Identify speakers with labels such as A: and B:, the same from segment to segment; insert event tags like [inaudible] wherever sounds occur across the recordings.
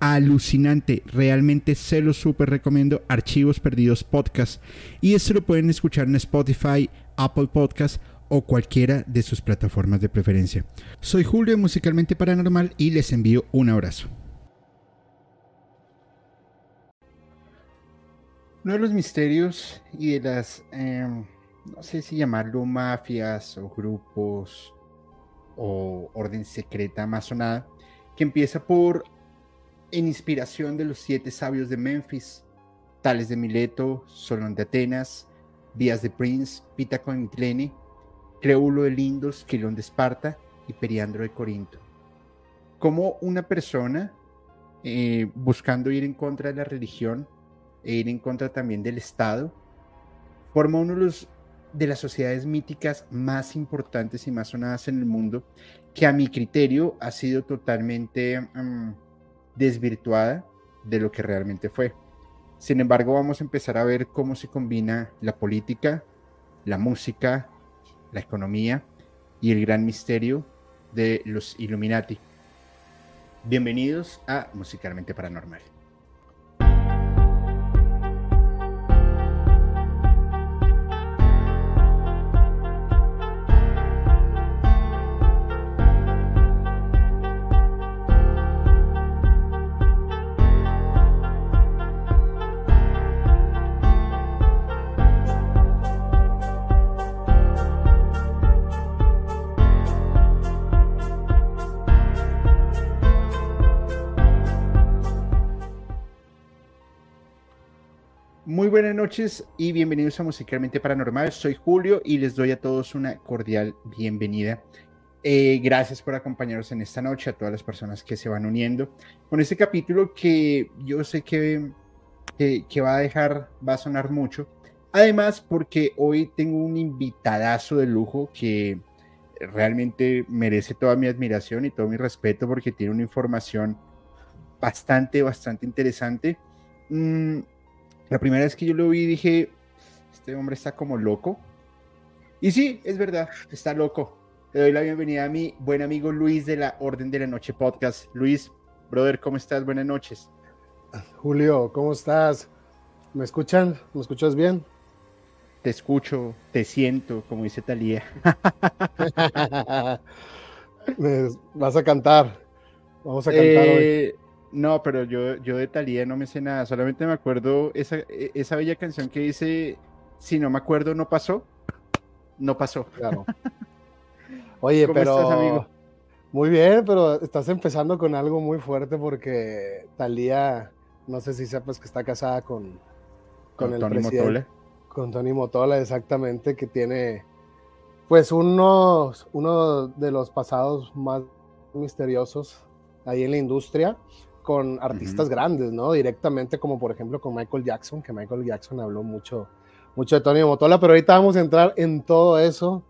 A: alucinante. Realmente se lo súper recomiendo. Archivos Perdidos Podcast. Y esto lo pueden escuchar en Spotify, Apple Podcast o cualquiera de sus plataformas de preferencia. Soy Julio Musicalmente Paranormal y les envío un abrazo. Uno de los misterios y de las, em, no sé si llamarlo mafias o grupos o orden secreta amazonada, que empieza por en inspiración de los siete sabios de Memphis, Tales de Mileto, Solón de Atenas, Vías de Prince, Pítaco de Mitlene, Creulo de Lindos, Quilón de Esparta y Periandro de Corinto. Como una persona, eh, buscando ir en contra de la religión e ir en contra también del Estado, forma uno de, los, de las sociedades míticas más importantes y más sonadas en el mundo, que a mi criterio ha sido totalmente... Mm, desvirtuada de lo que realmente fue. Sin embargo, vamos a empezar a ver cómo se combina la política, la música, la economía y el gran misterio de los Illuminati. Bienvenidos a Musicalmente Paranormal. Noches y bienvenidos a Musicalmente Paranormal. Soy Julio y les doy a todos una cordial bienvenida. Eh, gracias por acompañarnos en esta noche, a todas las personas que se van uniendo con este capítulo que yo sé que, que, va a dejar, va a sonar mucho. Además, porque hoy tengo un invitadazo de lujo que realmente merece toda mi admiración y todo mi respeto porque tiene una información bastante, bastante interesante. Mm, la primera vez que yo lo vi dije, este hombre está como loco. Y sí, es verdad, está loco. Le doy la bienvenida a mi buen amigo Luis de la Orden de la Noche Podcast. Luis, brother, ¿cómo estás? Buenas noches.
B: Julio, ¿cómo estás? ¿Me escuchan? ¿Me escuchas bien?
A: Te escucho, te siento, como dice Talía. [laughs]
B: Vas a cantar. Vamos a cantar hoy.
A: No, pero yo, yo de Talía no me sé nada, solamente me acuerdo esa, e, esa bella canción que dice, si no me acuerdo, no pasó, no pasó.
B: Claro. [laughs] Oye, pero... amigo? Muy bien, pero estás empezando con algo muy fuerte porque Talía, no sé si sepas que está casada con,
A: con, el Tony Motola.
B: Con Tony Motola, exactamente, que tiene pues uno, uno de los pasados más misteriosos ahí en la industria con artistas grandes, ¿no? Directamente, como por ejemplo con Michael Jackson, que Michael Jackson habló mucho, mucho de Tony Motola, pero ahorita vamos a entrar en todo eso.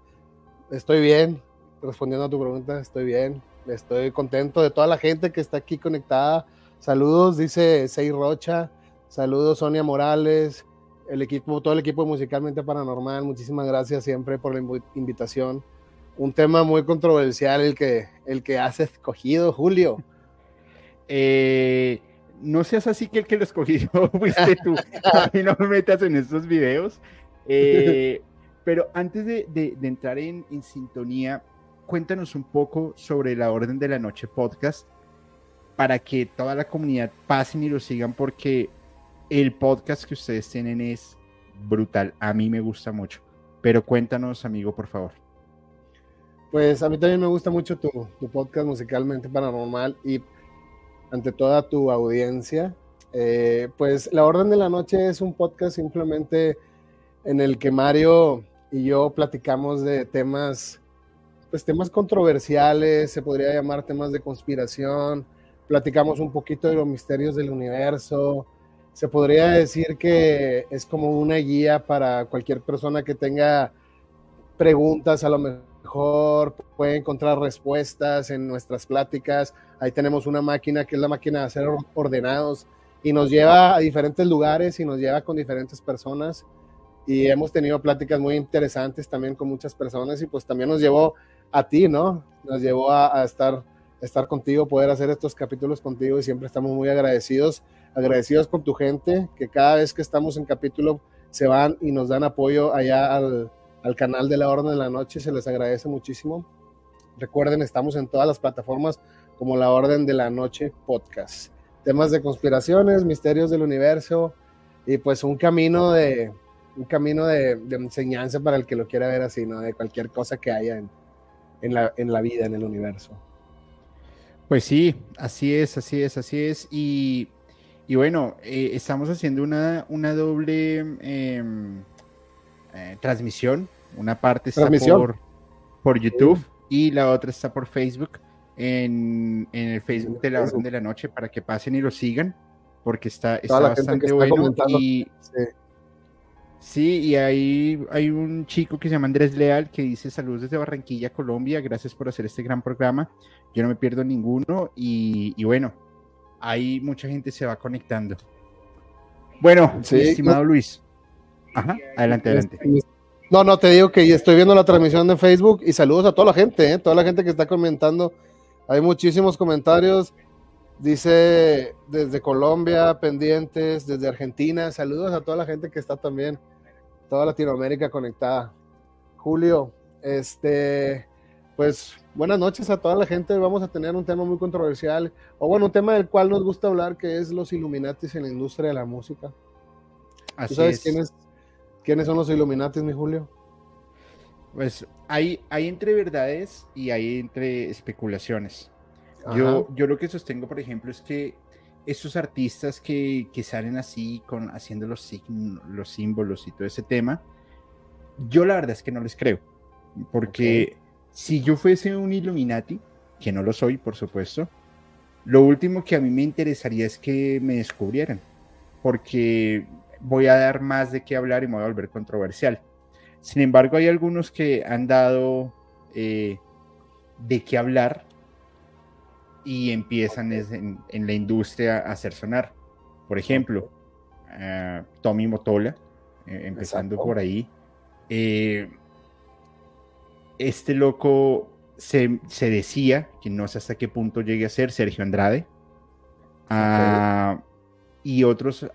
B: Estoy bien, respondiendo a tu pregunta, estoy bien, estoy contento de toda la gente que está aquí conectada. Saludos, dice Sei Rocha, saludos Sonia Morales, el equipo, todo el equipo musicalmente paranormal, muchísimas gracias siempre por la invitación. Un tema muy controversial el que, el que has escogido, Julio.
A: Eh, no seas así que el que lo escogió [laughs] fuiste tú. A mí no me metas en estos videos. Eh, pero antes de, entrar en, sintonía, cuéntanos un poco sobre la Orden de la Noche podcast para que toda la comunidad pasen y lo sigan porque el podcast que ustedes tienen es brutal. A mí me gusta mucho. Pero cuéntanos, amigo, por favor.
B: Pues a mí también me gusta mucho tu, tu podcast musicalmente paranormal y ante toda tu audiencia. Eh, pues La Orden de la Noche es un podcast simplemente en el que Mario y yo platicamos de temas, pues temas controversiales, se podría llamar temas de conspiración, platicamos un poquito de los misterios del universo, se podría decir que es como una guía para cualquier persona que tenga preguntas, a lo mejor puede encontrar respuestas en nuestras pláticas. Ahí tenemos una máquina que es la máquina de hacer ordenados y nos lleva a diferentes lugares y nos lleva con diferentes personas. Y hemos tenido pláticas muy interesantes también con muchas personas y pues también nos llevó a ti, ¿no? Nos llevó a, estar, estar contigo, poder hacer estos capítulos contigo y siempre estamos muy agradecidos agradecidos con tu gente, que cada vez que estamos en capítulo se van y nos dan apoyo allá al, canal de la Orden de la Noche, se les agradece muchísimo. Recuerden, estamos en todas las plataformas como la Orden de la Noche Podcast. Temas de conspiraciones, misterios del universo y pues un camino de un camino de, enseñanza para el que lo quiera ver así, ¿no? De cualquier cosa que haya en, la, en la vida, en el universo.
A: Pues sí, así es, así es, así es. Y y bueno, eh, estamos haciendo una, una doble em, eh, transmisión. Una parte está por, por YouTube y la otra está por Facebook. En, el Facebook de la Orden de la Noche para que pasen y lo sigan porque está, está bastante bueno y sí. y hay, hay un chico que se llama Andrés Leal que dice saludos desde Barranquilla, Colombia, gracias por hacer este gran programa, yo no me pierdo ninguno y, y bueno, ahí mucha gente se va conectando. Bueno, estimado Luis. Ajá, adelante, adelante.
B: No, no, te digo que estoy viendo la transmisión de Facebook y saludos a toda la gente, ¿eh? toda la gente que está comentando. Hay muchísimos comentarios. Dice desde Colombia, pendientes, desde Argentina. Saludos a toda la gente que está también, toda Latinoamérica conectada. Julio, este, pues buenas noches a toda la gente. Vamos a tener un tema muy controversial, o bueno, un tema del cual nos gusta hablar, que es los Illuminatis en la industria de la música. Así sabes Quiénes, quiénes son los Illuminatis, mi Julio?
A: Pues hay, hay entre verdades y hay entre especulaciones. Yo, yo lo que sostengo, por ejemplo, es que estos artistas que, que salen así, con, haciendo los, los símbolos y todo ese tema, yo la verdad es que no les creo. Porque si yo fuese un Illuminati, que no lo soy, por supuesto, lo último que a mí me interesaría es que me descubrieran, porque voy a dar más de qué hablar y me voy a volver controversial. Sin embargo, hay algunos que han dado eh, de qué hablar y empiezan en, la industria a hacer sonar. Por ejemplo, uh, Tommy Motola, eh, empezando por ahí. Eh, este loco se, decía, que no sé hasta qué punto llegue a ser, Sergio Andrade, ah, y otros,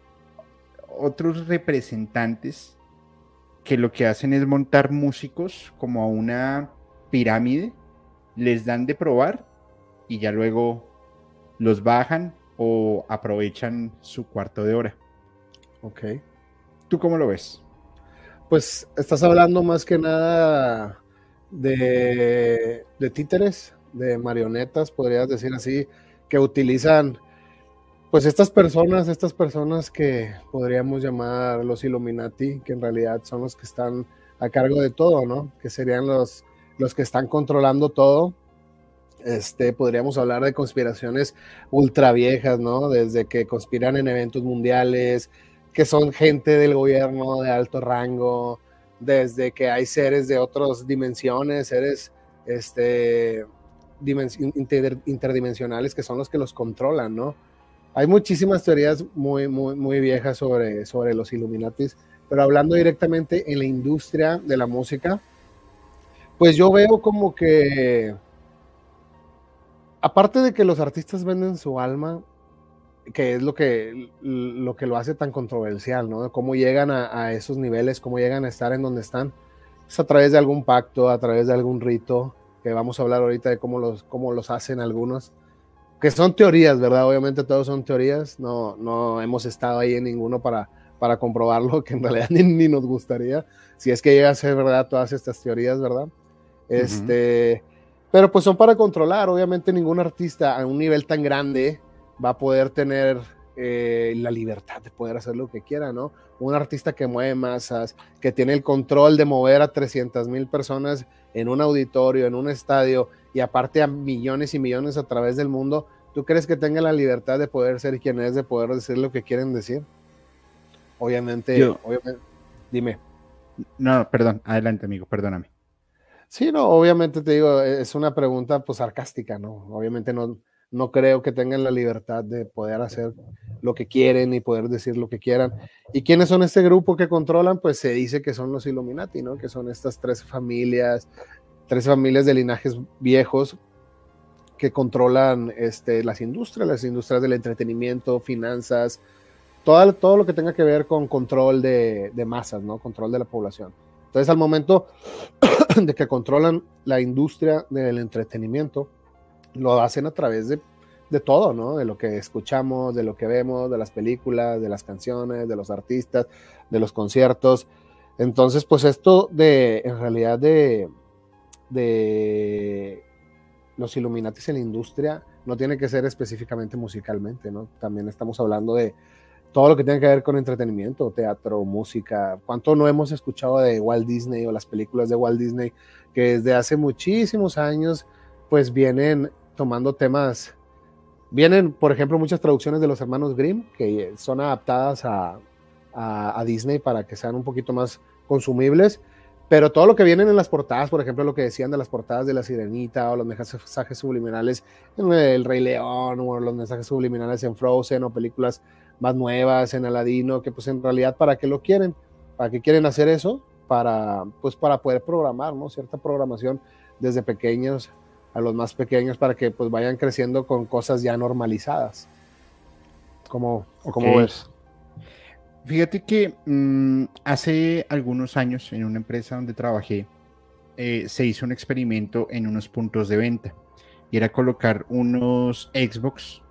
A: otros representantes que lo que hacen es montar músicos como a una pirámide, les dan de probar y ya luego los bajan o aprovechan su cuarto de hora.
B: Ok.
A: ¿Tú cómo lo ves?
B: Pues estás hablando más que nada de, títeres, de marionetas, podrías decir así, que utilizan, pues estas personas, estas personas que podríamos llamar los Illuminati, que en realidad son los que están a cargo de todo, ¿no? Que serían los, los que están controlando todo. Este, podríamos hablar de conspiraciones ultra viejas, ¿no? Desde que conspiran en eventos mundiales, que son gente del gobierno de alto rango, desde que hay seres de otras dimensiones, seres este, interdimensionales que son los que los controlan, ¿no? Hay muchísimas teorías muy, muy, muy viejas sobre, sobre los Illuminatis, pero hablando directamente en la industria de la música, pues yo veo como que, aparte de que los artistas venden su alma, que es lo que, lo que lo hace tan controversial, ¿no? Cómo llegan a, esos niveles, cómo llegan a estar en donde están. Es a través de algún pacto, a través de algún rito, que vamos a hablar ahorita de cómo los, cómo los hacen algunos, que son teorías, ¿verdad? Obviamente todos son teorías, no, no hemos estado ahí en ninguno para, para comprobarlo, [laughs] que en realidad ni, nos gustaría, si es que llega a ser verdad todas estas teorías, ¿verdad? Este, pero pues son para controlar, obviamente ningún artista a un nivel tan grande va a poder tener eh, la libertad de poder hacer lo que quiera, ¿no? Un artista que mueve masas, que tiene el control de mover a 300 mil personas en un auditorio, en un estadio y aparte a millones y millones a través del mundo, ¿tú crees que tenga la libertad de poder ser quien es, de poder decir lo que quieren decir? Obviamente, obviamente dime.
A: No, perdón, adelante amigo, perdóname.
B: Sí, no, obviamente te digo, es una pregunta pues sarcástica, ¿no? Obviamente no, no creo que tengan la libertad de poder hacer lo que quieren y poder decir lo que quieran. ¿Y quiénes son este grupo que controlan? Pues se dice que son los Illuminati, ¿no? Que son estas tres familias, tres familias de linajes viejos que controlan este, las industrias, las industrias del entretenimiento, finanzas, todo, todo lo que tenga que ver con control de, de masas, ¿no? Control de la población. Entonces, al momento [clears throat] de que controlan la industria del entretenimiento, lo hacen a través de, de, todo, ¿no? De lo que escuchamos, de lo que vemos, de las películas, de las canciones, de los artistas, de los conciertos. Entonces, pues esto de, en realidad, de, de los Illuminatis en la industria, no tiene que ser específicamente musicalmente, ¿no? También estamos hablando de todo lo que tiene que ver con entretenimiento, teatro, música. ¿Cuánto no hemos escuchado de Walt Disney o las películas de Walt Disney que desde hace muchísimos años pues vienen tomando temas. Vienen, por ejemplo, muchas traducciones de los hermanos Grimm que son adaptadas a, Disney para que sean un poquito más consumibles. Pero todo lo que vienen en las portadas, por ejemplo, lo que decían de las portadas de La Sirenita o los mensajes subliminales en El Rey León o los mensajes subliminales en Frozen o películas más nuevas en Aladino, que pues en realidad para qué lo quieren, para qué quieren hacer eso, para pues para poder programar, ¿no? Cierta programación desde pequeños a los más pequeños para que pues vayan creciendo con cosas ya normalizadas. ¿Cómo, ves?
A: Fíjate que mm, hace algunos años en una empresa donde trabajé eh, se hizo un experimento en unos puntos de venta y era colocar unos Xbox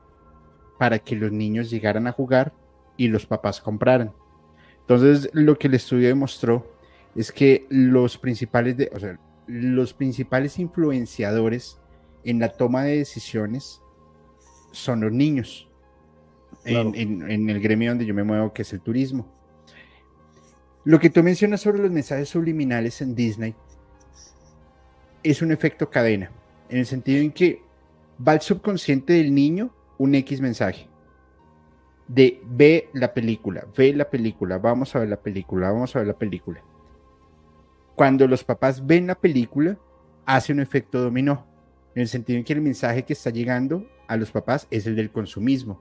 A: para que los niños llegaran a jugar y los papás compraran. Entonces lo que el estudio demostró es que los principales de, o sea, los principales influenciadores en la toma de decisiones son los niños. En, el gremio donde yo me muevo, que es el turismo. Lo que tú mencionas sobre los mensajes subliminales en Disney es un efecto cadena, en el sentido en que va al subconsciente del niño un X mensaje de ve la película, ve la película, vamos a ver la película, vamos a ver la película cuando los papás ven la película, hace un efecto dominó, en el sentido en que el mensaje que está llegando a los papás es el del consumismo.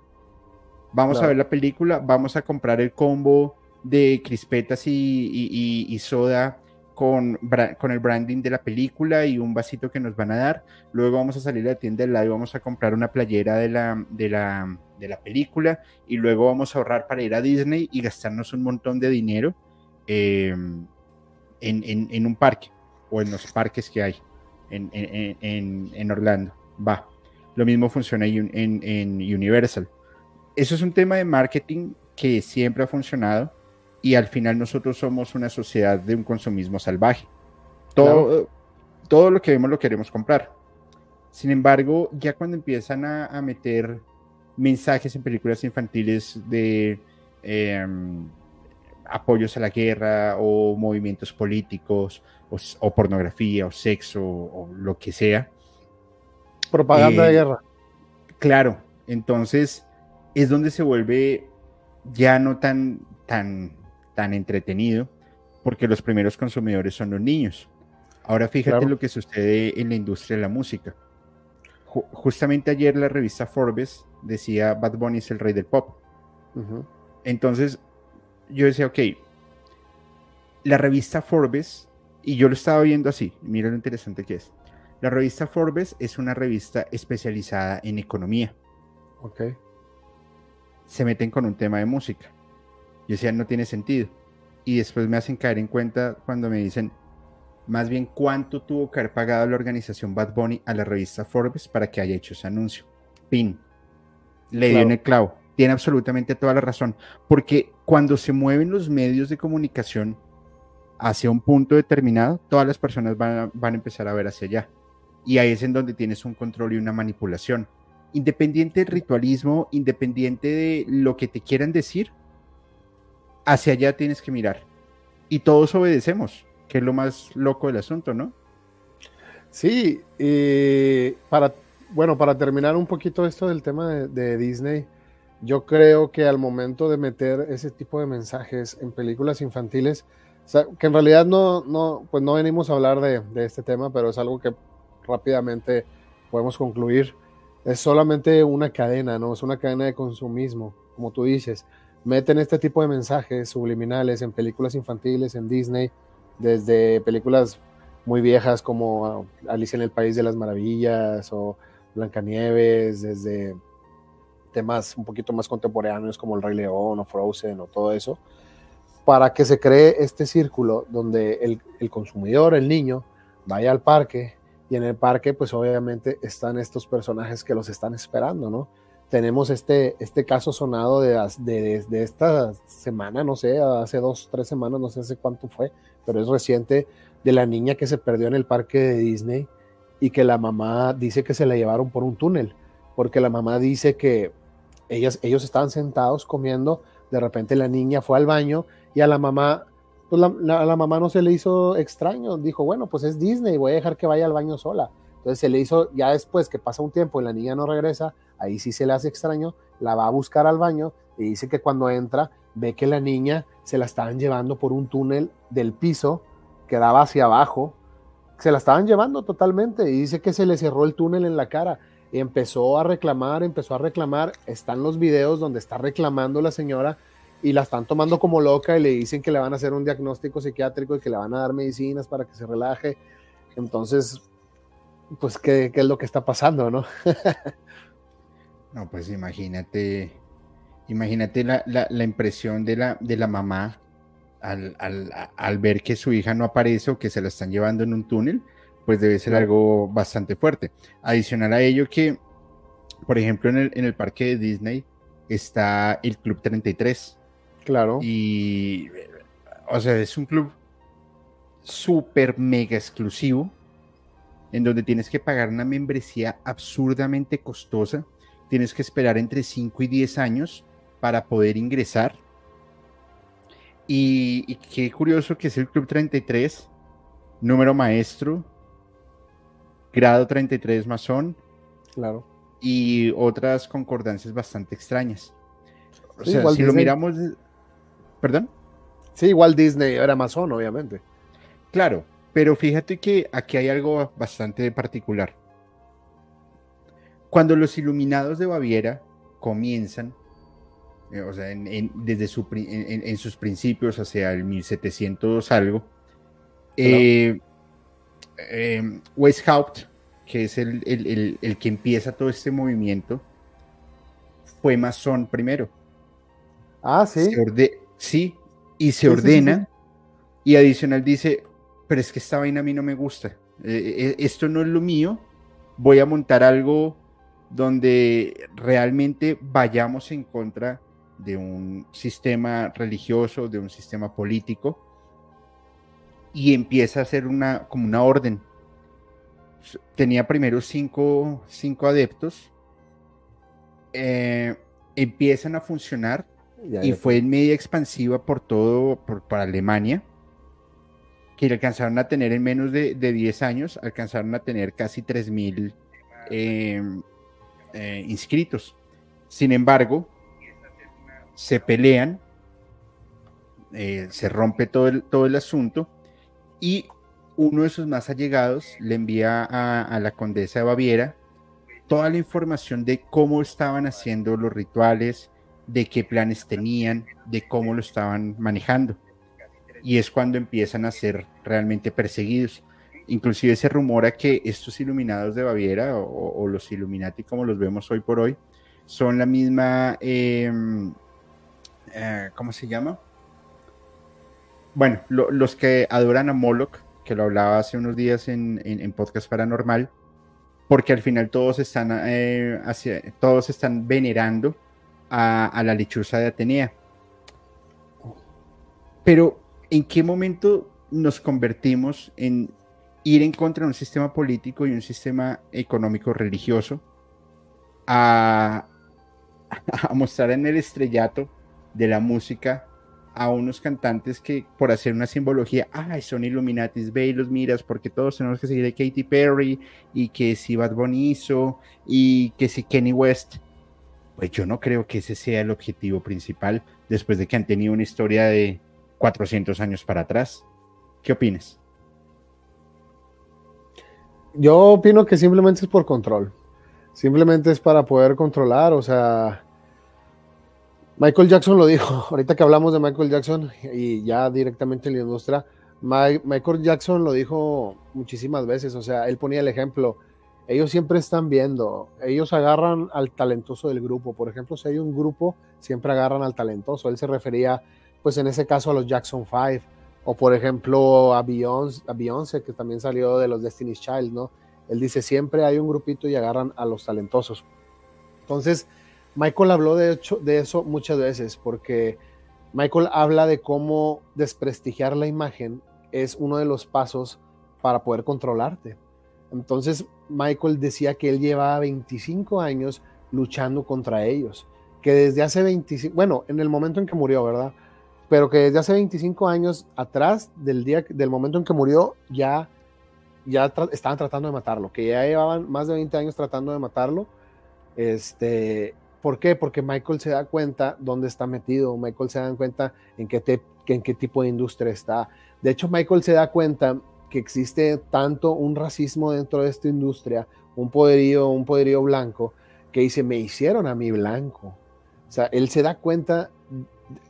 A: Vamos a ver la película, vamos a comprar el combo de crispetas y, soda con, con, el branding de la película y un vasito que nos van a dar. Luego vamos a salir a la tienda del lado y vamos a comprar una playera de la, de la, de la película y luego vamos a ahorrar para ir a Disney y gastarnos un montón de dinero. Eh, en, un parque o en los parques que hay en, Orlando. Va. Lo mismo funciona en, Universal. Eso es un tema de marketing que siempre ha funcionado y al final nosotros somos una sociedad de un consumismo salvaje. Todo, todo lo que vemos lo queremos comprar. Sin embargo, ya cuando empiezan a, meter mensajes en películas infantiles de em, apoyos a la guerra o movimientos políticos o, pornografía o sexo o, lo que sea.
B: Propaganda de eh, guerra.
A: Claro, entonces es donde se vuelve ya no tan, tan, tan entretenido porque los primeros consumidores son los niños. Ahora fíjate lo que sucede en la industria de la música. justamente ayer la revista Forbes decía Bad Bunny es el rey del pop. Entonces, yo decía, ok, la revista Forbes, y yo lo estaba viendo así, mira lo interesante que es. La revista Forbes es una revista especializada en economía.
B: Ok.
A: Se meten con un tema de música. Yo decía, no tiene sentido. Y después me hacen caer en cuenta cuando me dicen, más bien cuánto tuvo que haber pagado la organización Bad Bunny a la revista Forbes para que haya hecho ese anuncio. Pin. Le dio en el clavo. Tiene absolutamente toda la razón. Porque cuando se mueven los medios de comunicación hacia un punto determinado, todas las personas van a, empezar a ver hacia allá. Y ahí es en donde tienes un control y una manipulación. Independiente del ritualismo, independiente de lo que te quieran decir, hacia allá tienes que mirar. Y todos obedecemos, que es lo más loco del asunto, ¿no?
B: Sí, y para, bueno, para terminar un poquito esto del tema de Disney, yo creo que al momento de meter ese tipo de mensajes en películas infantiles, que en realidad no, no, pues no venimos a hablar de, de, este tema, pero es algo que rápidamente podemos concluir. Es solamente una cadena, ¿no? Es una cadena de consumismo, como tú dices. Meten este tipo de mensajes subliminales en películas infantiles, en Disney, desde películas muy viejas como Alicia en el País de las Maravillas o Blancanieves, desde temas un poquito más contemporáneos como El Rey León o Frozen o todo eso, para que se cree este círculo donde el, el consumidor, el niño, vaya al parque y en el parque pues obviamente están estos personajes que los están esperando, ¿no? Tenemos este, este caso sonado de, de, de, esta semana, no sé, hace dos, tres semanas, no sé hace cuánto fue, pero es reciente, de la niña que se perdió en el parque de Disney y que la mamá dice que se la llevaron por un túnel, porque la mamá dice que ellas, ellos estaban sentados comiendo, de repente la niña fue al baño y a la mamá, pues la, a la mamá no se le hizo extraño, dijo, bueno, pues es Disney, voy a dejar que vaya al baño sola. Entonces se le hizo, ya después que pasa un tiempo y la niña no regresa, ahí sí se le hace extraño, la va a buscar al baño y dice que cuando entra ve que la niña se la estaban llevando por un túnel del piso que daba hacia abajo, se la estaban llevando totalmente y dice que se le cerró el túnel en la cara y empezó a reclamar, empezó a reclamar. Están los videos donde está reclamando la señora y la están tomando como loca y le dicen que le van a hacer un diagnóstico psiquiátrico y que le van a dar medicinas para que se relaje. Entonces, pues, ¿qué, qué es lo que está pasando, no? [laughs]
A: no, pues imagínate, imagínate la, la, impresión de la, de la mamá al, al, al, ver que su hija no aparece o que se la están llevando en un túnel pues debe ser algo bastante fuerte. Adicional a ello que, por ejemplo, en el, en el parque de Disney está el Club 33.
B: Claro.
A: Y, o sea, es un club súper mega exclusivo, en donde tienes que pagar una membresía absurdamente costosa. Tienes que esperar entre 5 y 10 años para poder ingresar. Y, y qué curioso que es el Club 33, número maestro, grado 33 masón.
B: Claro.
A: Y otras concordancias bastante extrañas. O sea, si lo miramos. ¿Perdón?
B: Sí, igual Disney era masón, obviamente.
A: Claro, pero fíjate que aquí hay algo bastante particular. Cuando los iluminados de Baviera comienzan, eh, o sea, desde en, sus principios hacia el 1700 algo, eh, eh, Weishaupt, que es el, que empieza todo este movimiento, fue masón primero.
B: Ah, sí.
A: sí, y se ordena, y adicional dice, pero es que esta vaina a mí no me gusta, eh, eh, esto no es lo mío, voy a montar algo donde realmente vayamos en contra de un sistema religioso, de un sistema político, y empieza a hacer una, como una orden. Tenía primero cinco, cinco adeptos, eh, empiezan a funcionar y fue en media expansiva por todo, por, para Alemania, que alcanzaron a tener en menos de, de 10 años, alcanzaron a tener casi 3.000 em, eh, inscritos. Sin embargo, se pelean, eh, se rompe todo el, todo el asunto y uno de sus más allegados le envía a, la condesa de Baviera toda la información de cómo estaban haciendo los rituales, de qué planes tenían, de cómo lo estaban manejando. Y es cuando empiezan a ser realmente perseguidos. Inclusive se rumora que estos iluminados de Baviera o, los Illuminati como los vemos hoy por hoy son la misma, em, eh, ¿cómo se llama? Bueno, los que adoran a Moloch, que lo hablaba hace unos días en, en, Podcast Paranormal, porque al final todos están, eh, todos están venerando a, la lechuza de Atenea. pero ¿en qué momento nos convertimos en ir en contra de un sistema político y un sistema económico religioso a, [laughs] a mostrar en el estrellato de la música a unos cantantes que por hacer una simbología, ay, son Illuminatis, ve y los miras porque todos tenemos que seguir a Katy Perry y que si Bad Bunny hizo y que si Kenny West. Pues yo no creo que ese sea el objetivo principal después de que han tenido una historia de 400 años para atrás. ¿Qué opinas?
B: Yo opino que simplemente es por control. Simplemente es para poder controlar, o sea, Michael Jackson lo dijo, [laughs] ahorita que hablamos de Michael Jackson y ya directamente en la industria, Michael Jackson lo dijo muchísimas veces, o sea, él ponía el ejemplo, ellos siempre están viendo, ellos agarran al talentoso del grupo, por ejemplo, si hay un grupo, siempre agarran al talentoso, él se refería, pues en ese caso a los Jackson 5, o por ejemplo a Beyoncé, a Beyoncé, que también salió de los Destiny's Child, ¿no? Él dice, siempre hay un grupito y agarran a los talentosos. Entonces, Michael habló de, hecho, de eso muchas veces, porque Michael habla de cómo desprestigiar la imagen es uno de los pasos para poder controlarte. Entonces, Michael decía que él llevaba 25 años luchando contra ellos, que desde hace 25, bueno, en el momento en que murió, ¿verdad? Pero que desde hace 25 años atrás del día del momento en que murió ya ya estaban tratando de matarlo, que ya llevaban más de 20 años tratando de matarlo. Este, ¿Por qué? Porque Michael se da cuenta dónde está metido, Michael se da cuenta en qué, en qué tipo de industria está. De hecho, Michael se da cuenta que existe tanto un racismo dentro de esta industria, un poderío, un poderío blanco, que dice, me hicieron a mí blanco. O sea, él se da cuenta,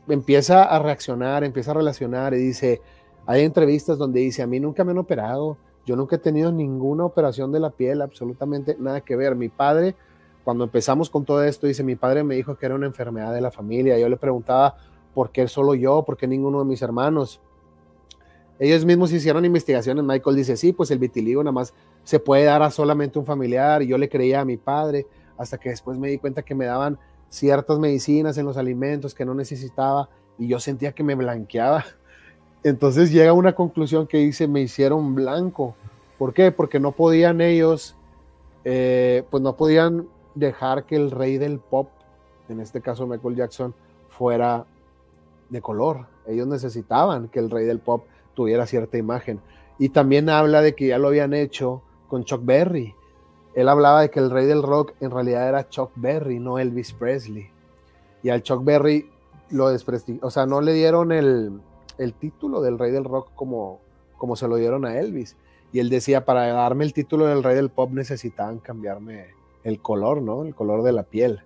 B: empieza a reaccionar, empieza a relacionar y dice, hay entrevistas donde dice, a mí nunca me han operado, yo nunca he tenido ninguna operación de la piel, absolutamente nada que ver. Mi padre cuando empezamos con todo esto, dice, mi padre me dijo que era una enfermedad de la familia. Yo le preguntaba, ¿por qué solo yo? ¿Por qué ninguno de mis hermanos? Ellos mismos hicieron investigaciones. Michael dice, sí, pues el vitiligo nada más se puede dar a solamente un familiar. Yo le creía a mi padre, hasta que después me di cuenta que me daban ciertas medicinas en los alimentos que no necesitaba y yo sentía que me blanqueaba. [laughs] Entonces llega una conclusión que dice, me hicieron blanco. ¿Por qué? Porque no podían ellos, eh, pues no podían dejar que el rey del pop, en este caso Michael Jackson, fuera de color. Ellos necesitaban que el rey del pop tuviera cierta imagen. Y también habla de que ya lo habían hecho con Chuck Berry. Él hablaba de que el rey del rock en realidad era Chuck Berry, no Elvis Presley. Y al Chuck Berry lo desprestigió, o sea, no le dieron el, el, título del rey del rock como, como se lo dieron a Elvis. Y él decía, para darme el título del rey del pop necesitaban cambiarme el color, ¿no? El color de la piel.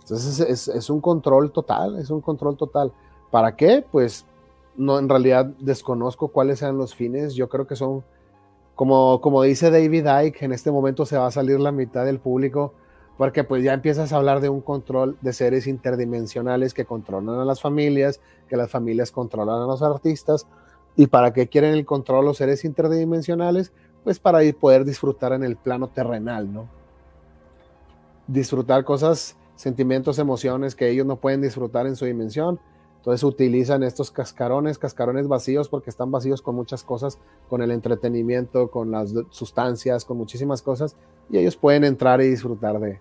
B: Entonces es, un control total, es un control total. ¿Para qué? Pues no, en realidad desconozco cuáles sean los fines. Yo creo que son, como, como dice David Icke, en este momento se va a salir la mitad del público, porque pues ya empiezas a hablar de un control de seres interdimensionales que controlan a las familias, que las familias controlan a los artistas. ¿Y para qué quieren el control los seres interdimensionales? Pues para poder disfrutar en el plano terrenal, ¿no? Disfrutar cosas, sentimientos, emociones que ellos no pueden disfrutar en su dimensión. Entonces utilizan estos cascarones, cascarones vacíos porque están vacíos con muchas cosas, con el entretenimiento, con las sustancias, con muchísimas cosas, y ellos pueden entrar y disfrutar de,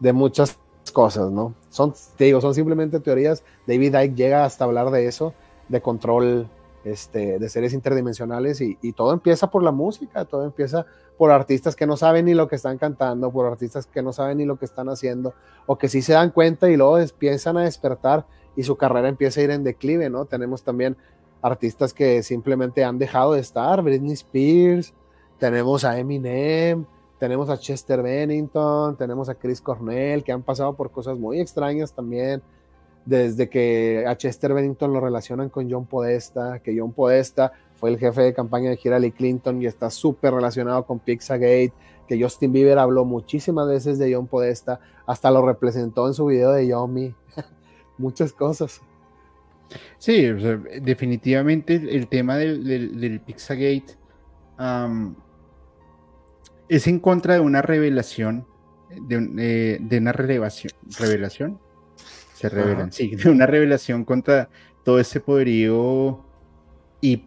B: de muchas cosas, ¿no? Son, te digo, son simplemente teorías. David Icke llega hasta hablar de eso, de control este, de seres interdimensionales y, todo empieza por la música, todo empieza por artistas que no saben ni lo que están cantando, por artistas que no saben ni lo que están haciendo, o que sí se dan cuenta y luego empiezan a despertar y su carrera empieza a ir en declive, ¿no? Tenemos también artistas que simplemente han dejado de estar, Britney Spears, tenemos a Eminem, tenemos a Chester Bennington, tenemos a Chris Cornell, que han pasado por cosas muy extrañas también desde que a Chester Bennington lo relacionan con John Podesta, que John Podesta fue el jefe de campaña de Hillary Clinton y está súper relacionado con Pizzagate, que Justin Bieber habló muchísimas veces de John Podesta, hasta lo representó en su video de Yomi, [laughs] muchas cosas.
A: Sí, definitivamente el tema del, Pizzagate es en contra de una revelación, de, eh, una revelación se revelan, sí, [laughs] una revelación contra todo ese poderío y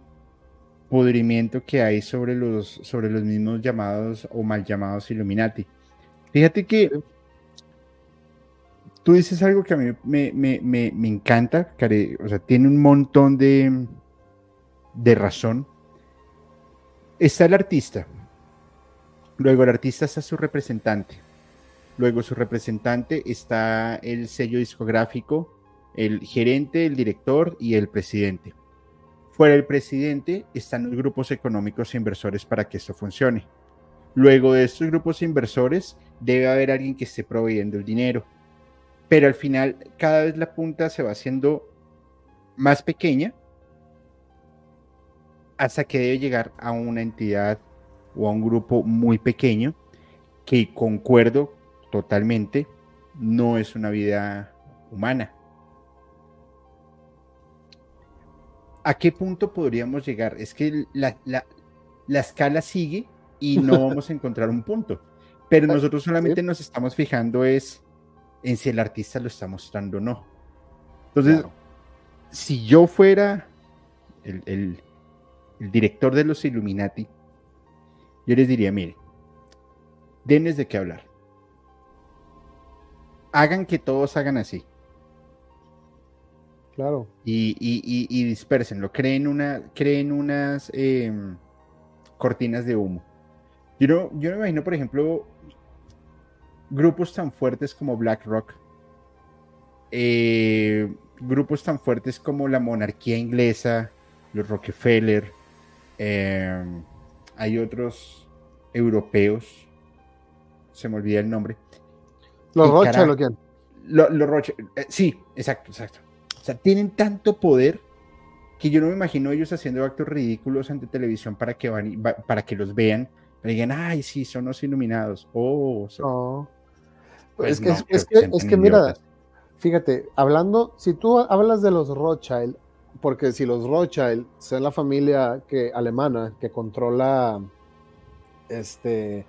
A: pudrimiento que hay sobre los, sobre los mismos llamados o mal llamados Illuminati. Fíjate que tú dices algo que a mí me, encanta, o sea, tiene un montón de, de razón. Está el artista, luego el artista está su representante, luego su representante está el sello discográfico, el gerente, el director y el presidente. Fuera del presidente están los grupos económicos e inversores para que esto funcione. Luego de estos grupos inversores debe haber alguien que esté proveyendo el dinero. Pero al final cada vez la punta se va haciendo más pequeña hasta que debe llegar a una entidad o a un grupo muy pequeño que concuerdo totalmente no es una vida humana. ¿A qué punto podríamos llegar? Es que la, la escala sigue y no [laughs] vamos a encontrar un punto. Pero nosotros solamente nos estamos fijando es en si el artista lo está mostrando o no. Entonces, si yo fuera el, director de los Illuminati, yo les diría, mire, denles de qué hablar. Hagan que todos hagan así.
B: Claro.
A: Y, y, y, dispersenlo. Creen, una, creen unas em, cortinas de humo. Yo no, yo me imagino, por ejemplo, grupos tan fuertes como BlackRock, eh, grupos tan fuertes como la monarquía inglesa, los Rockefeller, eh, hay otros europeos, se me olvida el nombre.
B: Los Rothschild o quién?
A: Los Rothschild, eh, sí, exacto, exacto. O sea, tienen tanto poder que yo no me imagino ellos haciendo actos ridículos ante televisión para que, van, para que los vean digan, ay, sí, son los iluminados. Oh,
B: pues es, que, es, que, es que mira, fíjate, hablando, si tú hablas de los Rothschild, porque si los Rothschild son la familia que, alemana que controla, este,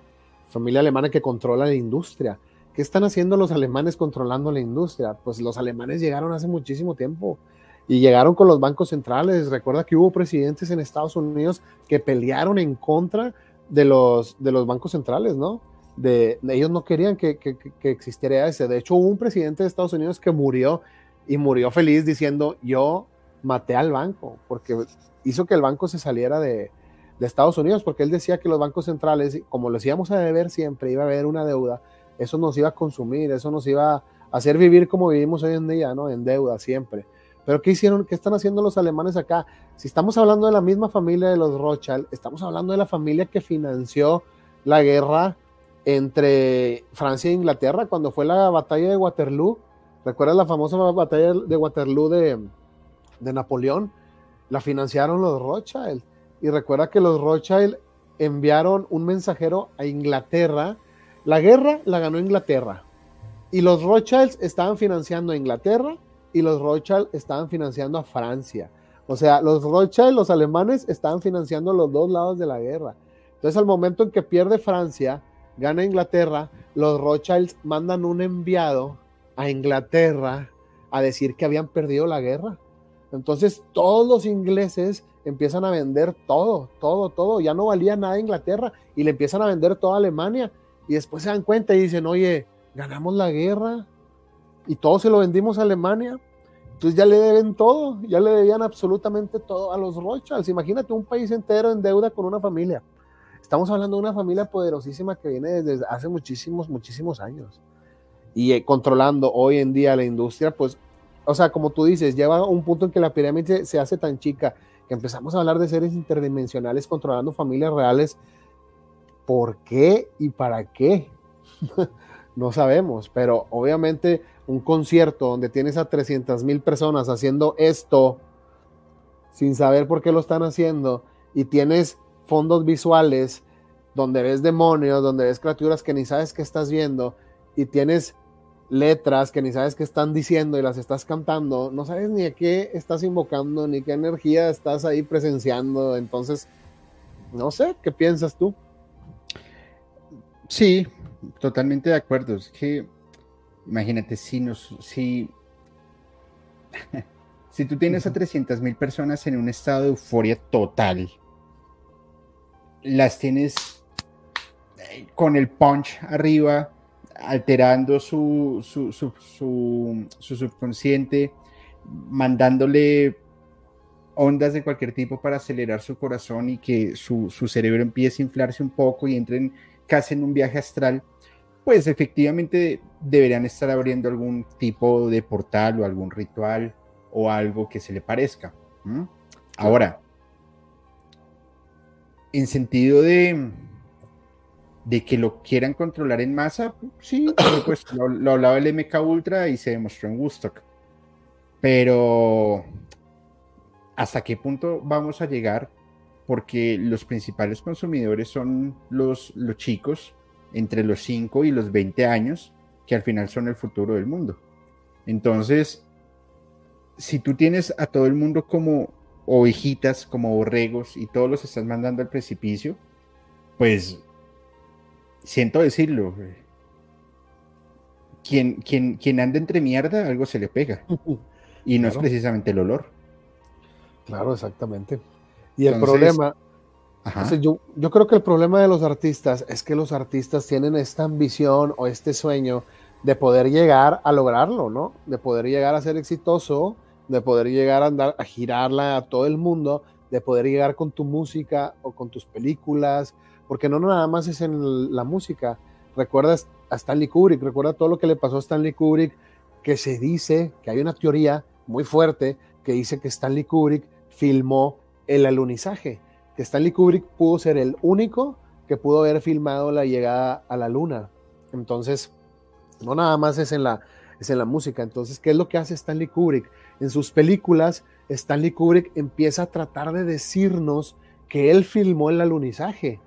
B: familia alemana que controla la industria, ¿qué están haciendo los alemanes controlando la industria? Pues los alemanes llegaron hace muchísimo tiempo y llegaron con los bancos centrales. Recuerda que hubo presidentes en Estados Unidos que pelearon en contra de los, de los bancos centrales, ¿no? De, ellos no querían que, existiera ese. De hecho, hubo un presidente de Estados Unidos que murió y murió feliz diciendo, yo maté al banco, porque hizo que el banco se saliera de, Estados Unidos, porque él decía que los bancos centrales, como los íbamos a deber siempre, iba a haber una deuda, eso nos iba a consumir, eso nos iba a hacer vivir como vivimos hoy en día, ¿no? En deuda siempre. Pero ¿qué hicieron? ¿Qué están haciendo los alemanes acá? Si estamos hablando de la misma familia de los Rothschild, estamos hablando de la familia que financió la guerra entre Francia e Inglaterra cuando fue la batalla de Waterloo. ¿Recuerdas la famosa batalla de Waterloo de, de Napoleón? La financiaron los Rothschild. Y recuerda que los Rothschild enviaron un mensajero a Inglaterra. La guerra la ganó Inglaterra. Y los Rothschilds estaban financiando a Inglaterra y los Rothschild estaban financiando a Francia. O sea, los Rothschild, los alemanes, estaban financiando los dos lados de la guerra. Entonces, al momento en que pierde Francia, gana Inglaterra, los Rothschilds mandan un enviado a Inglaterra a decir que habían perdido la guerra. Entonces, todos los ingleses empiezan a vender todo, todo, todo. Ya no valía nada Inglaterra y le empiezan a vender toda Alemania. Y después se dan cuenta y dicen, oye, ganamos la guerra, y todo se lo vendimos a Alemania. Entonces ya le deben todo, ya le debían absolutamente todo a los Rothschilds. Imagínate un país entero en deuda con una familia. Estamos hablando de una familia poderosísima que viene desde hace muchísimos, muchísimos años. Y eh, controlando hoy en día la industria, pues, o sea, como tú dices, lleva un punto en que la pirámide se hace tan chica que empezamos a hablar de seres interdimensionales controlando familias reales. ¿Por qué y para qué? [laughs] no sabemos, pero obviamente un concierto donde tienes a 300 mil personas haciendo esto sin saber por qué lo están haciendo y tienes fondos visuales donde ves demonios, donde ves criaturas que ni sabes qué estás viendo y tienes letras que ni sabes qué están diciendo y las estás cantando, no sabes ni a qué estás invocando, ni qué energía estás ahí presenciando, entonces, no sé, ¿qué piensas tú?
A: Sí, totalmente de acuerdo. Es que, imagínate, si nos, si, [laughs] Si tú tienes a 300 mil personas en un estado de euforia total, las tienes eh, con el punch arriba, alterando su, su, subconsciente, mandándole ondas de cualquier tipo para acelerar su corazón y que su, su, cerebro empiece a inflarse un poco y entren casi en un viaje astral, pues efectivamente deberían estar abriendo algún tipo de portal o algún ritual o algo que se le parezca. Ahora, en sentido de, de que lo quieran controlar en masa, sí, [coughs] pues lo, hablaba el MK Ultra y se demostró en Woodstock. Pero, ¿hasta qué punto vamos a llegar? Porque los principales consumidores son los, los chicos entre los 5 y los 20 años, que al final son el futuro del mundo. Entonces, si tú tienes a todo el mundo como ovejitas, como borregos, y todos los estás mandando al precipicio, pues siento decirlo. Quien, quien, quien anda entre mierda, algo se le pega. [laughs] Y no es precisamente el olor.
B: Claro, exactamente. Y el problema, yo, yo creo que el problema de los artistas es que los artistas tienen esta ambición o este sueño de poder llegar a lograrlo, ¿no? De poder llegar a ser exitoso de poder llegar a andar a girarla a todo el mundo, de poder llegar con tu música o con tus películas, porque no nada más es en la música. Recuerdas a Stanley Kubrick, recuerda todo lo que le pasó a Stanley Kubrick, que se dice que hay una teoría muy fuerte que dice que Stanley Kubrick filmó el alunizaje, que Stanley Kubrick pudo ser el único que pudo haber filmado la llegada a la luna. Entonces, no nada más es en la, es en la música. Entonces, ¿qué es lo que hace Stanley Kubrick? En sus películas, Stanley Kubrick empieza a tratar de decirnos que él filmó el alunizaje,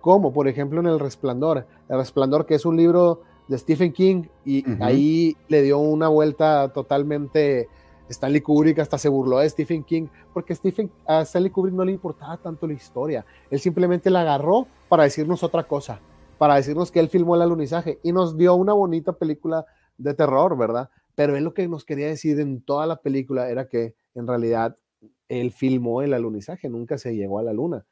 B: como por ejemplo en El Resplandor. El Resplandor, que es un libro de Stephen King, y ahí le dio una vuelta totalmente. Stanley Kubrick hasta se burló de Stephen King, porque Stephen, a Stanley Kubrick no le importaba tanto la historia. Él simplemente la agarró para decirnos otra cosa, para decirnos que él filmó el alunizaje y nos dio una bonita película de terror, ¿verdad? Pero él lo que nos quería decir en toda la película era que en realidad él filmó el alunizaje, nunca se llegó a la luna.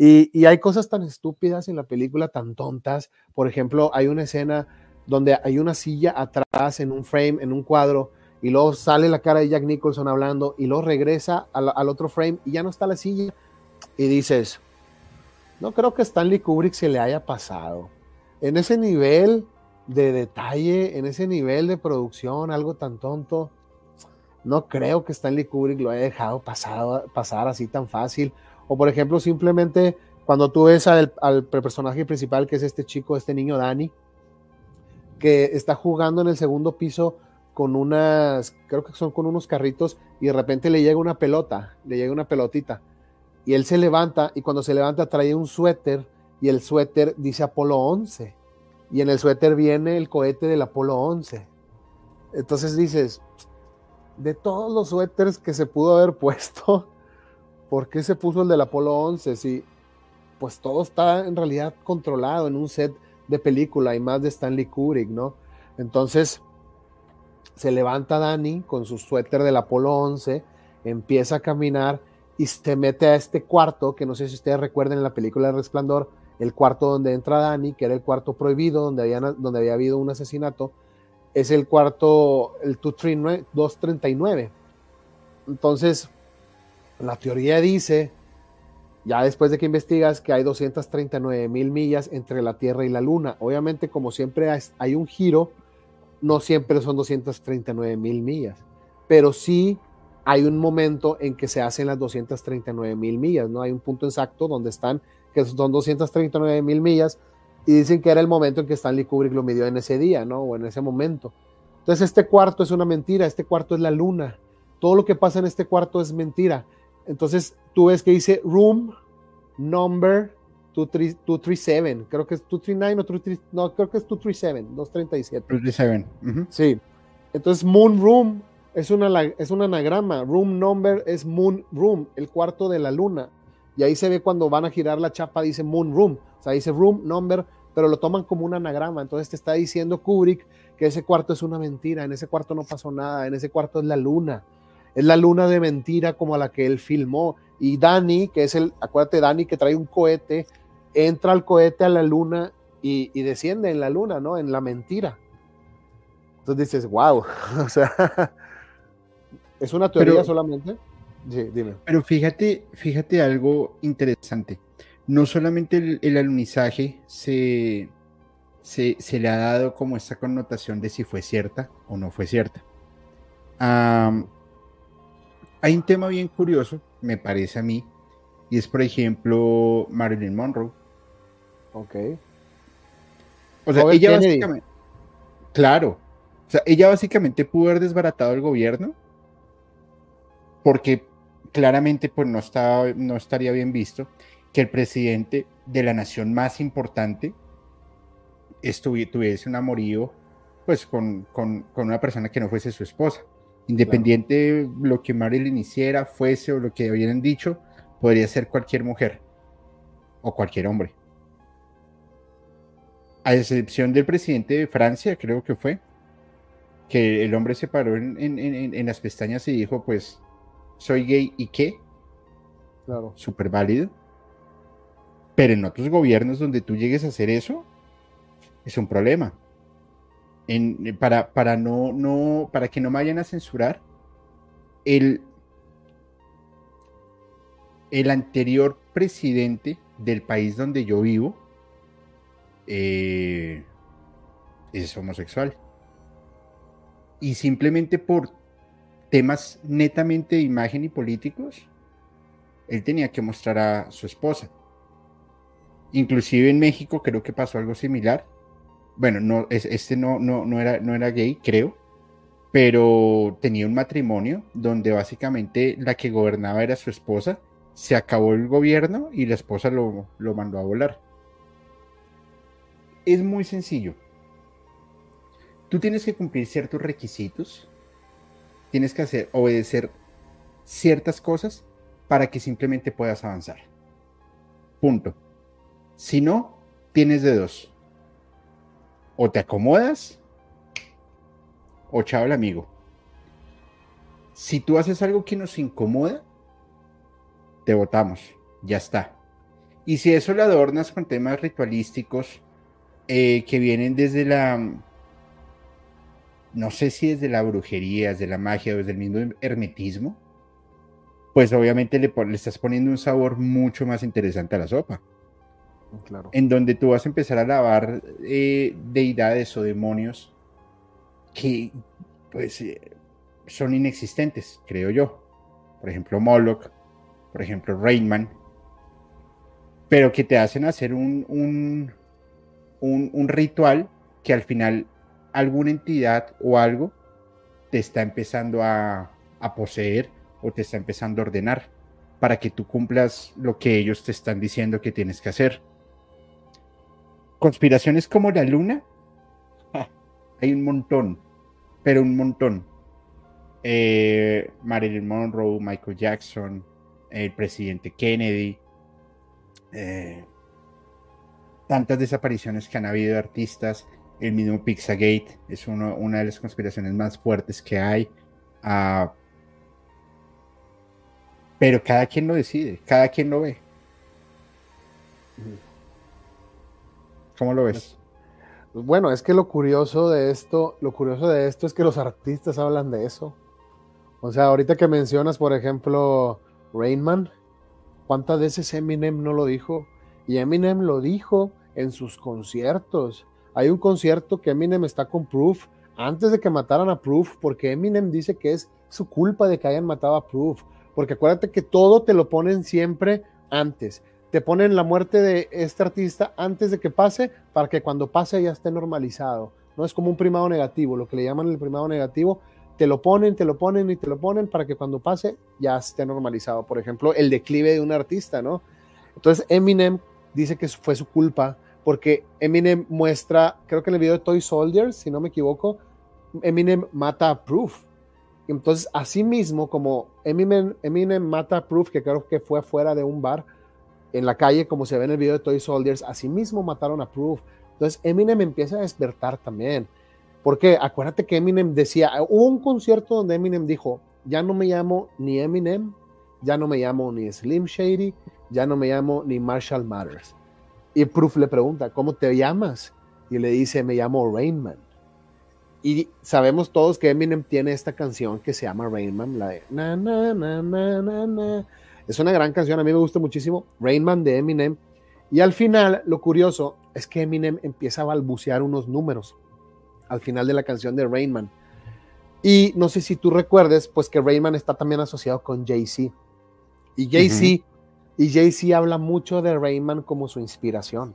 B: Y, hay cosas tan estúpidas en la película, tan tontas. Por ejemplo, hay una escena donde hay una silla atrás en un frame, en un cuadro, y luego sale la cara de Jack Nicholson hablando, y luego regresa al, al otro frame y ya no está la silla. Y dices, no creo que Stanley Kubrick se le haya pasado. En ese nivel de detalle, en ese nivel de producción, algo tan tonto. No creo que Stanley Kubrick lo haya dejado pasar, pasar así tan fácil. O por ejemplo, simplemente cuando tú ves al, personaje principal, que es este chico, este niño Danny, que está jugando en el segundo piso con unas, creo que son con unos carritos, y de repente le llega una pelota, le llega una pelotita, y él se levanta, y cuando se levanta trae un suéter, y el suéter dice Apolo 11 y en el suéter viene el cohete del Apolo 11. Entonces dices, de todos los suéteres que se pudo haber puesto, [laughs] ¿por qué se puso el del Apolo 11? Si pues todo está en realidad controlado en un set de película y más de Stanley Kubrick, ¿no? Entonces se levanta Dani con su suéter del Apolo 11, empieza a caminar y se mete a este cuarto, que no sé si ustedes recuerden en la película El Resplandor, el cuarto donde entra Dani, que era el cuarto prohibido, donde había, donde había habido un asesinato, es el cuarto, el 239. Entonces, la teoría dice, ya después de que investigas, que hay 239 mil millas entre la Tierra y la Luna. Obviamente, como siempre hay un giro, no siempre son 239 mil millas, pero sí hay un momento en que se hacen las 239 mil millas, ¿no? Hay un punto exacto donde están que son 239 mil millas, y dicen que era el momento en que Stanley Kubrick lo midió en ese día, ¿no? O en ese momento. Entonces este cuarto es una mentira, este cuarto es la luna. Todo lo que pasa en este cuarto es mentira. Entonces tú ves que dice room number 237, creo que es 239 o 237, no, creo que es 237, 237. 237. Sí. Entonces moon room es, una, es un anagrama, room number es moon room, el cuarto de la luna. Y ahí se ve cuando van a girar la chapa, dice Moon Room, o sea, dice Room Number, pero lo toman como un anagrama. Entonces te está diciendo Kubrick que ese cuarto es una mentira, en ese cuarto no pasó nada, en ese cuarto es la luna. es la luna de mentira como a la que él filmó. Y Dani, que es el, acuérdate, Dani que trae un cohete, entra al cohete a la luna y, desciende en la luna, ¿no? En la mentira. Entonces dices, wow, [laughs] o sea, es una teoría solamente.
A: Sí, dime. Pero fíjate, fíjate algo interesante. No solamente el, alunizaje se, se, le ha dado como esta connotación de si fue cierta o no fue cierta. hay un tema bien curioso, me parece a mí, y es por ejemplo Marilyn Monroe.
B: Ok.
A: O sea, ella básicamente. Claro. O sea, ella básicamente pudo haber desbaratado el gobierno porque claramente pues no, no estaría bien visto que el presidente de la nación más importante tuviese un amorío pues con, una persona que no fuese su esposa. Independiente de lo que Marilyn hiciera, fuese o lo que hubieran dicho, podría ser cualquier mujer o cualquier hombre a excepción del presidente de Francia, creo que fue, que el hombre se paró en, las pestañas y dijo, pues, soy gay y qué.
B: Claro.
A: Súper válido. Pero en otros gobiernos donde tú llegues a hacer eso, es un problema. para, para, no, no, para que no me vayan a censurar, el, el anterior presidente del país donde yo vivo, eh, es homosexual. Y simplemente por temas netamente de imagen y políticos, él tenía que mostrar a su esposa. Inclusive en México creo que pasó algo similar. Bueno, no, este no, no, no, era, no era gay, creo, pero tenía un matrimonio donde básicamente la que gobernaba era su esposa. Se acabó el gobierno y la esposa lo, lo mandó a volar es muy sencillo. Tú tienes que cumplir ciertos requisitos, tienes que hacer, obedecer ciertas cosas para que simplemente puedas avanzar. Punto. Si no, tienes de dos. O te acomodas o chao el amigo. Si tú haces algo que nos incomoda, te votamos. Ya está. Y si eso lo adornas con temas ritualísticos, eh, que vienen desde la, no sé si desde la brujería, desde la magia o desde el mismo hermetismo, pues obviamente le, le estás poniendo un sabor mucho más interesante a la sopa. Claro. En donde tú vas a empezar a lavar eh, deidades o demonios que pues eh, son inexistentes, creo yo. Por ejemplo, Moloch, por ejemplo, Rainman, pero que te hacen hacer un, un, ritual que al final alguna entidad o algo te está empezando a, a poseer o te está empezando a ordenar para que tú cumplas lo que ellos te están diciendo que tienes que hacer. Conspiraciones como la luna, hay un montón, pero un montón. Eh, Marilyn Monroe, Michael Jackson, el presidente Kennedy, eh, tantas desapariciones que han habido de artistas, el mismo Pixagate es una de las conspiraciones más fuertes que hay. Ah, pero cada quien lo decide, cada quien lo ve. ¿Cómo lo ves?
B: Bueno, es que lo curioso de esto, lo curioso de esto es que los artistas hablan de eso. O sea, ahorita que mencionas, por ejemplo, Rainman, ¿cuántas veces Eminem no lo dijo? Y Eminem lo dijo en sus conciertos. Hay un concierto que Eminem está con Proof antes de que mataran a Proof, porque Eminem dice que es su culpa de que hayan matado a Proof. Porque acuérdate que todo te lo ponen siempre antes. Te ponen la muerte de este artista antes de que pase para que cuando pase ya esté normalizado. No es como un primado negativo, lo que le llaman el primado negativo. Te lo ponen, te lo ponen y te lo ponen para que cuando pase ya esté normalizado. Por ejemplo, el declive de un artista, ¿no? Entonces Eminem dice que fue su culpa porque Eminem muestra, creo que en el video de Toy Soldiers, si no me equivoco, Eminem mata a Proof. Entonces, así mismo, como Eminem, Eminem mata a Proof, que creo que fue afuera de un bar, en la calle, como se ve en el video de Toy Soldiers, así mismo mataron a Proof. Entonces, Eminem empieza a despertar también. Porque acuérdate que Eminem decía, hubo un concierto donde Eminem dijo, ya no me llamo ni Eminem, ya no me llamo ni Slim Shady, ya no me llamo ni Marshall Matters. Y Proof le pregunta, ¿cómo te llamas? Y le dice, me llamo Rainman. Y sabemos todos que Eminem tiene esta canción que se llama Rainman, la de na, na, na, na, na. Es una gran canción, a mí me gusta muchísimo, Rainman de Eminem. Y al final, lo curioso es que Eminem empieza a balbucear unos números al final de la canción de Rainman. Y no sé si tú recuerdes, pues que Rainman está también asociado con Jay-Z. Y Jay-Z y Jay-Z habla mucho de Rayman como su inspiración.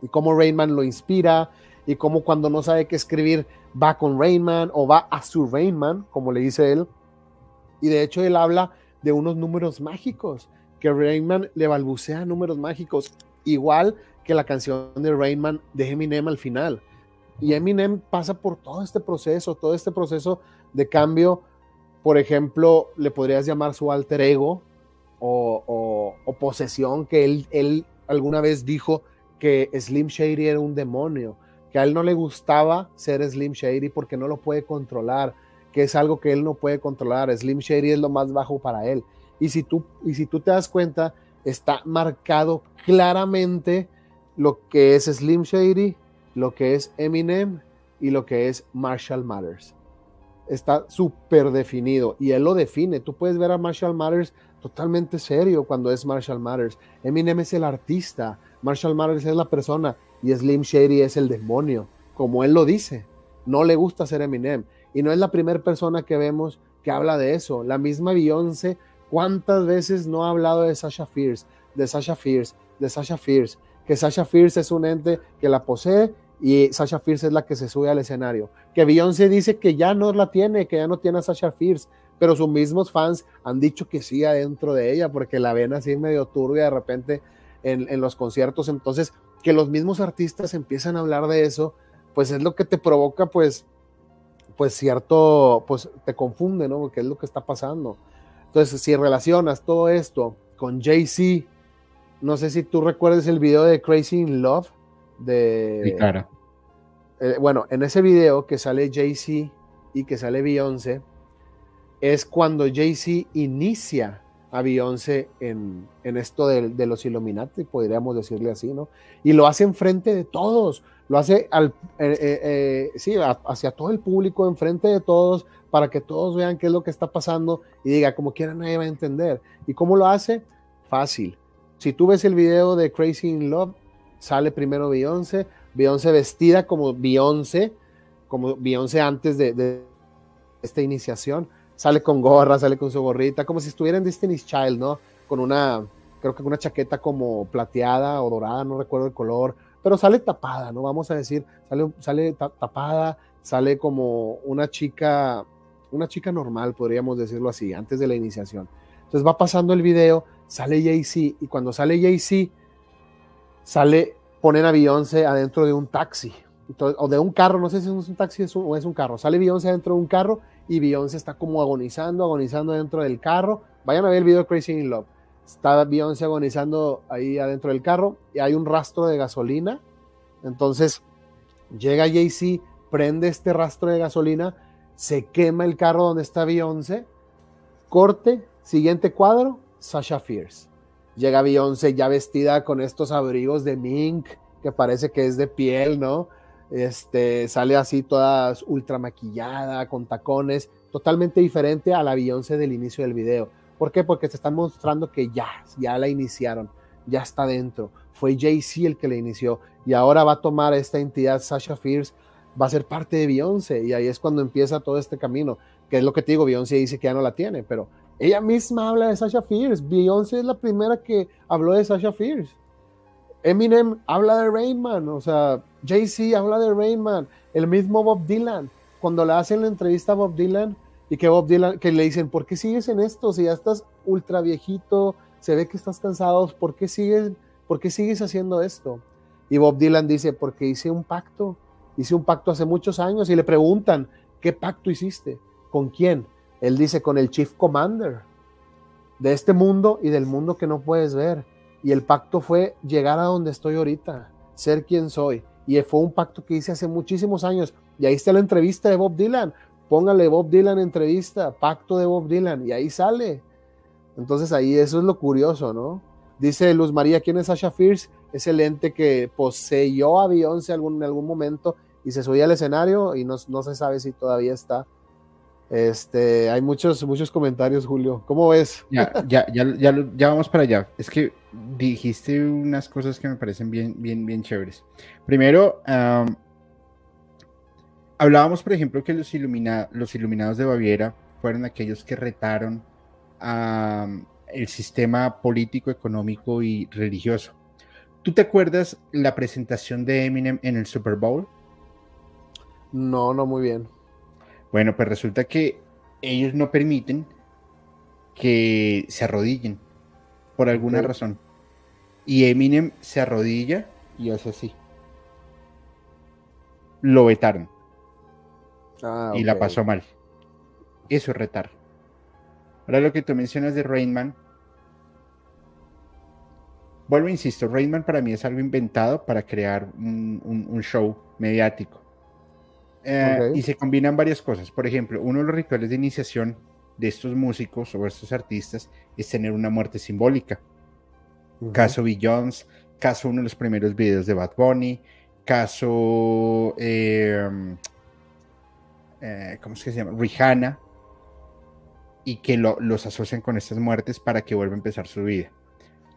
B: Y cómo Rayman lo inspira. Y cómo cuando no sabe qué escribir va con Rayman o va a su Rayman, como le dice él. Y de hecho él habla de unos números mágicos. Que Rayman le balbucea números mágicos. Igual que la canción de Rayman de Eminem al final. Y Eminem pasa por todo este proceso, todo este proceso de cambio. Por ejemplo, le podrías llamar su alter ego, o, posesión que él, él alguna vez dijo que Slim Shady era un demonio, que a él no le gustaba ser Slim Shady porque no lo puede controlar, que es algo que él no puede controlar. Slim Shady es lo más bajo para él. Y si tú, y si tú te das cuenta, está marcado claramente lo que es Slim Shady, lo que es Eminem y lo que es Marshall Matters. Está súper definido y él lo define. Tú puedes ver a Marshall Matters totalmente serio cuando es Marshall Matters. Eminem es el artista, Marshall Matters es la persona y Slim Shady es el demonio, como él lo dice. No le gusta ser Eminem y no es la primera persona que vemos que habla de eso. La misma Beyoncé, ¿cuántas veces no ha hablado de Sasha Fierce, de Sasha Fierce, de Sasha Fierce? Que Sasha Fierce es un ente que la posee y Sasha Fierce es la que se sube al escenario. Que Beyoncé dice que ya no la tiene, que ya no tiene a Sasha Fierce, pero sus mismos fans han dicho que sí adentro de ella, porque la ven así medio turbia de repente en, los conciertos. Entonces, que los mismos artistas empiezan a hablar de eso, pues es lo que te provoca, pues, pues cierto, pues te confunde, ¿no? ¿Qué es lo que está pasando? Entonces, si relacionas todo esto con Jay-Z, no sé si tú recuerdes el video de Crazy in Love de...
A: Claro.
B: Eh, bueno, en ese video que sale Jay-Z y que sale Beyoncé, es cuando Jay-Z inicia a Beyoncé en, esto de, los Illuminati, podríamos decirle así, ¿no? Y lo hace enfrente de todos, lo hace al, eh, eh, eh, sí, hacia todo el público, enfrente de todos, para que todos vean qué es lo que está pasando y diga, como quiera nadie va a entender. ¿Y cómo lo hace? Fácil. Si tú ves el video de Crazy in Love, sale primero Beyoncé, Beyoncé vestida como Beyoncé, como Beyoncé antes de, esta iniciación, sale con gorra, sale con su gorrita, como si estuviera en Destiny's Child, ¿no? Con una, creo que una chaqueta como plateada o dorada, no recuerdo el color, pero sale tapada, ¿no? Vamos a decir, sale, sale tapada, sale como una chica, una chica normal, podríamos decirlo así, antes de la iniciación. Entonces va pasando el video, sale Jay-Z, y cuando sale Jay-Z, sale, ponen a Beyoncé adentro de un taxi, o de un carro, no sé si es un taxi o es un carro, sale Beyoncé adentro de un carro y Beyoncé está como agonizando, agonizando dentro del carro. Vayan a ver el video de Crazy in Love. Está Beyoncé agonizando ahí adentro del carro y hay un rastro de gasolina. Entonces llega Jay-Z, prende este rastro de gasolina, se quema el carro donde está Beyoncé. Corte, siguiente cuadro, Sasha Fierce. Llega Beyoncé ya vestida con estos abrigos de mink que parece que es de piel, ¿no? Este, sale así toda ultra maquillada, con tacones, totalmente diferente a la Beyoncé del inicio del video. ¿Por qué? Porque se están mostrando que ya, ya la iniciaron, ya está dentro. Fue Jay-Z el que la inició y ahora va a tomar esta entidad, Sasha Fierce, va a ser parte de Beyoncé y ahí es cuando empieza todo este camino, que es lo que te digo, Beyoncé dice que ya no la tiene, pero ella misma habla de Sasha Fierce. Beyoncé es la primera que habló de Sasha Fierce. Eminem habla de Rainman, o sea, Jay-Z habla de Rainman, el mismo Bob Dylan, cuando le hacen la entrevista a Bob Dylan y que Bob Dylan, que le dicen, ¿por qué sigues en esto? Si ya estás ultra viejito, se ve que estás cansado, ¿por qué sigues, por qué sigues haciendo esto? Y Bob Dylan dice, porque hice un pacto, hice un pacto hace muchos años y le preguntan, ¿qué pacto hiciste? ¿Con quién? Él dice, con el Chief Commander de este mundo y del mundo que no puedes ver. Y el pacto fue llegar a donde estoy ahorita, ser quien soy. Y fue un pacto que hice hace muchísimos años. Y ahí está la entrevista de Bob Dylan. póngale Bob Dylan entrevista, pacto de Bob Dylan, y ahí sale. Entonces ahí eso es lo curioso, ¿no? Dice Luz María, ¿quién es Sasha Fierce? Es el ente que poseyó a Beyoncé algún, en algún momento y se subía al escenario y no, no se sabe si todavía está. Este, hay muchos, muchos comentarios, Julio. ¿Cómo ves?
A: Ya, ya, ya, ya, vamos para allá. Es que dijiste unas cosas que me parecen bien, bien, bien chéveres. Primero, hablábamos, por ejemplo, que los, los iluminados de Baviera fueron aquellos que retaron el sistema político, económico y religioso. ¿Tú te acuerdas la presentación de Eminem en el Super Bowl?
B: No, no muy bien.
A: Bueno, pues resulta que ellos no permiten que se arrodillen por alguna razón. Y Eminem se arrodilla y hace así. Lo vetaron. Ah, y la pasó mal. Eso es retar. Ahora lo que tú mencionas de Rainman. Vuelvo, insisto, Rainman para mí es algo inventado para crear un show mediático. Eh, y se combinan varias cosas. Por ejemplo, uno de los rituales de iniciación de estos músicos o estos artistas es tener una muerte simbólica. Caso Bill Jones, caso uno de los primeros videos de Bad Bunny, caso. Em, eh, ¿Cómo es que se llama? Rihanna. Y que los asocian con estas muertes para que vuelva a empezar su vida.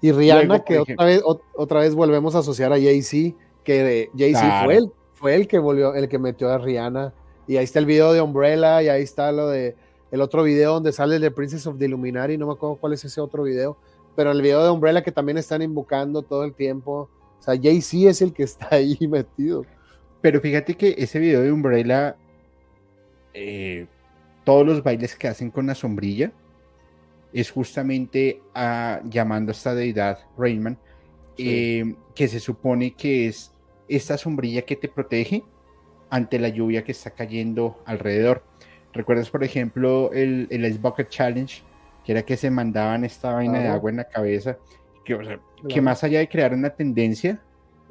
B: Y Rihanna, que otra, vez, otra vez volvemos a asociar a Jay-Z, que Jay-Z fue el fue el que volvió, el que metió a Rihanna. Y ahí está el video de Umbrella, y ahí está lo de el otro video donde sale el de Princess of the Illuminati, no me acuerdo cuál es ese otro video, pero el video de Umbrella que también están invocando todo el tiempo. O sea, Jay-Z es el que está ahí [laughs] metido.
A: Pero fíjate que ese video de Umbrella, eh, todos los bailes que hacen con la sombrilla, es justamente a, llamando a esta deidad, Rainman, eh, que se supone que es esta sombrilla que te protege ante la lluvia que está cayendo alrededor. ¿Recuerdas, por ejemplo, el, el Ice Bucket Challenge? Que era que se mandaban esta vaina de agua en la cabeza. Que, que más allá de crear una tendencia,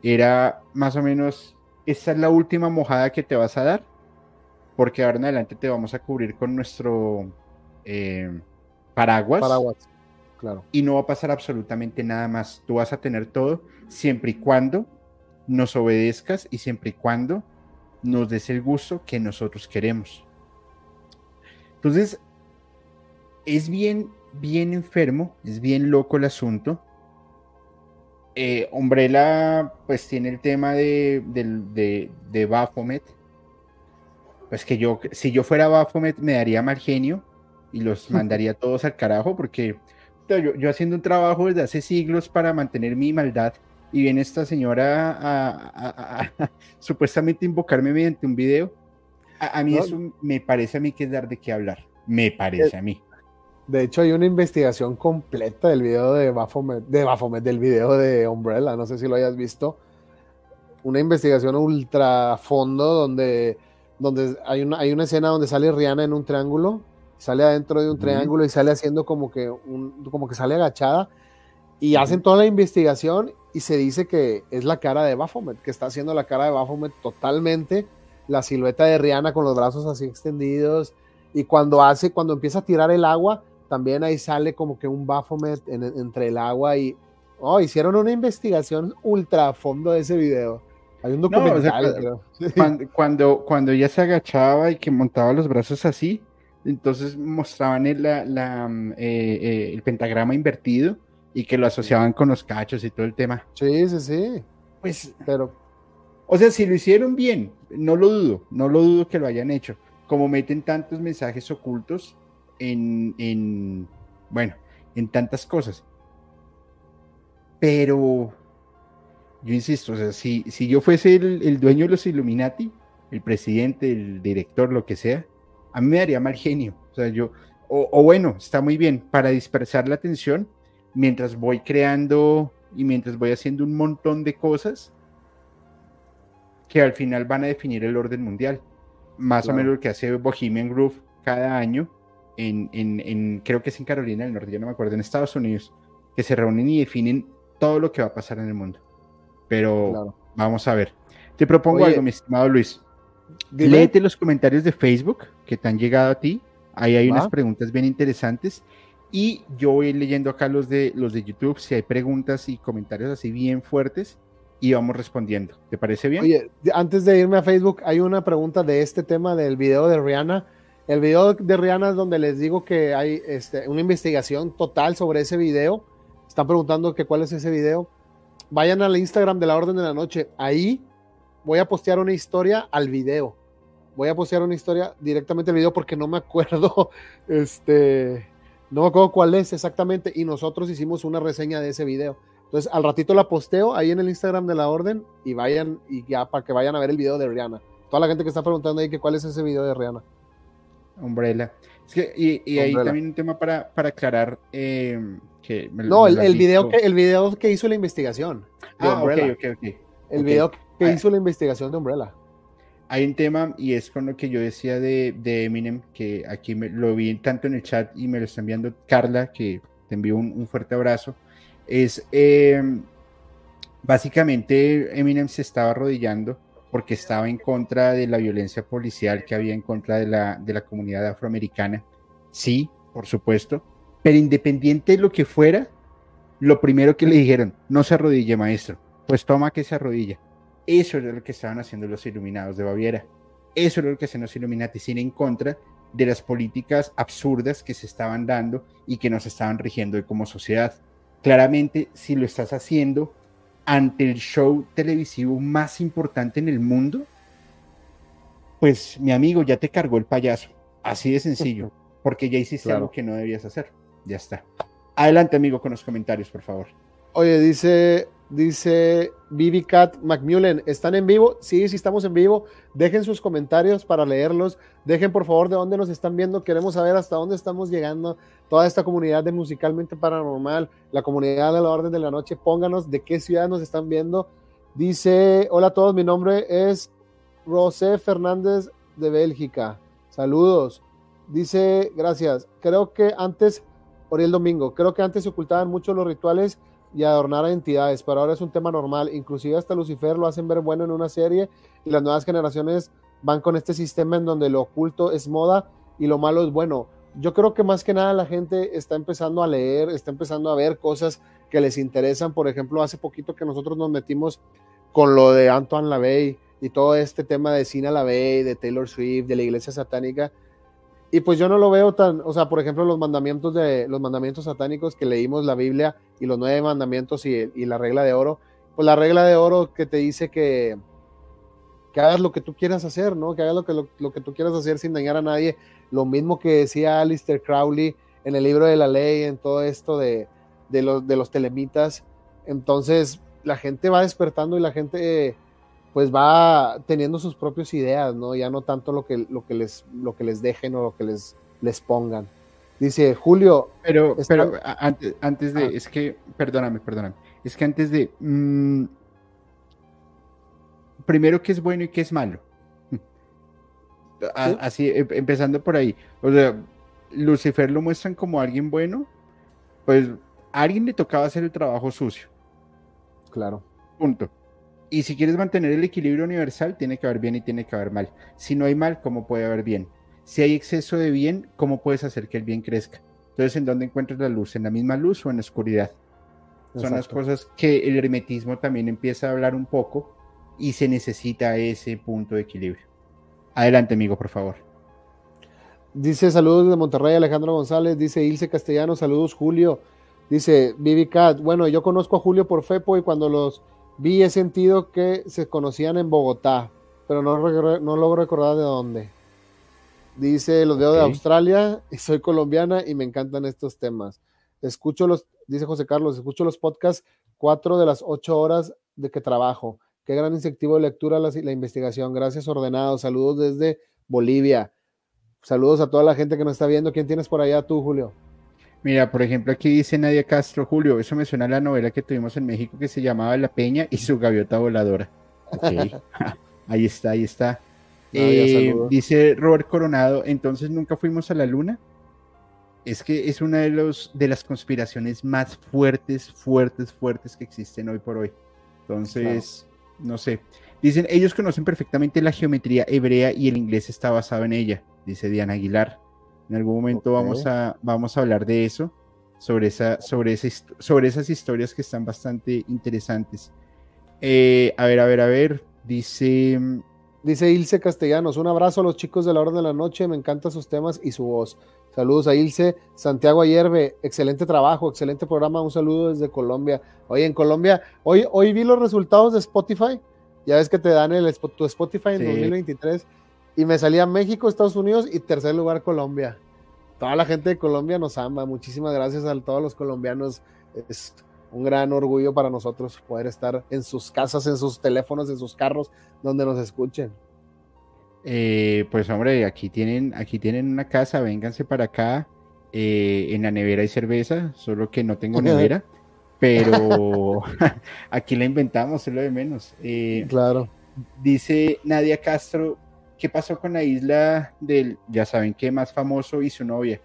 A: era más o menos, esta es la última mojada que te vas a dar, porque ahora en adelante te vamos a cubrir con nuestro eh, paraguas.
B: Paraguas, claro.
A: Y no va a pasar absolutamente nada más. Tú vas a tener todo siempre y cuando nos obedezcas y siempre y cuando nos des el gusto que nosotros queremos. Entonces, es bien, bien enfermo, es bien loco el asunto. Eh, Umbrella, pues tiene el tema de, de, de, Baphomet. Pues que yo, si yo fuera Baphomet, me daría mal genio y los [laughs] mandaría todos al carajo, porque yo, yo haciendo un trabajo desde hace siglos para mantener mi maldad y viene esta señora a, [laughs] supuestamente invocarme mediante un video. A, mí eso me parece a mí que es dar de qué hablar. Me parece a mí.
B: De hecho, hay una investigación completa del video de Baphomet, de Baphomet, del video de Umbrella, no sé si lo hayas visto. Una investigación ultra fondo donde, donde hay, una, hay una escena donde sale Rihanna en un triángulo, sale adentro de un triángulo y sale haciendo como que, un, como que sale agachada y hacen toda la investigación y se dice que es la cara de Baphomet, que está haciendo la cara de Baphomet totalmente, la silueta de Rihanna con los brazos así extendidos, y cuando hace, cuando empieza a tirar el agua, también ahí sale como que un Baphomet entre el agua y oh, hicieron una investigación ultra a fondo de ese video. Hay un documental. [laughs]
A: cuando, cuando, ella se agachaba y que montaba los brazos así, entonces mostraban el, la, mm, eh, eh, el pentagrama invertido y que lo asociaban con los cachos y todo el tema.
B: Sí, sí, sí.
A: Pues, pero, o sea, si lo hicieron bien, no lo dudo, no lo dudo que lo hayan hecho. Como meten tantos mensajes ocultos en, en bueno, en tantas cosas. Pero, yo insisto, o sea, si, si yo fuese el, el dueño de los Illuminati, el presidente, el director, lo que sea, a mí me daría mal genio. O sea, yo, o, o bueno, está muy bien, para dispersar la atención, mientras voy creando y mientras voy haciendo un montón de cosas que al final van a definir el orden mundial. Más o menos lo que hace Bohemian Groove cada año, en, en, creo que es en Carolina del Norte, ya no me acuerdo, en Estados Unidos, que se reúnen y definen todo lo que va a pasar en el mundo. Pero vamos a ver. Te propongo algo, mi estimado Luis. léete los comentarios de Facebook que te han llegado a ti. Ahí hay unas preguntas bien interesantes. Y yo voy leyendo acá los de, los de YouTube, si hay preguntas y comentarios así bien fuertes, y vamos respondiendo. ¿Te parece bien?
B: Oye, antes de irme a Facebook, hay una pregunta de este tema del video de Rihanna. El video de Rihanna es donde les digo que hay este, una investigación total sobre ese video. Están preguntando que cuál es ese video. Vayan al Instagram de la Orden de la Noche. Ahí voy a postear una historia al video. Voy a postear una historia directamente al video porque no me acuerdo, [laughs] este, no me acuerdo cuál es exactamente. Y nosotros hicimos una reseña de ese video. Entonces, al ratito la posteo ahí en el Instagram de la Orden y vayan, y ya para que vayan a ver el video de Rihanna. Toda la gente que está preguntando ahí que cuál es ese video de Rihanna.
A: Umbrella. Es que, y, ahí también un tema para, para aclarar. Eh, que
B: no, el, video que, el video que hizo la investigación.
A: ah, ok, ok, ok.
B: El video que hizo la investigación de Umbrella.
A: Hay un tema, y es con lo que yo decía de, Eminem, que aquí me, lo vi tanto en el chat y me lo está enviando Carla, que te envío un, fuerte abrazo. Es eh, básicamente Eminem se estaba arrodillando porque estaba en contra de la violencia policial que había en contra de la, de la comunidad afroamericana. Sí, por supuesto, pero independiente de lo que fuera, lo primero que le dijeron, no se arrodille, maestro, pues toma que se arrodilla. Eso era lo que estaban haciendo los iluminados de Baviera. Eso era lo que hacían los Illuminati, sin en contra de las políticas absurdas que se estaban dando y que nos estaban rigiendo como sociedad. Claramente, si lo estás haciendo ante el show televisivo más importante en el mundo, pues mi amigo ya te cargó el payaso. Así de sencillo, [laughs] porque ya hiciste algo que no debías hacer. Ya está. Adelante, amigo, con los comentarios, por favor.
B: Oye, dice, dice Cat McMullen, ¿están en vivo? Sí, sí estamos en vivo. Dejen sus comentarios para leerlos. Dejen, por favor, de dónde nos están viendo. Queremos saber hasta dónde estamos llegando. Toda esta comunidad de Musicalmente Paranormal, la comunidad de la Orden de la Noche, pónganos de qué ciudad nos están viendo. Dice, hola a todos, mi nombre es José Fernández de Bélgica. Saludos. Dice, gracias. Creo que antes, el Domingo, creo que antes se ocultaban mucho los rituales y adornar a entidades, pero ahora es un tema normal. Inclusive hasta Lucifer lo hacen ver bueno en una serie y las nuevas generaciones van con este sistema en donde lo oculto es moda y lo malo es bueno. Yo creo que más que nada la gente está empezando a leer, está empezando a ver cosas que les interesan. Por ejemplo, hace poquito que nosotros nos metimos con lo de Antoine LaVey y todo este tema de Sina LaVey, de Taylor Swift, de la iglesia satánica. Y pues yo no lo veo tan, o sea, por ejemplo, los mandamientos de los mandamientos satánicos que leímos la Biblia y los nueve mandamientos y, la regla de oro, pues la regla de oro que te dice que, que hagas lo que tú quieras hacer, ¿no? Que hagas lo que, lo, que tú quieras hacer sin dañar a nadie. Lo mismo que decía Alistair Crowley en el libro de la ley, en todo esto de, de, los, de los telemitas. Entonces, la gente va despertando y la gente pues va teniendo sus propias ideas, ¿no? Ya no tanto lo que, lo que, les, lo que les dejen o lo que les, les pongan. Dice Julio.
A: Pero, pero antes, antes de, ah. es que, perdóname, perdóname, es que antes de, mm, primero qué es bueno y qué es malo. [laughs] Así, em, empezando por ahí. O sea, Lucifer lo muestran como alguien bueno, pues a alguien le tocaba hacer el trabajo sucio.
B: Claro.
A: Punto. Y si quieres mantener el equilibrio universal, tiene que haber bien y tiene que haber mal. Si no hay mal, ¿cómo puede haber bien? Si hay exceso de bien, ¿cómo puedes hacer que el bien crezca? Entonces, ¿en dónde encuentras la luz? ¿En la misma luz o en la oscuridad? Son las cosas que el hermetismo también empieza a hablar un poco y se necesita ese punto de equilibrio. Adelante, amigo, por favor.
B: Dice saludos de Monterrey, Alejandro González. Dice Ilse Castellano, saludos, Julio. Dice Vivi Cat, bueno, yo conozco a Julio por Fepo y cuando los vi he sentido que se conocían en Bogotá, pero no, no logro recordar de dónde. Dice, los veo de Australia y soy colombiana y me encantan estos temas. Escucho los, dice José Carlos, escucho los podcasts cuatro de las ocho horas de que trabajo. Qué gran incentivo de lectura la, la investigación. Gracias, ordenado. Saludos desde Bolivia. Saludos a toda la gente que nos está viendo. ¿Quién tienes por allá tú, Julio?
A: Mira, por ejemplo, aquí dice Nadia Castro, Julio, eso me suena a la novela que tuvimos en México que se llamaba La Peña y su gaviota voladora. [laughs] [laughs] ahí está, ahí está. Eh, dice Robert Coronado, entonces nunca fuimos a la luna. Es que es una de, los, de las conspiraciones más fuertes, fuertes, fuertes que existen hoy por hoy. Entonces, no sé. Dicen, ellos conocen perfectamente la geometría hebrea y el inglés está basado en ella, dice Diana Aguilar. En algún momento vamos, a, vamos a hablar de eso, sobre, esa, sobre, sobre esas historias que están bastante interesantes. Eh, a ver, a ver, a ver, dice...
B: Dice Ilse Castellanos, un abrazo a los chicos de la Orden de la Noche, me encantan sus temas y su voz. Saludos a Ilse. Santiago Ayerbe, excelente trabajo, excelente programa. Un saludo desde Colombia. Oye, en Colombia, hoy, hoy vi los resultados de Spotify. Ya ves que te dan el, tu Spotify en 2023. Y me salía México, Estados Unidos y tercer lugar Colombia. Toda la gente de Colombia nos ama. Muchísimas gracias a todos los colombianos. Es un gran orgullo para nosotros poder estar en sus casas, en sus teléfonos, en sus carros, donde nos escuchen.
A: Eh, pues hombre, aquí tienen, aquí tienen una casa, vénganse para acá. Eh, en la nevera hay cerveza, solo que no tengo [laughs] nevera, pero [laughs] aquí la inventamos, es lo de menos. Eh,
B: claro.
A: Dice Nadia Castro, ¿qué pasó con la isla del, ya saben qué, más famoso y su novia?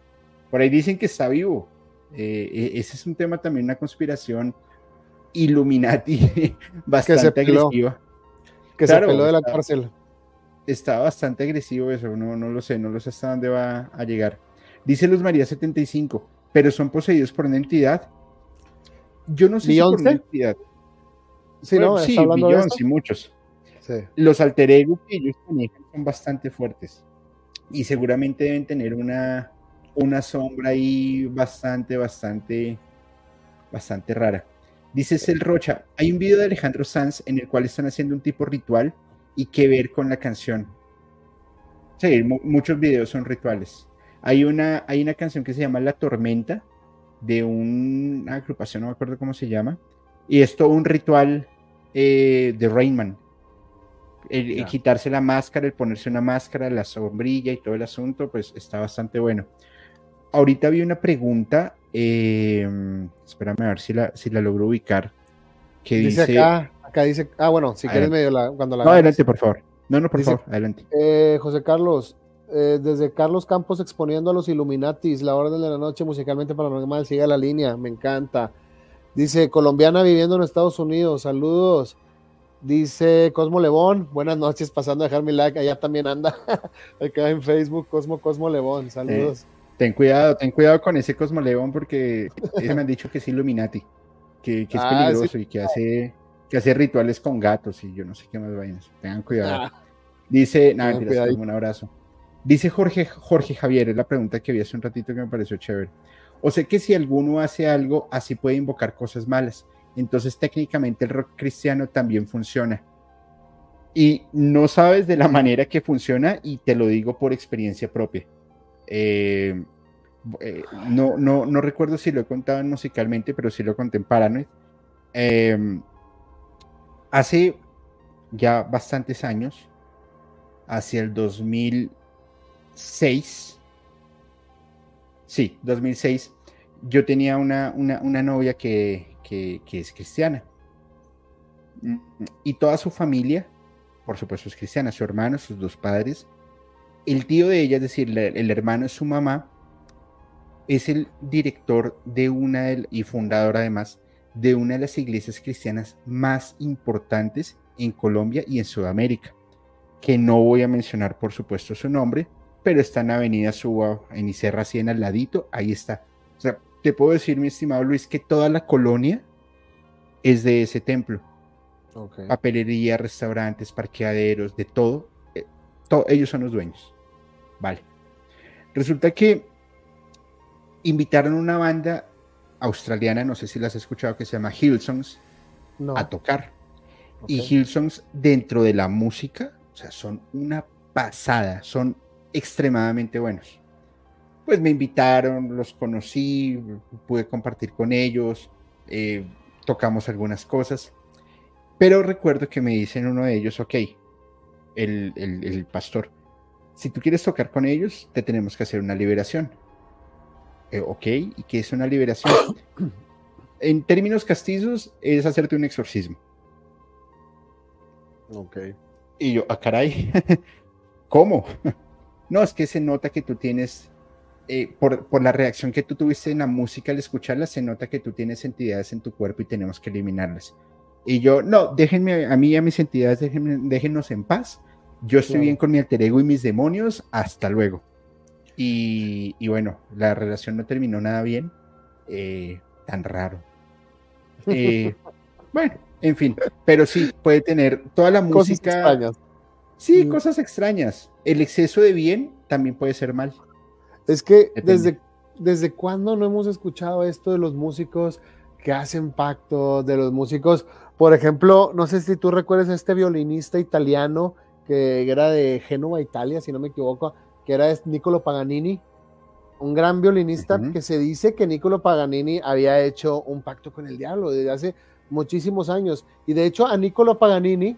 A: Por ahí dicen que está vivo. E, ese es un tema también, una conspiración Illuminati [laughs] bastante agresiva.
B: Que se peló de la cárcel
A: está bastante agresivo eso, no, no lo sé, no lo sé hasta dónde va a llegar. Dice Luz María 75, pero son poseídos por una entidad. Yo no sé si por una entidad.
B: Sí, no, sí,
A: y muchos. Los alter ego que ellos manejan son bastante fuertes y seguramente deben tener una, una sombra ahí bastante, bastante, bastante rara. Dice Cel Rocha, hay un video de Alejandro Sanz en el cual están haciendo un tipo ritual y qué ver con la canción. Sí, muchos videos son rituales. Hay una, hay una canción que se llama La Tormenta, de una agrupación, no me acuerdo cómo se llama, y es todo un ritual eh, de Rainman. El, quitarse la máscara, el ponerse una máscara, la sombrilla y todo el asunto, pues está bastante bueno. Ahorita vi una pregunta, eh, espérame a ver si la, si la logro ubicar, que dice, dice
B: acá, Acá dice, ah, bueno, si quieres medio la, cuando la.
A: No, adelante, por favor. No, no, por favor, adelante.
B: Eh, José Carlos, eh, desde Carlos Campos exponiendo a los Illuminatis, la orden de la noche musicalmente paranormal, sigue la línea, me encanta. Dice, colombiana viviendo en Estados Unidos, saludos. Dice Cosmo Lebón, buenas noches, pasando a dejar mi like, allá también anda, [laughs] acá en Facebook, Cosmo Cosmo Lebón, saludos.
A: Eh, ten cuidado, ten cuidado con ese Cosmo Lebón porque [laughs] me han dicho que es Illuminati, que, que es ah, peligroso y que hace que hace rituales con gatos y yo no sé qué más vainas. Tengan cuidado. Ah. Dice, nada, un abrazo. Dice Jorge, Jorge Javier, es la pregunta que vi hace un ratito que me pareció chévere. O sé que si alguno hace algo, así puede invocar cosas malas. Entonces, técnicamente el rock cristiano también funciona. Y no sabes de la manera que funciona, y te lo digo por experiencia propia. Eh, eh, no, no, no recuerdo si lo he contado musicalmente, pero sí lo conté en Paranoid. Eh, hace ya bastantes años, hacia el 2006, sí, 2006, yo tenía una, una, novia que, que, es cristiana. Y toda su familia, por supuesto, es cristiana, su hermano, sus dos padres. El tío de ella, es decir, el hermano de su mamá, es el director de una y fundador además de una de las iglesias cristianas más importantes en Colombia y en Sudamérica, que no voy a mencionar por supuesto su nombre, pero está en Avenida Suba, en Icerra, así en al ladito, ahí está. O sea, te puedo decir, mi estimado Luis, que toda la colonia es de ese templo. Papelería, restaurantes, parqueaderos, de todo, eh, todo. Ellos son los dueños. Vale. Resulta que invitaron una banda australiana, no sé si la has escuchado, que se llama Hillsongs, a tocar. Y Hillsongs dentro de la música, o sea, son una pasada, son extremadamente buenos. Pues me invitaron, los conocí, pude compartir con ellos, eh, tocamos algunas cosas, pero recuerdo que me dicen uno de ellos, ok, el, el pastor, si tú quieres tocar con ellos, te tenemos que hacer una liberación eh, ok, y que es una liberación. [coughs] en términos castizos, es hacerte un exorcismo.
B: Ok.
A: Y yo, ah, caray, [laughs] ¿cómo? [laughs] no, es que se nota que tú tienes, eh, por, por, la reacción que tú tuviste en la música al escucharla, se nota que tú tienes entidades en tu cuerpo y tenemos que eliminarlas. Y yo, no, déjenme, a mí y a mis entidades, déjennos en paz. Yo estoy bien con mi alter ego y mis demonios, hasta luego. Y, bueno, la relación no terminó nada bien, eh, tan raro. [laughs] Eh, bueno, en fin, pero sí, puede tener toda la música. Cosas extrañas. Sí, mm. cosas extrañas. El exceso de bien también puede ser mal.
B: Es que desde, desde cuándo no hemos escuchado esto de los músicos que hacen pacto, de los músicos, por ejemplo, no sé si tú recuerdas a este violinista italiano que era de Génova, Italia, si no me equivoco, que era Niccolo Paganini, un gran violinista que se dice que Niccolo Paganini había hecho un pacto con el diablo desde hace muchísimos años. Y de hecho a Niccolo Paganini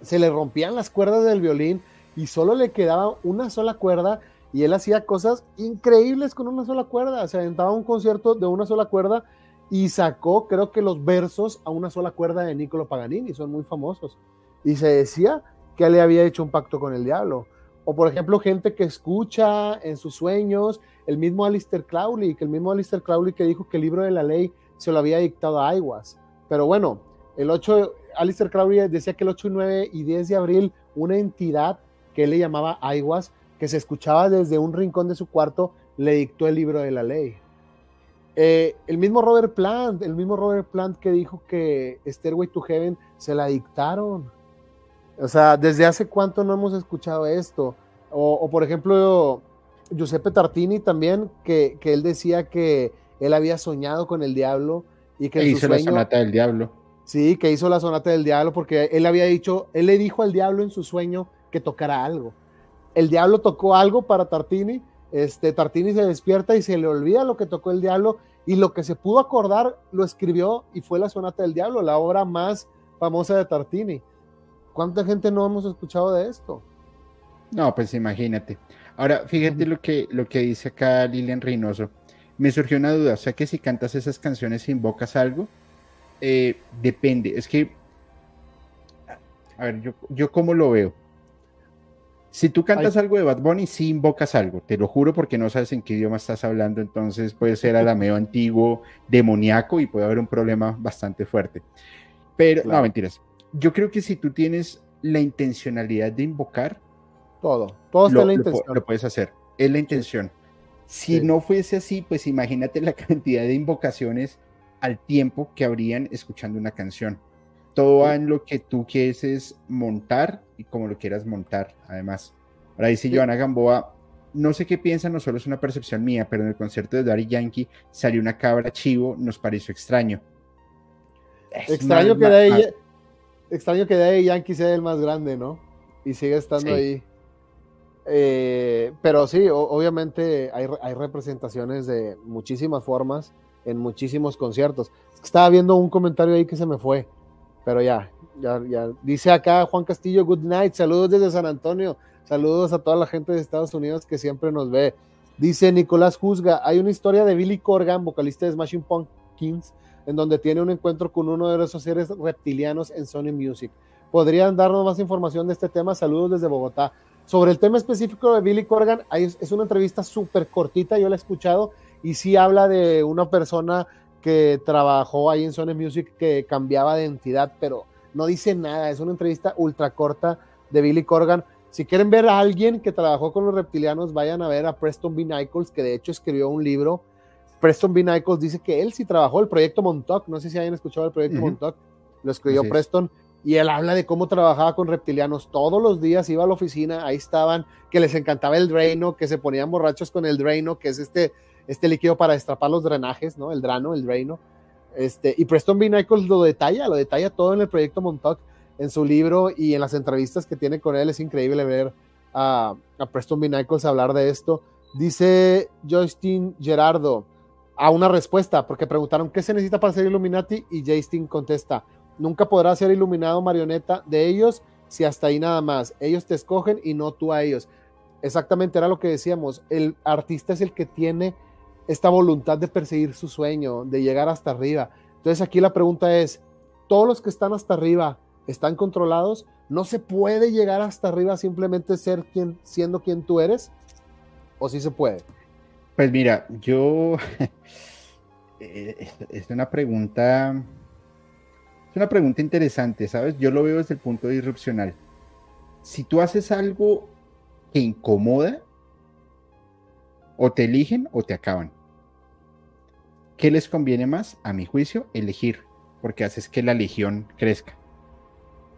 B: se le rompían las cuerdas del violín y solo le quedaba una sola cuerda y él hacía cosas increíbles con una sola cuerda. Se aventaba un concierto de una sola cuerda y sacó, creo que los versos a una sola cuerda de Niccolo Paganini, son muy famosos. Y se decía que le había hecho un pacto con el diablo. O por ejemplo, gente que escucha en sus sueños, el mismo Alistair Crowley, que el mismo Alistair Crowley que dijo que el libro de la ley se lo había dictado a Aiguas. Pero bueno, el 8, Alistair Crowley decía que el 8, 9 y 10 de abril, una entidad que él le llamaba Aiguas, que se escuchaba desde un rincón de su cuarto, le dictó el libro de la ley. Eh, el mismo Robert Plant, el mismo Robert Plant que dijo que Stairway to Heaven se la dictaron. O sea, ¿desde hace cuánto no hemos escuchado esto? O, por ejemplo, Giuseppe Tartini también, que, él decía que él había soñado con el diablo y que...
A: hizo la sonata del diablo.
B: Sí, que hizo la sonata del diablo porque él había dicho, él le dijo al diablo en su sueño que tocara algo. El diablo tocó algo para Tartini, este, Tartini se despierta y se le olvida lo que tocó el diablo y lo que se pudo acordar lo escribió y fue la sonata del diablo, la obra más famosa de Tartini. ¿Cuánta gente no hemos escuchado de esto?
A: No, pues imagínate. Ahora, fíjate lo que, lo que dice acá Lilian Reynoso. Me surgió una duda, o sea que si cantas esas canciones invocas algo, eh, depende. Es que, a ver, yo, yo cómo lo veo. Si tú cantas algo de Bad Bunny, sí invocas algo, te lo juro porque no sabes en qué idioma estás hablando, entonces puede ser alameo antiguo, demoníaco y puede haber un problema bastante fuerte. Pero, no, mentiras. Yo creo que si tú tienes la intencionalidad de invocar,
B: todo, todo está
A: lo,
B: la intención.
A: Lo, puedes hacer, es la intención. Si no fuese así, pues imagínate la [laughs] cantidad de invocaciones al tiempo que habrían escuchando una canción. Todo va en lo que tú quieres montar y como lo quieras montar, además. Ahora dice Joana Gamboa, no sé qué piensan, no solo es una percepción mía, pero en el concierto de Daddy Yankee salió una cabra chivo, nos pareció extraño.
B: extraño, que de ella, extraño que Daddy Yankee sea el más grande, ¿no? Y sigue estando ahí. Eh, pero sí, obviamente hay, hay, representaciones de muchísimas formas en muchísimos conciertos. Estaba viendo un comentario ahí que se me fue, pero ya, ya, ya. Dice acá Juan Castillo, good night, saludos desde San Antonio, saludos a toda la gente de Estados Unidos que siempre nos ve. Dice Nicolás Juzga, hay una historia de Billy Corgan, vocalista de Smashing Pumpkins, en donde tiene un encuentro con uno de esos seres reptilianos en Sony Music. ¿Podrían darnos más información de este tema? Saludos desde Bogotá. Sobre el tema específico de Billy Corgan, es una entrevista súper cortita, yo la he escuchado, y sí habla de una persona que trabajó ahí en Sony Music que cambiaba de entidad, pero no dice nada, es una entrevista ultra corta de Billy Corgan. Si quieren ver a alguien que trabajó con los reptilianos, vayan a ver a Preston B. Nichols, que de hecho escribió un libro. Preston B. Nichols dice que él sí trabajó el proyecto Montauk, no sé si hayan escuchado el proyecto Montauk, lo escribió Preston y él habla de cómo trabajaba con reptilianos todos los días, iba a la oficina, ahí estaban, que les encantaba el Draino, que se ponían borrachos con el Draino, que es este, este líquido para destrapar los drenajes, ¿no? El Drano, el Draino. Este, y Preston B. Nichols lo detalla, lo detalla todo en el proyecto Montauk, en su libro y en las entrevistas que tiene con él. Es increíble ver a, a Preston B. Nichols hablar de esto. Dice Justin Gerardo a una respuesta, porque preguntaron qué se necesita para ser Illuminati y Justin contesta, Nunca podrás ser iluminado marioneta de ellos si hasta ahí nada más. Ellos te escogen y no tú a ellos. Exactamente era lo que decíamos. El artista es el que tiene esta voluntad de perseguir su sueño, de llegar hasta arriba. Entonces aquí la pregunta es, ¿todos los que están hasta arriba están controlados? ¿No se puede llegar hasta arriba simplemente ser quien, siendo quien tú eres? ¿O sí se puede?
A: Pues mira, yo... [laughs] Eh, es una pregunta Es una pregunta interesante, ¿sabes? Yo lo veo desde el punto disrupcional. Si tú haces algo que incomoda, o te eligen o te acaban. ¿Qué les conviene más? A mi juicio, elegir, porque haces que la legión crezca.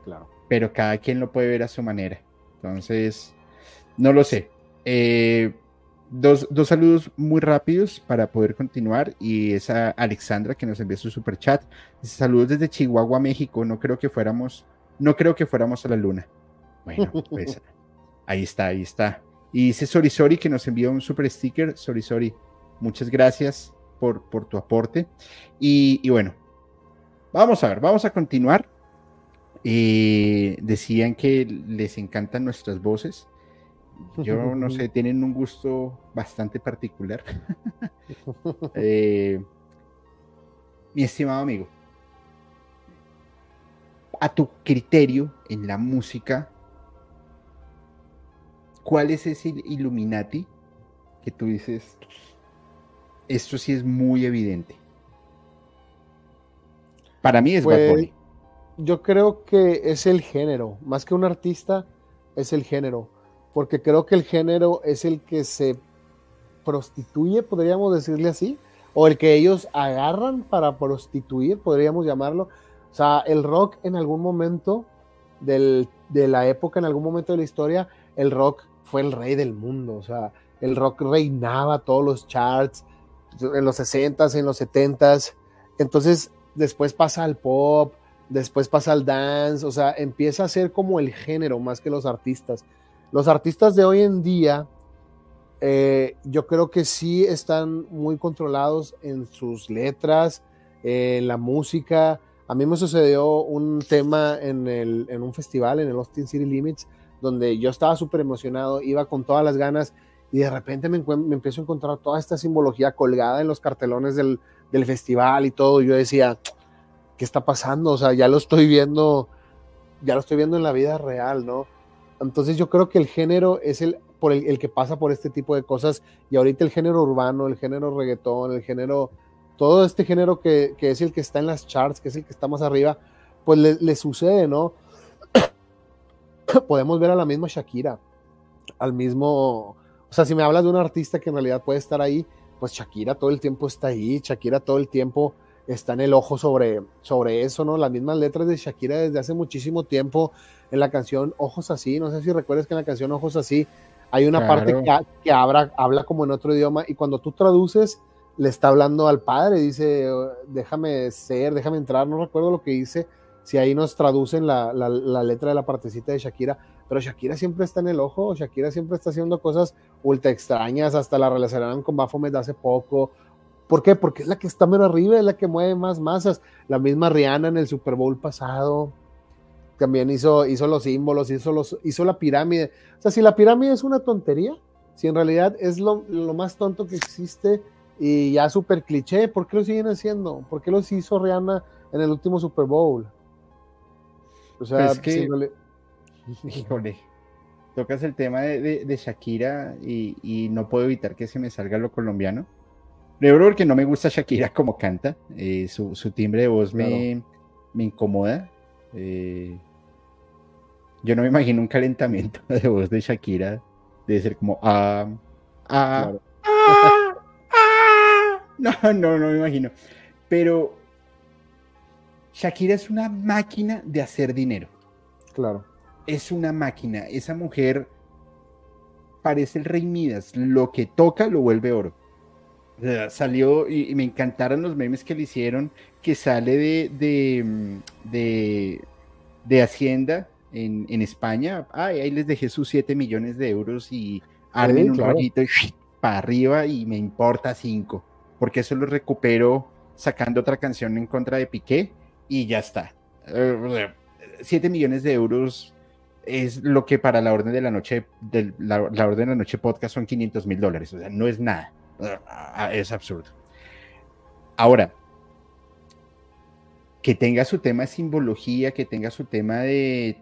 B: Claro.
A: Pero cada quien lo puede ver a su manera. Entonces, no lo sé. Eh, dos, saludos muy rápidos para poder continuar. Y esa Alexandra que nos envió su super chat. Saludos desde Chihuahua, México. No creo que fuéramos, no creo que fuéramos a la luna. Bueno, pues [laughs] ahí está, ahí está. Y dice Sorisori que nos envió un super sticker. Sorisori, muchas gracias por, por tu aporte. Y, bueno, vamos a ver, vamos a continuar. Eh, decían que les encantan nuestras voces. Yo [laughs] no sé, tienen un gusto bastante particular. [laughs] Eh, mi estimado amigo, a tu criterio en la música, ¿cuál es ese Illuminati que tú dices, esto sí es muy evidente? Para mí es pues,
B: Yo creo que es el género, más que un artista, es el género, porque creo que el género es el que se prostituye, podríamos decirle así, o el que ellos agarran para prostituir, podríamos llamarlo. O sea, el rock en algún momento de la época, en algún momento de la historia, el rock fue el rey del mundo, o sea, el rock reinaba todos los charts en los 60s, en los 70s, entonces después pasa al pop, después pasa al dance, o sea, empieza a ser como el género más que los artistas. Los artistas de hoy en día, eh, yo creo que sí están muy controlados en sus letras, en la música. A mí me sucedió un tema en, el, en un festival, en el Austin City Limits, donde yo estaba súper emocionado, iba con todas las ganas y de repente me, me, empiezo a encontrar toda esta simbología colgada en los cartelones del, festival y todo. Yo decía, ¿qué está pasando? O sea, ya lo estoy viendo, ya lo estoy viendo en la vida real, ¿no? Entonces yo creo que el género es el, por el, que pasa por este tipo de cosas y ahorita el género urbano, el género reggaetón, el género, todo este género que, es el que está en las charts, que es el que está más arriba, pues le sucede, ¿no? Podemos ver a la misma Shakira, al mismo, o sea, si me hablas de un artista que en realidad puede estar ahí, pues Shakira todo el tiempo está ahí, Shakira todo el tiempo está en el ojo sobre, sobre eso, ¿no? Las mismas letras de Shakira desde hace muchísimo tiempo en la canción Ojos Así, no sé si recuerdas que en la canción Ojos Así hay una parte que, que habla, habla como en otro idioma y cuando tú traduces le está hablando al padre, dice, déjame ser, déjame entrar, no recuerdo lo que dice, si ahí nos traducen la, letra de la partecita de Shakira, pero Shakira siempre está en el ojo, Shakira siempre está haciendo cosas ultra extrañas, hasta la relacionaron con Baphomet hace poco. ¿Por qué? Porque es la que está menos arriba, es la que mueve más masas. La misma Rihanna en el Super Bowl pasado también hizo, los símbolos, hizo, los, hizo la pirámide. O sea, si la pirámide es una tontería, si en realidad es lo, lo más tonto que existe y ya súper cliché, ¿por qué lo siguen haciendo? ¿Por qué los hizo Rihanna en el último Super Bowl?
A: O sea, es que, [laughs] híjole, tocas el tema de, Shakira y, no puedo evitar que se me salga lo colombiano. Primero porque no me gusta Shakira como canta, eh, su, timbre de voz me, me, incomoda. Eh, yo no me imagino un calentamiento [laughs] de voz de Shakira, debe ser como ah, ah, ah, ah. [laughs] No, no, no me imagino. Pero Shakira es una máquina de hacer dinero.
B: Claro.
A: Es una máquina. Esa mujer parece el rey Midas. Lo que toca lo vuelve oro. salió y, me encantaron los memes que le hicieron, que sale de, de, de, Hacienda en, España. Ay, ahí les dejé sus 7 millones de euros y armen un rollito para arriba y me importa 5. Porque eso lo recupero sacando otra canción en contra de Piqué y ya está. 7 eh, millones de euros es lo que para la orden de la noche, de la, orden de la noche podcast son 500 mil dólares. O sea, no es nada. Ah, es absurdo. Ahora, que tenga su tema de simbología, que tenga su tema de,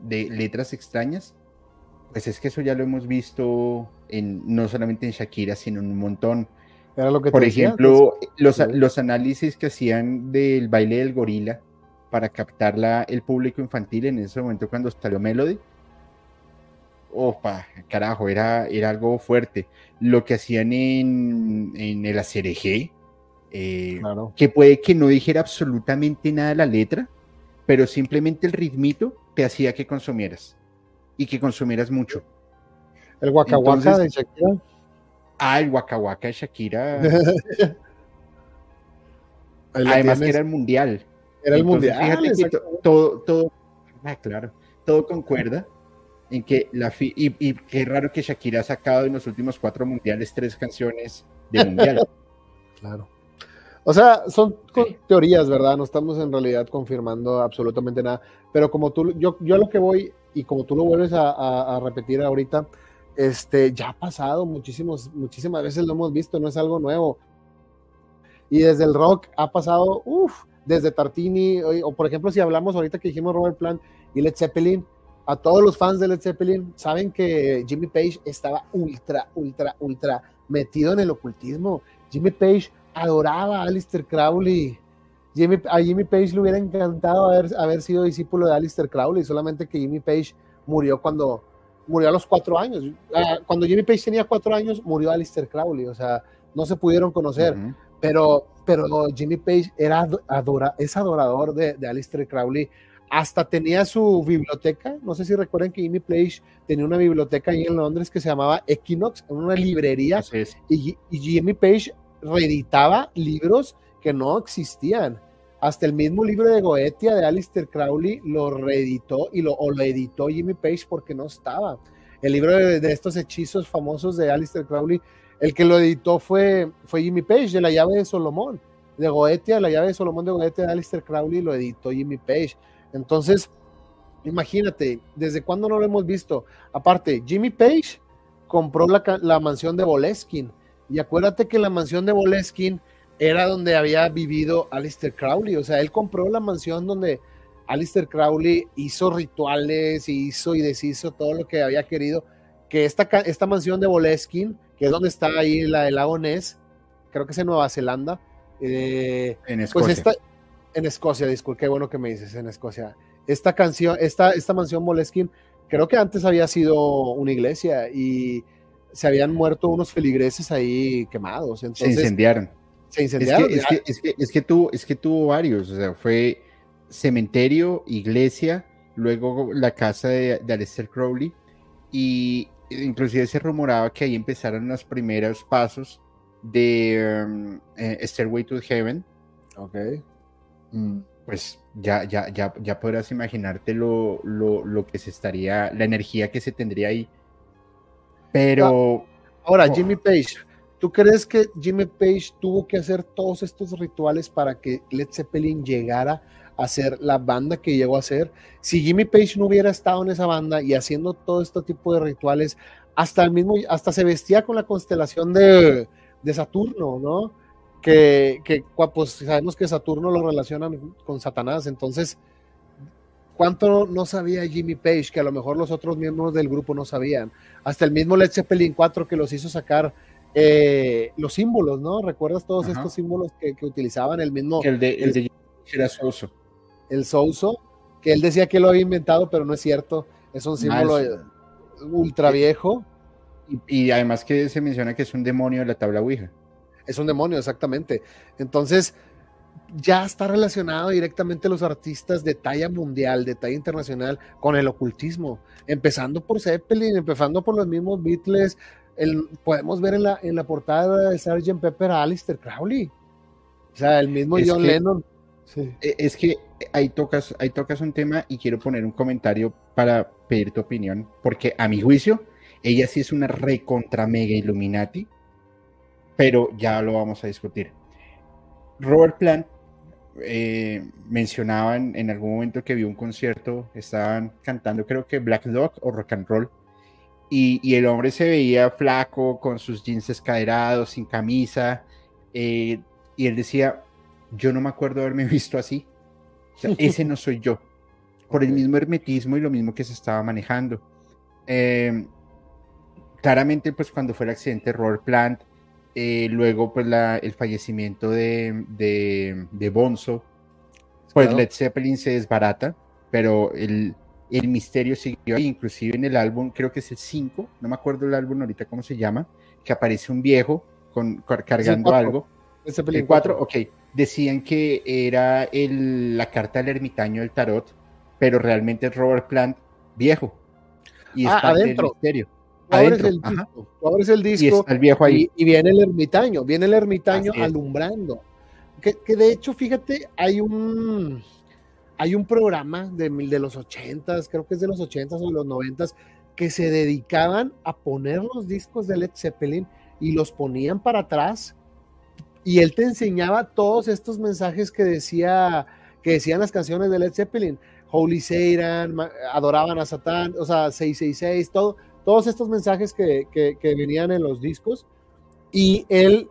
A: de letras extrañas, pues es que eso ya lo hemos visto en, no solamente en Shakira, sino en un montón.
B: Era lo que
A: Por ejemplo, los, los análisis que hacían del baile del gorila para captar la, el público infantil en ese momento cuando salió Melody. Opa, carajo, era, era algo fuerte. Lo que hacían en, en el ACRG, eh, que puede que no dijera absolutamente nada la letra, pero simplemente el ritmito te hacía que consumieras y que consumieras mucho.
B: El Waka de Shakira.
A: Ah, el Waka de Shakira. [laughs] Además que era el mundial.
B: Era el mundial. Fíjate
A: que todo, todo, ah, claro, todo concuerda en que la y, y qué raro que Shakira ha sacado en los últimos cuatro mundiales tres canciones de mundial. [laughs]
B: claro. O sea, son teorías, ¿verdad? No estamos en realidad confirmando absolutamente nada. Pero como tú, yo, yo a lo que voy, y como tú lo vuelves a, repetir ahorita, este, ya ha pasado muchísimos, muchísimas veces lo hemos visto, no es algo nuevo. Y desde el rock ha pasado, uff, desde Tartini, o, por ejemplo, si hablamos ahorita que dijimos Robert Plant y Led Zeppelin, a todos los fans de Led Zeppelin saben que Jimmy Page estaba ultra, ultra, ultra metido en el ocultismo. Jimmy Page adoraba a Alistair Crowley. a Jimmy Page le hubiera encantado haber, haber sido discípulo de Alistair Crowley, solamente que Jimmy Page murió cuando murió a los cuatro años. Ah, cuando Jimmy Page tenía cuatro años, murió Alistair Crowley, o sea, no se pudieron conocer. Pero, pero Jimmy Page era adora, es adorador de, de Alistair Crowley. Hasta tenía su biblioteca. No sé si recuerdan que Jimmy Page tenía una biblioteca ahí en Londres que se llamaba Equinox, en una librería. Y, y Jimmy Page reeditaba libros que no existían. Hasta el mismo libro de Goetia de Alistair Crowley lo reeditó y lo, o lo editó Jimmy Page porque no estaba. El libro de, estos hechizos famosos de Alistair Crowley, el que lo editó fue, fue Jimmy Page de la llave de Solomón. De Goetia, la llave de Solomón de Goetia de Alistair Crowley lo editó Jimmy Page. Entonces, imagínate, ¿desde cuándo no lo hemos visto? Aparte, Jimmy Page compró la, la mansión de Boleskin y acuérdate que la mansión de Boleskin era donde había vivido Alistair Crowley. O sea, él compró la mansión donde Alistair Crowley hizo rituales y hizo y deshizo todo lo que había querido. Que esta, esta mansión de Boleskin, que es donde está ahí la del lago Ness, creo que es en Nueva Zelanda.
A: Eh, en pues Escocia.
B: Pues esta, en Escocia, disculpe, qué bueno que me dices, en Escocia. Esta canción, esta, esta mansión Boleskin, creo que antes había sido una iglesia y se habían muerto unos feligreses ahí quemados. Entonces,
A: se incendiaron.
B: Se incendiaron.
A: Es que, es que, es que, tuvo, es que tuvo varios, o sea, fue cementerio, iglesia, luego la casa de, de Aleister Crowley, y inclusive se rumoraba que ahí empezaron los primeros pasos de um, eh, Stairway to Heaven.
B: Ok.
A: Mm, pues ya, ya, ya, ya podrás imaginarte lo, lo, lo que se estaría, la energía que se tendría ahí pero.
B: Ahora, oh. Jimmy Page, ¿tú crees que Jimmy Page tuvo que hacer todos estos rituales para que Led Zeppelin llegara a ser la banda que llegó a ser? Si Jimmy Page no hubiera estado en esa banda y haciendo todo este tipo de rituales, hasta el mismo, hasta se vestía con la constelación de, Saturno, ¿no? Que, que, pues sabemos que Saturno lo relacionan con Satanás, entonces ¿Cuánto no sabía Jimmy Page que a lo mejor los otros miembros del grupo no sabían? Hasta el mismo Led Zeppelin 4 que los hizo sacar eh, los símbolos, ¿no? ¿Recuerdas todos estos símbolos que, utilizaban? El mismo.
A: El de, el, de era Souso.
B: El Souso, que él decía que lo había inventado, pero no es cierto. Es un símbolo ultra eh, viejo.
A: Y, y, además que se menciona que es un demonio de la tabla Ouija.
B: Es un demonio, exactamente. Entonces, ya está relacionado directamente los artistas de talla mundial, de talla internacional, con el ocultismo, empezando por Zeppelin, empezando por los mismos Beatles. El, podemos ver en la, en la portada de Sgt. Pepper a Alistair Crowley. O sea, el mismo John Lennon.
A: E, es que ahí tocas, ahí tocas un tema y quiero poner un comentario para pedir tu opinión, porque a mi juicio, ella sí es una recontra mega Illuminati, pero ya lo vamos a discutir. Robert Plant eh, mencionaban en algún momento que vio un concierto, estaban cantando creo que Black Dog o Rock and Roll, y, el hombre se veía flaco, con sus jeans escaderados, sin camisa, eh, y él decía, yo no me acuerdo haberme [laughs] visto así, [laughs] ese no soy yo, por el mismo hermetismo y lo mismo que se estaba manejando. Em, claramente, pues cuando fue el accidente, Robert Plant eh, luego pues la, el fallecimiento de, de, Bonzo, pues Led Zeppelin se desbarata, pero el, el misterio siguió ahí, inclusive en el álbum, creo que es el 5, no me acuerdo el álbum ahorita cómo se llama, que aparece un viejo con, cargando algo. El 4, ok. Decían que era el, la carta del ermitaño del tarot, pero realmente es Robert Plant viejo.
B: Y ah, adentro. misterio. Abres el disco, abres el disco
A: y, está el viejo ahí.
B: Y, viene el ermitaño, viene el ermitaño alumbrando. Que, que, de hecho, fíjate, hay un, hay un programa de, de los ochentas, creo que es de los ochentas o de los noventas, que se dedicaban a poner los discos de Led Zeppelin y los ponían para atrás. Y él te enseñaba todos estos mensajes que decía que decían las canciones de Led Zeppelin, Holy Satan, adoraban a Satán, o sea, 666, todo, todos estos mensajes que, que, venían en los discos. Y él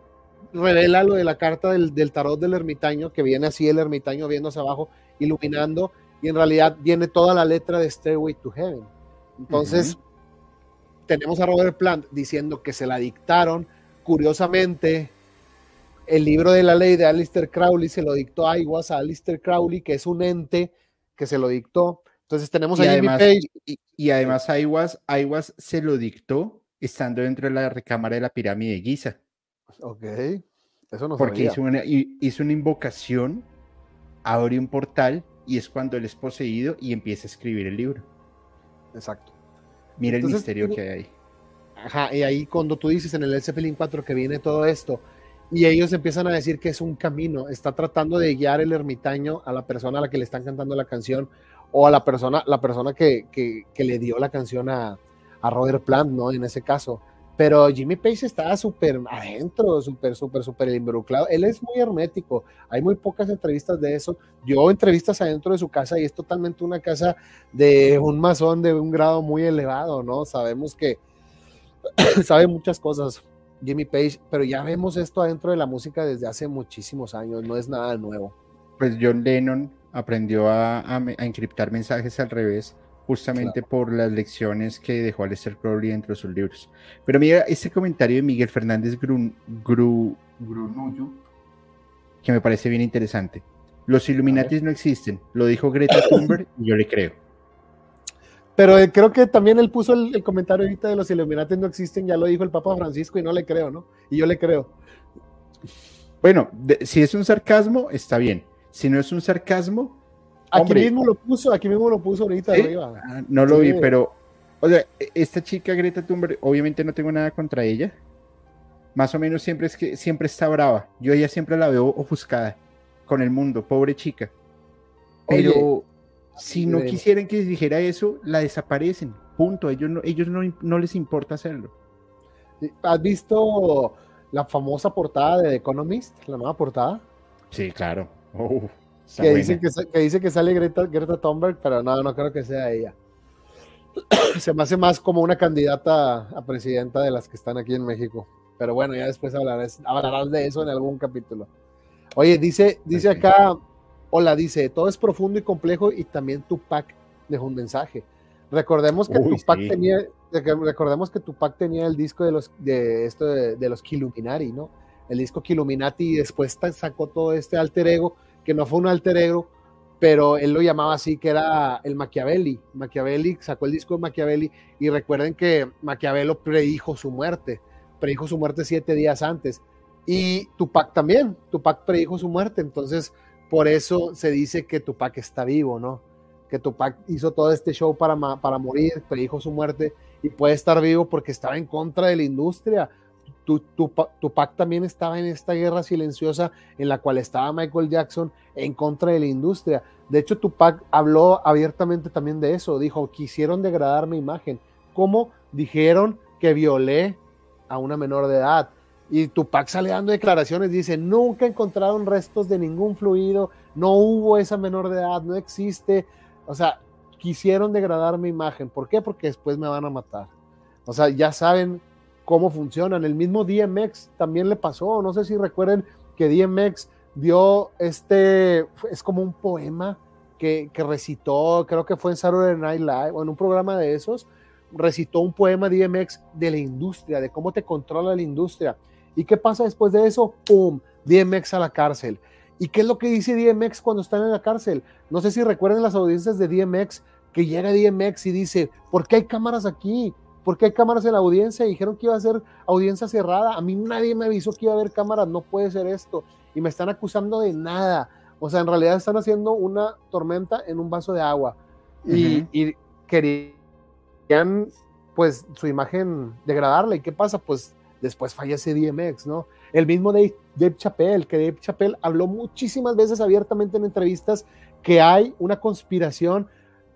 B: revela lo de la carta del, del, tarot del ermitaño, que viene así el ermitaño hacia abajo, iluminando, y en realidad viene toda la letra de Stairway to Heaven. Entonces, tenemos a Robert Plant diciendo que se la dictaron. Curiosamente, el libro de la ley de Alistair Crowley se lo dictó a Iwas, a Alistair Crowley, que es un ente que se lo dictó. Entonces tenemos
A: y a además, Page. Y, además Iwas, se lo dictó estando dentro de la recámara de la pirámide de Giza.
B: Ok, eso no
A: Porque hizo una, hizo una invocación, abre un portal y es cuando él es poseído y empieza a escribir el libro.
B: Exacto.
A: Mira el misterio que hay ahí.
B: Ajá, y ahí cuando tú dices en el El Zeppelin 4 que viene todo esto, y ellos empiezan a decir que es un camino, está tratando de guiar el ermitaño a la persona a la que le están cantando la canción, o a la persona, la persona que, que, le dio la canción a, a Robert Plant, ¿no? En ese caso. Pero Jimmy Page estaba súper adentro, súper, súper, súper involucrado. Él es muy hermético. Hay muy pocas entrevistas de eso. Yo entrevistas adentro de su casa y es totalmente una casa de un masón de un grado muy elevado, ¿no? Sabemos que [coughs] sabe muchas cosas Jimmy Page, pero ya vemos esto adentro de la música desde hace muchísimos años. No es nada nuevo.
A: Pues John Lennon aprendió a, a, a encriptar mensajes al revés justamente por las lecciones que dejó Aleister Crowley dentro de sus libros. Pero mira este comentario de Miguel Fernández Grun, Grunullo, que me parece bien interesante. Los Illuminatis no existen, lo dijo Greta [coughs] Thunberg y yo le creo.
B: Pero eh, creo que también él puso el, comentario ahorita de los Illuminatis no existen, ya lo dijo el Papa Francisco y no le creo, ¿no? Y yo le creo.
A: Bueno, si es un sarcasmo, está bien. Si no es un sarcasmo,
B: Aquí mismo lo puso, aquí mismo lo puso ahorita arriba.
A: Ah, no lo vi, pero, o sea, e, esta chica Greta Thunberg, obviamente no tengo nada contra ella. Más o menos siempre es que siempre está brava. Yo ella siempre la veo ofuscada con el mundo, pobre chica. Pero si no quisieran que dijera eso, la desaparecen. Punto. Ellos no, ellos no, les importa hacerlo.
B: ¿Has visto la famosa portada de The Economist? La nueva portada.
A: Sí, claro
B: que, dice que, dice que sale Greta, Greta Thunberg, pero no, no creo que sea ella. [clears throat] Se me hace más como una candidata a presidenta de las que están aquí en México. Pero bueno, ya después hablarás, hablarás de eso en algún capítulo. Oye, dice, dice acá, hola, dice, todo es profundo y complejo y también Tupac dejó un mensaje. Recordemos que Tupac tenía, recordemos que Tupac tenía el disco de los de esto de, de los Kiluminari, ¿no? El disco Kiluminati y después sacó todo este alter ego que no fue un alter ego, pero él lo llamaba así, que era el Machiavelli. Machiavelli sacó el disco de Machiavelli y recuerden que Maquiavelo predijo su muerte, predijo su muerte siete días antes. Y Tupac también, Tupac predijo su muerte, entonces por eso se dice que Tupac está vivo, ¿no? Que Tupac hizo todo este show para, para morir, predijo su muerte y puede estar vivo porque estaba en contra de la industria, Tupac también estaba en esta guerra silenciosa en la cual estaba Michael Jackson en contra de la industria. De hecho, Tupac habló abiertamente también de eso. Dijo, quisieron degradar mi imagen. ¿Cómo? Dijeron que violé a una menor de edad. Y Tupac sale dando declaraciones, dice, nunca encontraron restos de ningún fluido, no hubo esa menor de edad, no existe. O sea, quisieron degradar mi imagen. ¿Por qué? Porque después me van a matar. O sea, ya saben cómo funcionan. El mismo DMX también le pasó, no sé si recuerden que DMX dio este, es como un poema que, recitó, creo que fue en Saturday Night Live o en un programa de esos, recitó un poema DMX de la industria, de cómo te controla la industria. ¿Y qué pasa después de eso? ¡Pum! DMX a la cárcel. ¿Y qué es lo que dice DMX cuando están en la cárcel? No sé si recuerden las audiencias de DMX, que llega DMX y dice, ¿por qué hay cámaras aquí? ¿Por qué hay cámaras en la audiencia? Dijeron que iba a ser audiencia cerrada. A mí nadie me avisó que iba a haber cámaras, no puede ser esto. Y me están acusando de nada. O sea, en realidad están haciendo una tormenta en un vaso de agua. y, y, querían, pues, su imagen degradarla. ¿Y qué pasa? Pues después fallece DMX, ¿no? El mismo Dave, Dave Chappelle, que Dave Chappelle habló muchísimas veces abiertamente en entrevistas que hay una conspiración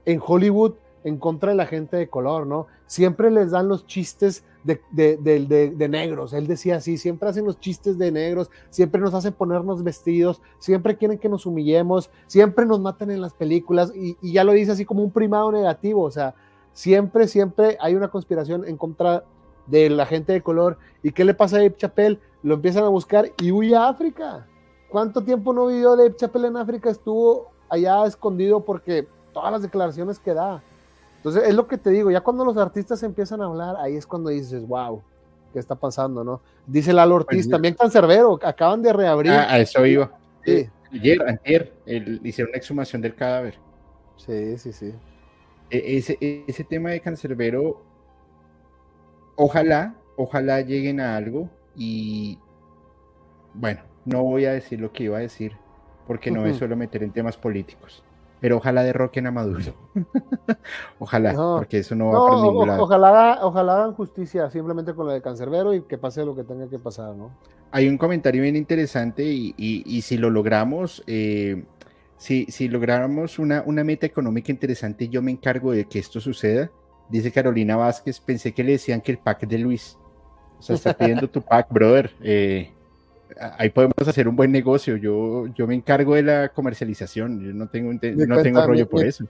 B: en Hollywood en contra de la gente de color, ¿no? Siempre les dan los chistes de, de, negros, él decía así, siempre hacen los chistes de negros, siempre nos hacen ponernos vestidos, siempre quieren que nos humillemos, siempre nos matan en las películas y, y ya lo dice así como un primado negativo, o sea, siempre, siempre hay una conspiración en contra de la gente de color. ¿Y qué le pasa a Dave Chappelle? Lo empiezan a buscar y huye a África. ¿Cuánto tiempo no vivió Dave Chappelle en África? Estuvo allá escondido porque todas las declaraciones que da. Entonces, es lo que te digo, ya cuando los artistas empiezan a hablar, ahí es cuando dices, wow, ¿qué está pasando, no? Dice Lalo Ortiz, pues, también Cancerbero, acaban de reabrir.
A: Ah, a eso iba. Sí. Ayer, ayer, hicieron una exhumación del cadáver.
B: Sí, sí, sí.
A: E, ese, ese tema de Cancerbero ojalá, ojalá lleguen a algo y bueno, no voy a decir lo que iba a decir porque no me suelo meter en temas políticos. Pero ojalá derroquen a Maduro. [laughs] ojalá, porque eso no va a ningún lado.
B: Ojalá, ojalá hagan justicia simplemente con la de Cancerbero y que pase lo que tenga que pasar, ¿no?
A: Hay un comentario bien interesante y, si lo logramos, eh, si, si logramos una, una meta económica interesante, yo me encargo de que esto suceda Dice Carolina Vázquez, pensé que le decían que el pack de Luis. O sea, está pidiendo tu pack, brother. Eh, ahí podemos hacer un buen negocio. Yo, yo me encargo de la comercialización. Yo no tengo, no tengo rollo por eso.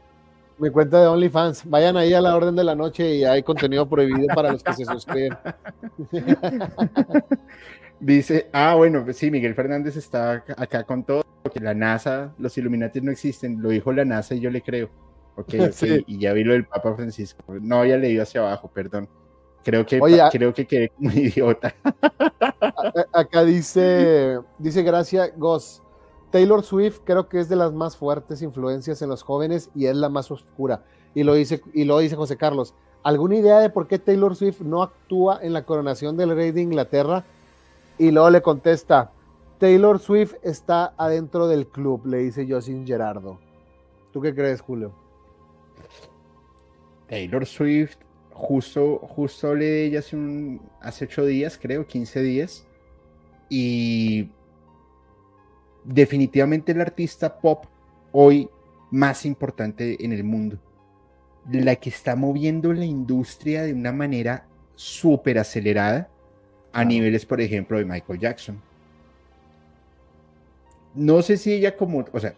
B: Mi cuenta de OnlyFans. Vayan ahí a la orden de la noche y hay contenido prohibido para los que se suscriben. [laughs]
A: Dice, ah, bueno, sí, Miguel Fernández está acá con todo, que la NASA, los Illuminati no existen, lo dijo la NASA y yo le creo. Ok, [laughs] y ya vi lo del Papa Francisco. No había leído hacia abajo, perdón. Creo que, creo que quedé muy idiota.
B: Acá dice, dice Gracia Goss. Taylor Swift creo que es de las más fuertes influencias en los jóvenes y es la más oscura. Y lo dice, y lo dice José Carlos. ¿Alguna idea de por qué Taylor Swift no actúa en la coronación del rey de Inglaterra? Y luego le contesta, Taylor Swift está adentro del club, le dice Jocelyn Gerardo. ¿Tú qué crees, Julio?
A: Taylor Swift, justo, justo hablé de ella hace, un, hace 8 días, creo, 15 días. Y definitivamente el artista pop hoy más importante en el mundo. La que está moviendo la industria de una manera súper acelerada a niveles, por ejemplo, de Michael Jackson. No sé si ella como, o sea,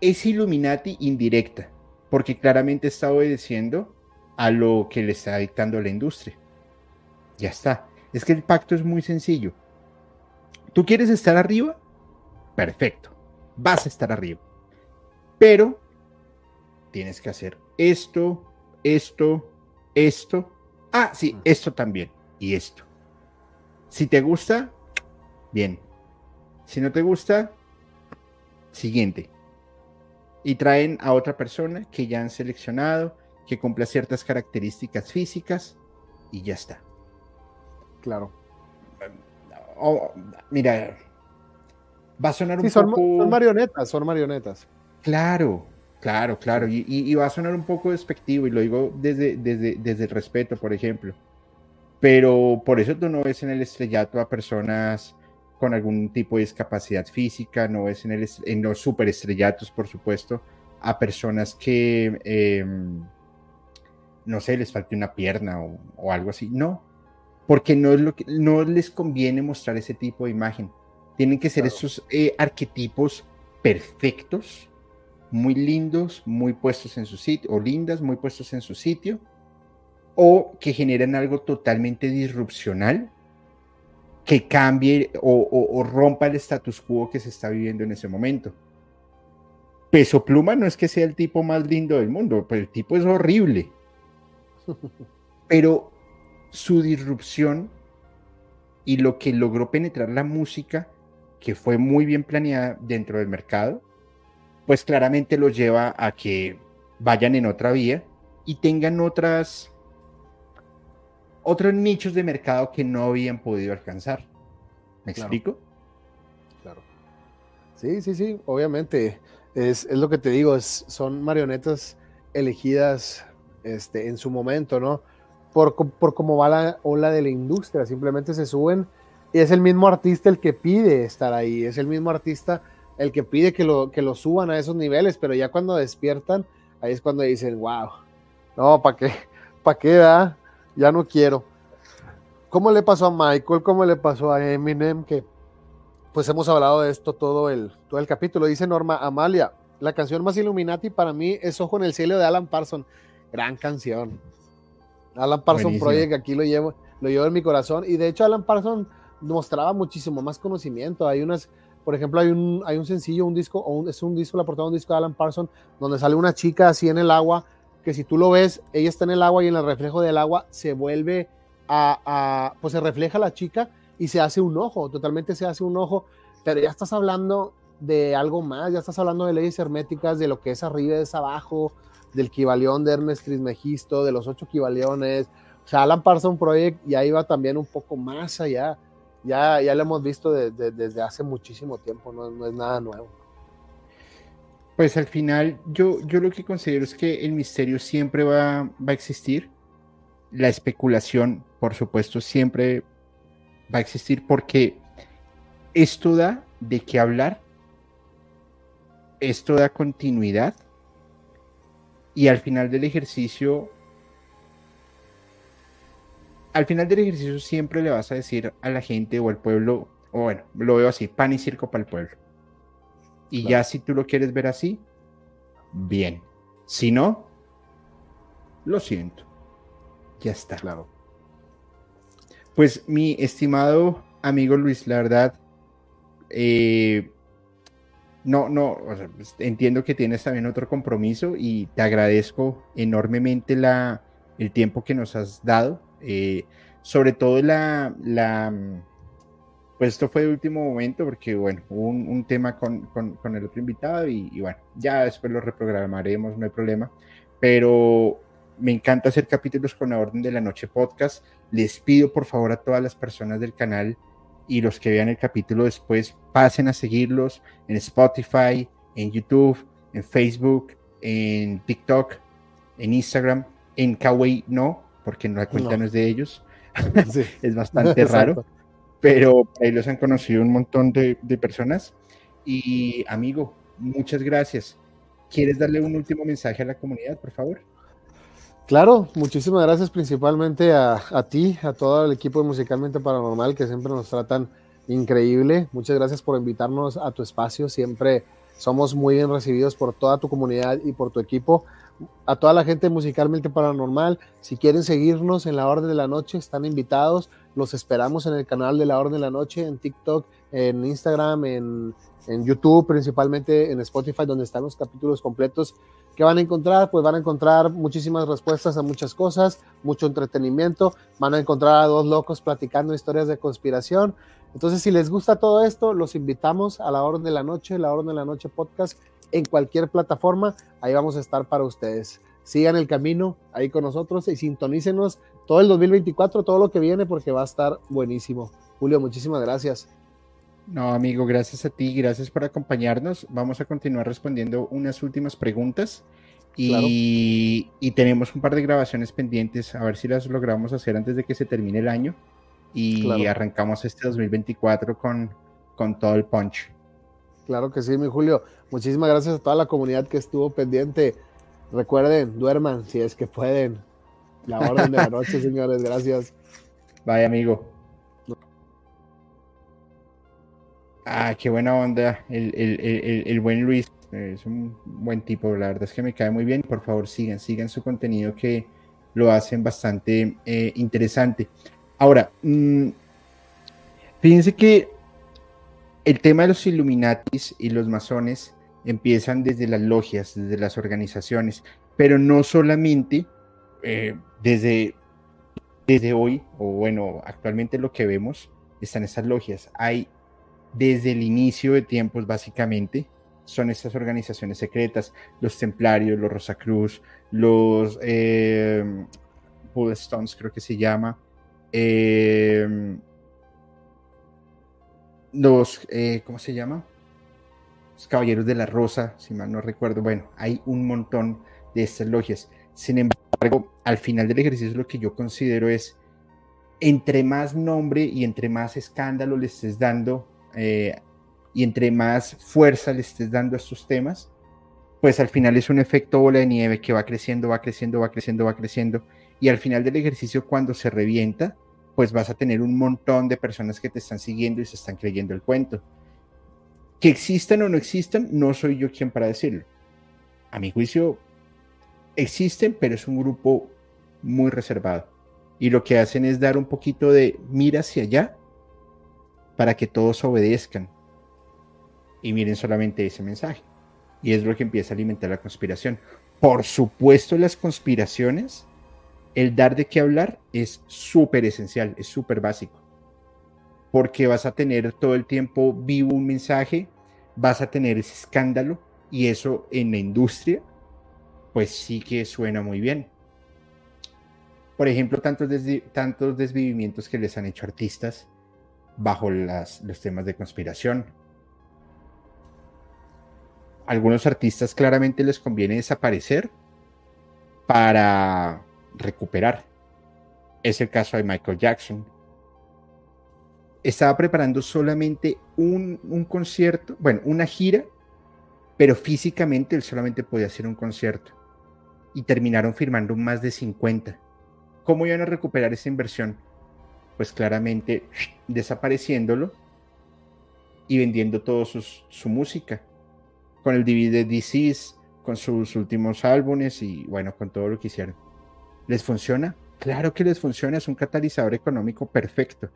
A: es Illuminati indirecta porque claramente está obedeciendo a lo que le está dictando la industria. Ya está. Es que el pacto es muy sencillo. ¿Tú quieres estar arriba? Perfecto. Vas a estar arriba. Pero tienes que hacer esto, esto, esto. Ah, sí, esto también. Y esto. Si te gusta, bien. Si no te gusta, siguiente y traen a otra persona que ya han seleccionado, que cumpla ciertas características físicas y ya está.
B: Claro.
A: mira, va a sonar un
B: son,
A: poco.
B: Son marionetas, son marionetas.
A: Claro, claro, claro. Y, va a sonar un poco despectivo, y lo digo desde, desde, desde el respeto, por ejemplo. Pero por eso tú no ves en el estrellato a personas con algún tipo de discapacidad física, no es en, el, en los superestrellatos, por supuesto, a personas que, em, no sé, les falte una pierna o, algo así. No, porque no, es lo que, no les conviene mostrar ese tipo de imagen. Tienen que ser esos eh, arquetipos perfectos, muy lindos, muy puestos en su sitio, o lindas, muy puestos en su sitio, o que generan algo totalmente disrupcional que cambie o, rompa el status quo que se está viviendo en ese momento. Peso Pluma no es que sea el tipo más lindo del mundo, pero el tipo es horrible. Pero su disrupción y lo que logró penetrar la música, que fue muy bien planeada dentro del mercado, pues claramente los lleva a que vayan en otra vía y tengan otras otros nichos de mercado que no habían podido alcanzar. ¿Me explico?
B: Claro. Sí, sí, sí, obviamente. Es, lo que te digo, es, son marionetas elegidas este, en su momento, ¿no? Por, por cómo va la ola de la industria, simplemente se suben y es el mismo artista el que pide estar ahí, es el mismo artista el que pide que lo, que lo suban a esos niveles, pero ya cuando despiertan, ahí es cuando dicen, wow, no, ¿para qué? [laughs] ¿Para qué da? Ya no quiero. ¿Cómo le pasó a Michael? ¿Cómo le pasó a Eminem? Que pues hemos hablado de esto todo el, todo el capítulo. Dice Norma Amalia, la canción más Illuminati para mí es Ojo en el cielo de Alan Parsons. Gran canción. Alan Parsons Project, aquí lo llevo, lo llevo en mi corazón. Y de hecho, Alan Parsons mostraba muchísimo más conocimiento. Hay unas, por ejemplo, hay un, hay un sencillo, un disco, o es un disco, la portada de un disco de Alan Parsons, donde sale una chica así en el agua, que si tú lo ves, ella está en el agua y en el reflejo del agua se vuelve a, a pues se refleja la chica y se hace un ojo, totalmente se hace un ojo, pero ya estás hablando de algo más, ya estás hablando de leyes herméticas, de lo que es arriba es abajo, del Kibalión de Ernest Trismegisto, de los ocho Kibaliones, o sea, Alan Parsons Project ya iba también un poco más allá, ya, ya lo hemos visto desde hace muchísimo tiempo, no, es nada nuevo.
A: Pues al final yo, yo lo que considero es que el misterio siempre va, va a existir, la especulación, por supuesto, siempre va a existir porque esto da de qué hablar, esto da continuidad y al final del ejercicio, al final del ejercicio siempre le vas a decir a la gente o al pueblo, o bueno, lo veo así, pan y circo para el pueblo. Y ya si tú lo quieres ver así, bien. Si no, lo siento. Ya está.
B: Claro.
A: Pues mi estimado amigo Luis, la verdad, eh, no, no, pues, entiendo que tienes también otro compromiso y te agradezco enormemente la, el tiempo que nos has dado, eh, sobre todo la, la, pues esto fue de último momento porque, bueno, hubo un, tema con, con, el otro invitado y, y, bueno, ya después lo reprogramaremos, no hay problema, pero me encanta hacer capítulos con la Orden de la Noche podcast. Les pido por favor a todas las personas del canal y los que vean el capítulo después, pasen a seguirlos en Spotify, en YouTube, en Facebook, en TikTok, en Instagram, en Kawaii no, porque no la cuenta no, es de ellos. [laughs] [laughs] es bastante raro, pero ahí los han conocido un montón de, de personas. Y amigo, muchas gracias. ¿Quieres darle un último mensaje a la comunidad, por favor?
B: Claro, muchísimas gracias principalmente a, ti, a todo el equipo de Musicalmente Paranormal que siempre nos tratan increíble. Muchas gracias por invitarnos a tu espacio. Siempre somos muy bien recibidos por toda tu comunidad y por tu equipo. A toda la gente Musicalmente Paranormal, si quieren seguirnos en la Orden de la Noche, están invitados. Los esperamos en el canal de la Orden de la Noche, en TikTok, en Instagram, en, en YouTube, principalmente en Spotify, donde están los capítulos completos ¿Qué van a encontrar? Pues van a encontrar muchísimas respuestas a muchas cosas, mucho entretenimiento, van a encontrar a dos locos platicando historias de conspiración. Entonces, si les gusta todo esto, los invitamos a la Orden de la Noche, la Orden de la Noche podcast, en cualquier plataforma, ahí vamos a estar para ustedes. Sigan el camino ahí con nosotros y sintonícenos todo el 2024, todo lo que viene, porque va a estar buenísimo. Julio, muchísimas gracias.
A: No, amigo, gracias a ti, gracias por acompañarnos. Vamos a continuar respondiendo unas últimas preguntas y, tenemos un par de grabaciones pendientes, a ver si las logramos hacer antes de que se termine el año y arrancamos este 2024 con, con todo el punch.
B: Claro que sí, mi Julio. Muchísimas gracias a toda la comunidad que estuvo pendiente. Recuerden, duerman si es que pueden. La orden de la noche, [laughs] señores. Gracias.
A: Bye, amigo. Ah, qué buena onda. El, buen Luis es un buen tipo. La verdad es que me cae muy bien. Por favor, sigan, sigan su contenido que lo hacen bastante eh, interesante. Ahora, mm, fíjense que el tema de los Illuminatis y los masones empiezan desde las logias, desde las organizaciones, pero no solamente eh, desde, desde hoy, o bueno, actualmente lo que vemos están estas logias. Hay desde el inicio de tiempos, básicamente, son estas organizaciones secretas, los templarios, los Rosacruz, los eh, Stones, creo que se llama, eh, los, eh, ¿cómo se llama? Los Caballeros de la Rosa, si mal no recuerdo. Bueno, hay un montón de estas logias. Sin embargo, al final del ejercicio lo que yo considero es, entre más nombre y entre más escándalo le estés dando eh, y entre más fuerza le estés dando a estos temas, pues al final es un efecto bola de nieve que va creciendo, va creciendo, va creciendo, va creciendo. Y al final del ejercicio, cuando se revienta, pues vas a tener un montón de personas que te están siguiendo y se están creyendo el cuento. Que existan o no existan, no soy yo quien para decirlo. A mi juicio, existen, pero es un grupo muy reservado. Y lo que hacen es dar un poquito de mira hacia allá para que todos obedezcan y miren solamente ese mensaje. Y es lo que empieza a alimentar la conspiración. Por supuesto, las conspiraciones, el dar de qué hablar es súper esencial, es súper básico. Porque vas a tener todo el tiempo vivo un mensaje, vas a tener ese escándalo y eso en la industria, pues sí que suena muy bien. Por ejemplo, tantos, tantos desvivimientos que les han hecho artistas bajo las, los temas de conspiración algunos artistas claramente les conviene desaparecer para recuperar. Es el caso de Michael Jackson. Estaba preparando solamente un, concierto, bueno, una gira, pero físicamente él solamente podía hacer un concierto. Y terminaron firmando más de 50. ¿Cómo iban a recuperar esa inversión? Pues claramente desapareciéndolo y vendiendo toda su música con el DVD Disease, con sus últimos álbumes y bueno, con todo lo que hicieron. ¿Les funciona? Claro que les funciona, es un catalizador económico perfecto.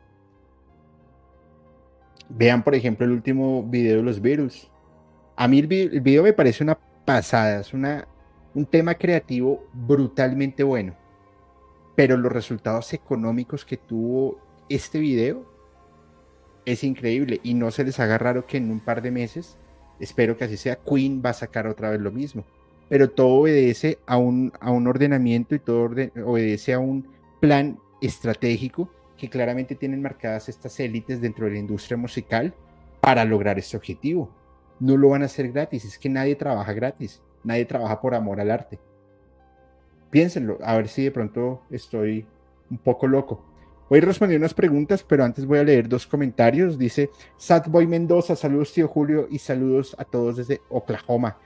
A: Vean, por ejemplo, el último video de los Beatles. A mí el, video me parece una pasada, es una, un tema creativo brutalmente bueno. Pero los resultados económicos que tuvo este video es increíble y no se les haga raro que en un par de meses espero que así sea, Queen va a sacar otra vez lo mismo. Pero todo obedece a un, a un ordenamiento y todo obedece a un plan estratégico que claramente tienen marcadas estas élites dentro de la industria musical para lograr este objetivo. No lo van a hacer gratis, es que nadie trabaja gratis, nadie trabaja por amor al arte. Piénsenlo, a ver si de pronto estoy un poco loco. Voy a responder unas preguntas, pero antes voy a leer dos comentarios. Dice Satboy Mendoza, saludos tío Julio y saludos a todos desde Oklahoma.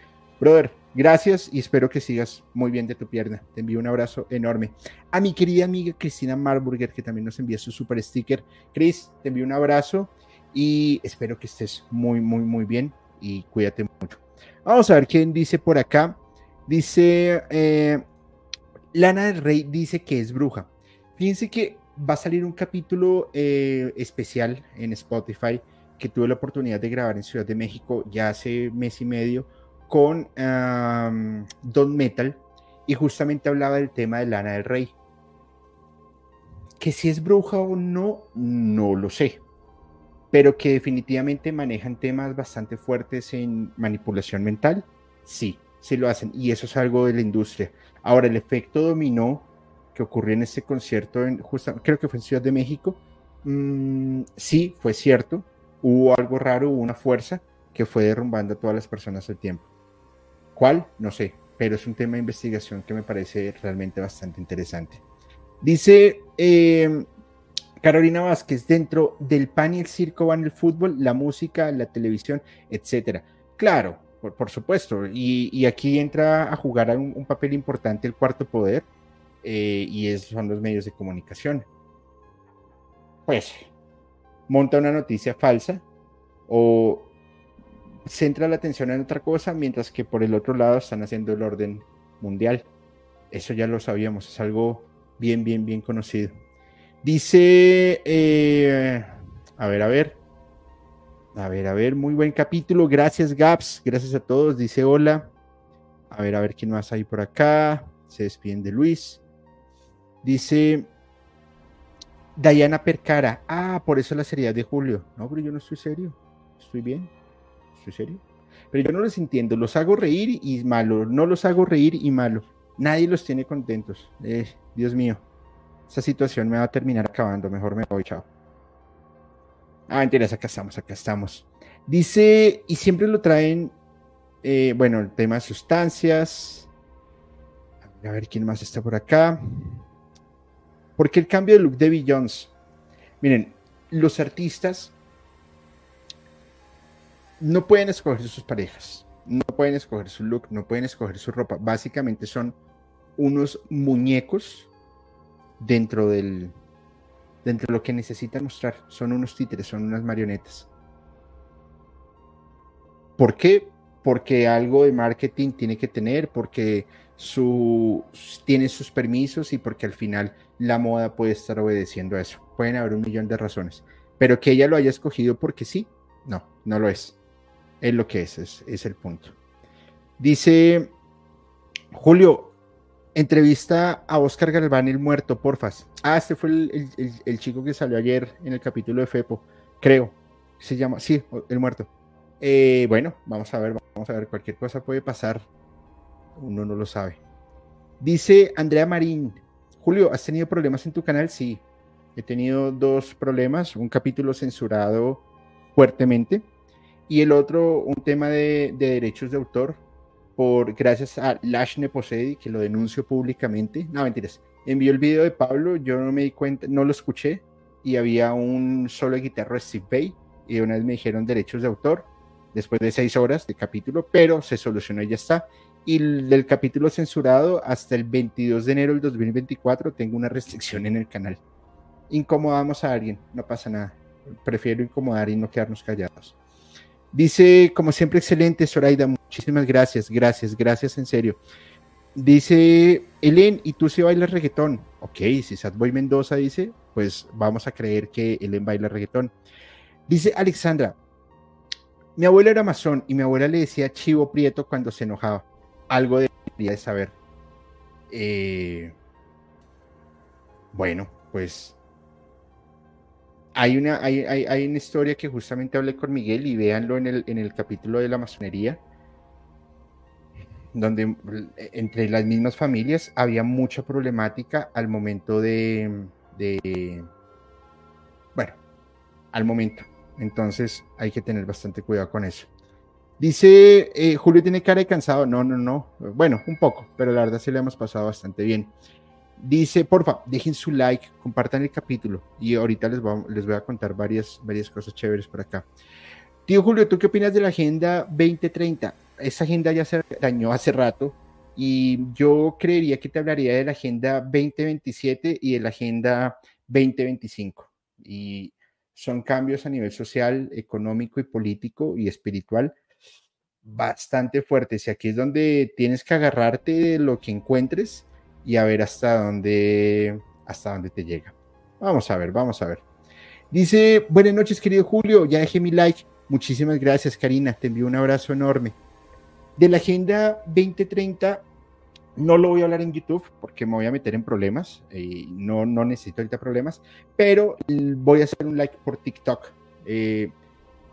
A: Brother, gracias y espero que sigas muy bien de tu pierna. Te envío un abrazo enorme. A mi querida amiga Cristina Marburger, que también nos envía su super sticker. Chris, te envío un abrazo y espero que estés muy, muy, muy bien y cuídate mucho. Vamos a ver quién dice por acá. Dice eh, Lana del Rey, dice que es bruja. Fíjense que va a salir un capítulo eh, especial en Spotify que tuve la oportunidad de grabar en Ciudad de México ya hace mes y medio con Don Metal y justamente hablaba del tema de Lana del Rey. Que si es bruja o no, no lo sé. Pero que definitivamente manejan temas bastante fuertes en manipulación mental, sí, sí lo hacen. Y eso es algo de la industria. Ahora, el efecto dominó que ocurrió en ese concierto, en, creo que fue en Ciudad de México, mm, sí, fue cierto, hubo algo raro, hubo una fuerza que fue derrumbando a todas las personas al tiempo. ¿Cuál? No sé, pero es un tema de investigación que me parece realmente bastante interesante. Dice em, Carolina Vázquez, dentro del pan y el circo van el fútbol, la música, la televisión, etcétera. Claro, por, supuesto, y, aquí entra a jugar un, un papel importante el cuarto poder, eh, y esos son los medios de comunicación. Pues monta una noticia falsa o centra la atención en otra cosa, mientras que por el otro lado están haciendo el orden mundial. Eso ya lo sabíamos, es algo bien, bien, bien conocido. Dice, eh, a ver, a ver, a ver, a ver, muy buen capítulo. Gracias, Gaps. Gracias a todos. Dice hola. A ver, a ver quién más hay por acá. Se despiden de Luis. Dice, Diana Percara. Ah, por eso la seriedad de Julio. No, pero yo no estoy serio. Estoy bien. Estoy serio. Pero yo no los entiendo. Los hago reír y malo. No los hago reír y malo. Nadie los tiene contentos. Eh, Dios mío. Esa situación me va a terminar acabando. Mejor me voy. Chao. Ah, mentiras. Acá estamos. Acá estamos. Dice, y siempre lo traen, eh, bueno, el tema de sustancias. A ver quién más está por acá. Porque el cambio de look de Beyoncé. Miren, los artistas no pueden escoger sus parejas, no pueden escoger su look, no pueden escoger su ropa. Básicamente son unos muñecos dentro del dentro de lo que necesitan mostrar. Son unos títeres, son unas marionetas. ¿Por qué? Porque algo de marketing tiene que tener, porque su, tiene sus permisos y porque al final la moda puede estar obedeciendo a eso. Pueden haber un millón de razones. Pero que ella lo haya escogido porque sí, no, no lo es. Es lo que es, es, el punto. Dice Julio, entrevista a Oscar Galván, el muerto, porfas. Ah, este fue el, el, chico que salió ayer en el capítulo de Fepo, creo. Se llama, sí, el muerto. Eh, bueno, vamos a ver, vamos a ver, cualquier cosa puede pasar. Uno no lo sabe. Dice Andrea Marín, Julio, ¿has tenido problemas en tu canal? Sí, he tenido dos problemas, un capítulo censurado fuertemente y el otro un tema de, derechos de autor por gracias a Lash Neposedi que lo denuncio públicamente. No, mentiras. Envió el video de Pablo, yo no me di cuenta, no lo escuché y había un solo de guitarra Steve Bay y una vez me dijeron derechos de autor después de seis horas de capítulo, pero se solucionó y ya está. Y del capítulo censurado hasta el 22 de enero del 2024 tengo una restricción en el canal. Incomodamos a alguien, no pasa nada. Prefiero incomodar y no quedarnos callados. Dice, como siempre, excelente, Zoraida. Muchísimas gracias, gracias, gracias, en serio. Dice, Elen, ¿y tú si bailas reggaetón? Ok, si Sadboy Mendoza dice, pues vamos a creer que Elen baila reggaetón. Dice Alexandra, mi abuela era masón y mi abuela le decía chivo prieto cuando se enojaba. Algo debería de saber. Eh, bueno, pues hay una, hay, hay, una historia que justamente hablé con Miguel y véanlo en el, en el capítulo de la masonería, donde entre las mismas familias había mucha problemática al momento de, de bueno, al momento entonces hay que tener bastante cuidado con eso. Dice, eh, Julio tiene cara de cansado. No, no, no. Bueno, un poco, pero la verdad sí le hemos pasado bastante bien. Dice, porfa, dejen su like, compartan el capítulo y ahorita les voy, les voy a contar varias, varias cosas chéveres por acá. Tío Julio, ¿tú qué opinas de la Agenda 2030? Esa agenda ya se dañó hace rato y yo creería que te hablaría de la Agenda 2027 y de la Agenda 2025. Y son cambios a nivel social, económico y político y espiritual bastante fuertes. Y aquí es donde tienes que agarrarte de lo que encuentres y a ver hasta dónde, hasta dónde te llega. Vamos a ver, vamos a ver. Dice, buenas noches querido Julio, ya dejé mi like. Muchísimas gracias Karina, te envío un abrazo enorme. De la Agenda 2030 no lo voy a hablar en YouTube porque me voy a meter en problemas y no, no necesito ahorita problemas, pero voy a hacer un like por TikTok. Eh,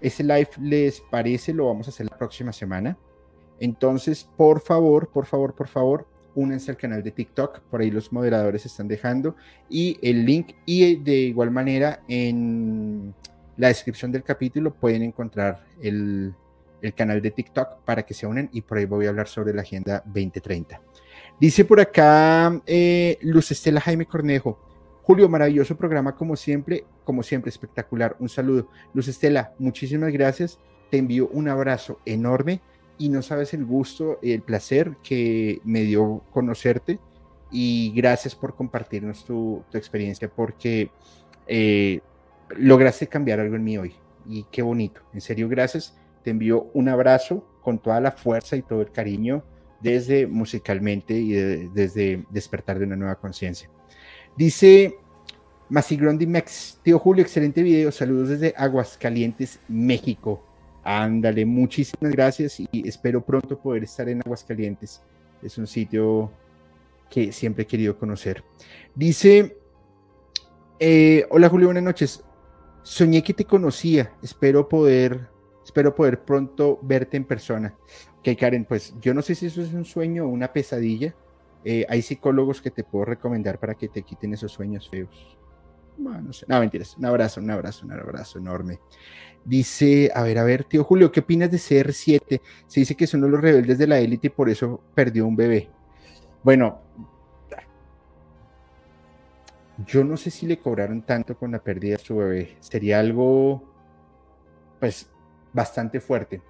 A: ese live les parece, lo vamos a hacer la próxima semana. Entonces, por favor, por favor, por favor, únanse al canal de TikTok, por ahí los moderadores están dejando y el link y de igual manera en la descripción del capítulo pueden encontrar el, el canal de TikTok para que se unan y por ahí voy a hablar sobre la Agenda 2030. Dice por acá eh, Luz Estela Jaime Cornejo. Julio, maravilloso programa como siempre, como siempre, espectacular. Un saludo. Luz Estela, muchísimas gracias. Te envío un abrazo enorme y no sabes el gusto y el placer que me dio conocerte y gracias por compartirnos tu, experiencia porque eh, lograste cambiar algo en mí hoy y qué bonito. En serio, gracias. Te envío un abrazo con toda la fuerza y todo el cariño desde musicalmente y desde despertar de una nueva conciencia. Dice Masigrondi Mex, tío Julio, excelente video, saludos desde Aguascalientes, México. Ándale, muchísimas gracias y espero pronto poder estar en Aguascalientes. Es un sitio que siempre he querido conocer. Dice Eh, hola Julio, buenas noches. Soñé que te conocía. Espero poder, espero poder pronto verte en persona. Ok, Karen, pues yo no sé si eso es un sueño o una pesadilla. Eh, hay psicólogos que te puedo recomendar para que te quiten esos sueños feos. No sé. Mentiras. Un abrazo, un abrazo, un abrazo enorme. Dice, a ver, a ver, tío Julio, ¿qué opinas de CR7? Se dice que son los rebeldes de la élite y por eso perdió un bebé. Bueno, yo no sé si le cobraron tanto con la pérdida de su bebé. Sería algo, pues, bastante fuerte.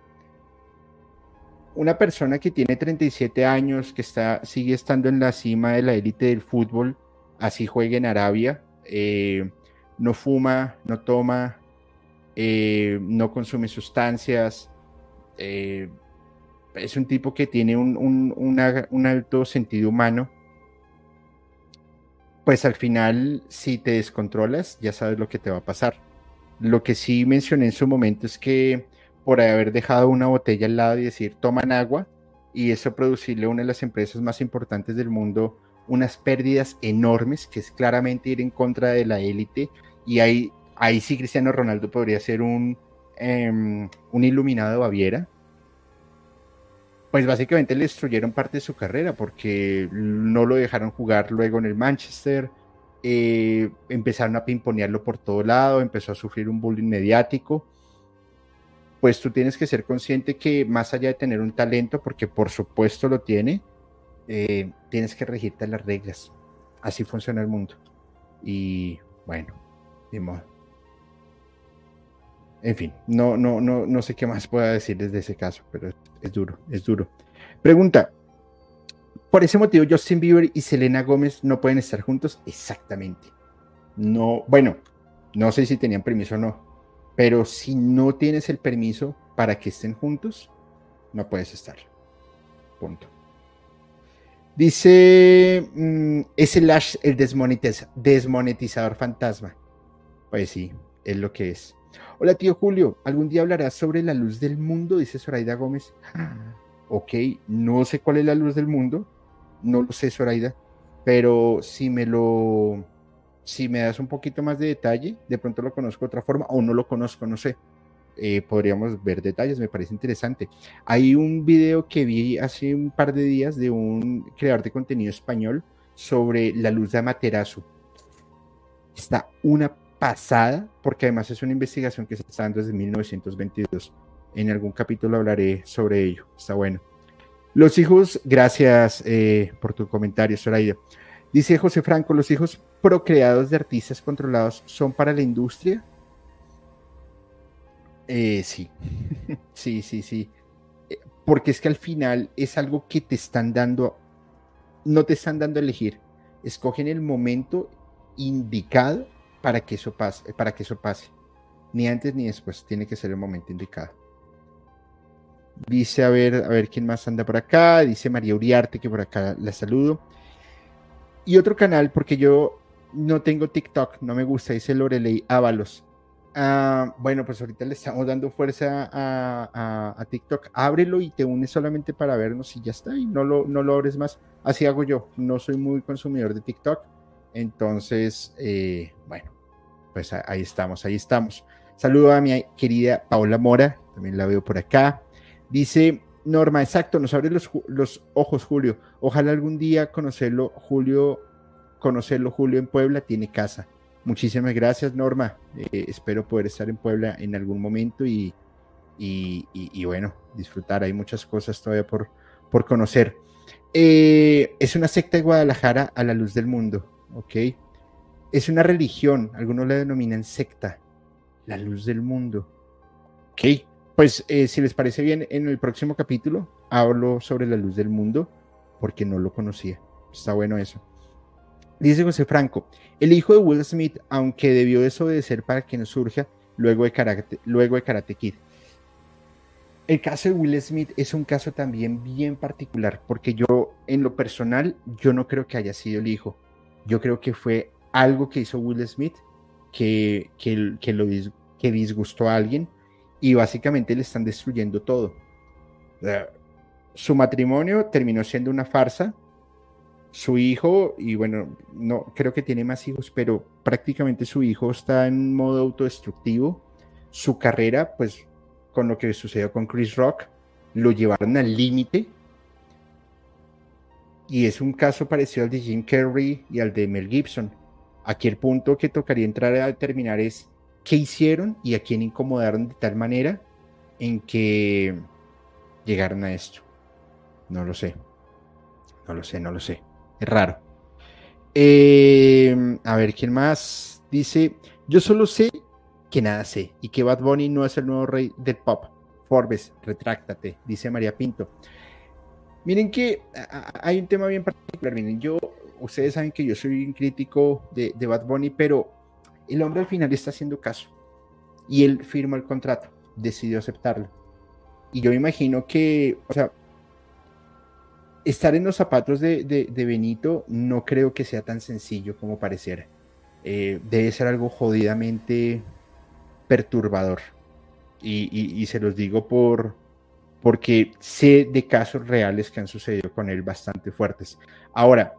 A: Una persona que tiene 37 años, que está, sigue estando en la cima de la élite del fútbol, así juega en Arabia, eh, no fuma, no toma, eh, no consume sustancias. Eh, es un tipo que tiene un, alto sentido humano. Pues al final, si te descontrolas, ya sabes lo que te va a pasar. Lo que sí mencioné en su momento es que por haber dejado una botella al lado y decir toman agua, y eso producirle una de las empresas más importantes del mundo unas pérdidas enormes, que es claramente ir en contra de la élite. Y ahí, ahí sí Cristiano Ronaldo podría ser un, em, un iluminado Baviera. Pues básicamente le destruyeron parte de su carrera porque no lo dejaron jugar luego en el Manchester. Eh, empezaron a pimponearlo por todo lado, empezó a sufrir un bullying mediático. Pues tú tienes que ser consciente que más allá de tener un talento, porque por supuesto lo tiene, eh, tienes que regirte las reglas. Así funciona el mundo. Y bueno, de. En fin, no, no, no, no sé qué más pueda decir desde ese caso, pero es, duro, es duro. Pregunta, por ese motivo Justin Bieber y Selena Gómez no pueden estar juntos exactamente. No, bueno, no sé si tenían permiso o no, pero si no tienes el permiso para que estén juntos, no puedes estar. Punto. Dice, mm, es el el desmonetizador fantasma. Pues sí, es lo que es. Hola tío Julio, ¿algún día hablarás sobre la luz del mundo? Dice Zoraida Gómez. [gasps] ok, no sé cuál es la luz del mundo, no lo sé Zoraida, pero si me lo, si me das un poquito más de detalle, de pronto lo conozco de otra forma o no lo conozco, no sé. Eh, podríamos ver detalles, me parece interesante. Hay un video que vi hace un par de días de un creador de contenido español sobre la luz de Amaterasu. Está una pasada, porque además es una investigación que se está dando desde 1922. En algún capítulo hablaré sobre ello, está bueno. Los hijos, gracias eh, por tu comentario, Soraya. Dice José Franco, los hijos procreados de artistas controlados son para la industria eh, sí, [laughs] sí, sí, sí. Eh, porque es que al final es algo que te están dando, no te están dando a elegir. Escogen el momento indicado para que eso pase, para que eso pase. Ni antes ni después, tiene que ser el momento indicado. Dice, a ver, a ver quién más anda por acá. Dice María Uriarte, que por acá la saludo. Y otro canal, porque yo no tengo TikTok, no me gusta, dice Lorelei Ábalos. Ah, bueno, pues ahorita le estamos dando fuerza a, TikTok. Ábrelo y te unes solamente para vernos y ya está. Y no lo, no lo abres más. Así hago yo. No soy muy consumidor de TikTok. Entonces, eh, bueno, pues ahí estamos, ahí estamos. Saludo a mi querida Paola Mora. También la veo por acá. Dice Norma, exacto, nos abre los, los ojos, Julio. Ojalá algún día conocerlo, Julio, conocerlo, Julio en Puebla, tiene casa. Muchísimas gracias, Norma. Eh, espero poder estar en Puebla en algún momento y, y, bueno, disfrutar. Hay muchas cosas todavía por, por conocer. Eh, es una secta de Guadalajara a la luz del mundo, ¿ok? Es una religión, algunos la denominan secta, la luz del mundo. Ok, pues eh, si les parece bien, en el próximo capítulo hablo sobre la luz del mundo porque no lo conocía. Está bueno eso. Dice José Franco, el hijo de Will Smith, aunque debió desobedecer para que no surja luego de Karate, luego de Karate Kid. El caso de Will Smith es un caso también bien particular, porque yo, en lo personal, yo no creo que haya sido el hijo. Yo creo que fue algo que hizo Will Smith que, que, lo que disgustó a alguien y básicamente le están destruyendo todo. su matrimonio terminó siendo una farsa su hijo, y bueno, no creo que tiene más hijos, pero prácticamente su hijo está en modo autodestructivo. Su carrera, pues con lo que sucedió con Chris Rock, lo llevaron al límite. Y es un caso parecido al de Jim Carrey y al de Mel Gibson. Aquí el punto que tocaría entrar a determinar es qué hicieron y a quién incomodaron de tal manera en que llegaron a esto. No lo sé. No lo sé, no lo sé. Es raro. Eh, a ver, ¿quién más? Dice, yo solo sé que nada sé y que Bad Bunny no es el nuevo rey del pop. Forbes, retráctate, dice María Pinto. Miren que hay un tema bien particular. Miren, yo, ustedes saben que yo soy un crítico de, de Bad Bunny, pero el hombre al final está haciendo caso y él firma el contrato, decidió aceptarlo. Y yo imagino que, o sea, estar en los zapatos de, Benito no creo que sea tan sencillo como pareciera. Eh, debe ser algo jodidamente perturbador. Y, se los digo por porque sé de casos reales que han sucedido con él bastante fuertes. Ahora,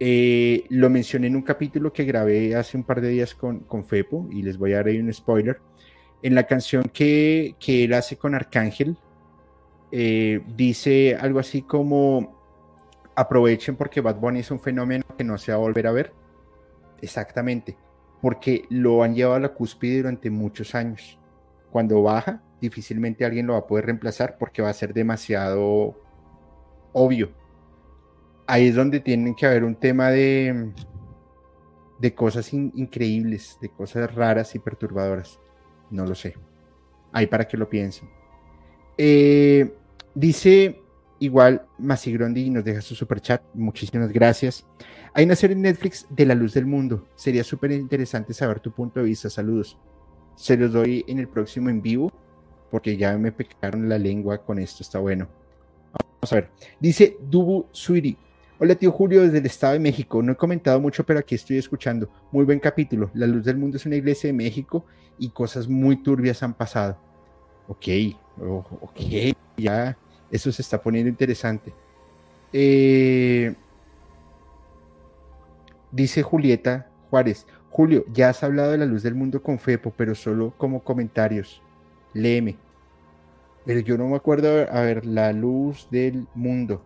A: eh, lo mencioné en un capítulo que grabé hace un par de días con, con Fepo y les voy a dar ahí un spoiler. En la canción que, que él hace con Arcángel, eh, dice algo así como aprovechen porque Bad Bunny es un fenómeno que no se va a volver a ver. Exactamente, porque lo han llevado a la cúspide durante muchos años. Cuando baja, difícilmente alguien lo va a poder reemplazar porque va a ser demasiado obvio. Ahí es donde tienen que haber un tema de, de cosas increíbles, de cosas raras y perturbadoras. No lo sé. Ahí para que lo piensen. Eh, dice Igual, Masigrondi nos deja su super chat. Muchísimas gracias. Hay una serie en Netflix de La Luz del Mundo. Sería súper interesante saber tu punto de vista. Saludos. Se los doy en el próximo en vivo, porque ya me pecaron la lengua con esto. Está bueno. Vamos a ver. Dice Dubu Suiri. Hola, tío Julio, desde el Estado de México. No he comentado mucho, pero aquí estoy escuchando. Muy buen capítulo. La Luz del Mundo es una iglesia de México y cosas muy turbias han pasado. Ok, oh, ok, ya eso se está poniendo interesante. Eh, dice Julieta Juárez. Julio, ya has hablado de la luz del mundo con Fepo, pero solo como comentarios. Léeme. Pero yo no me acuerdo, a ver, la luz del mundo.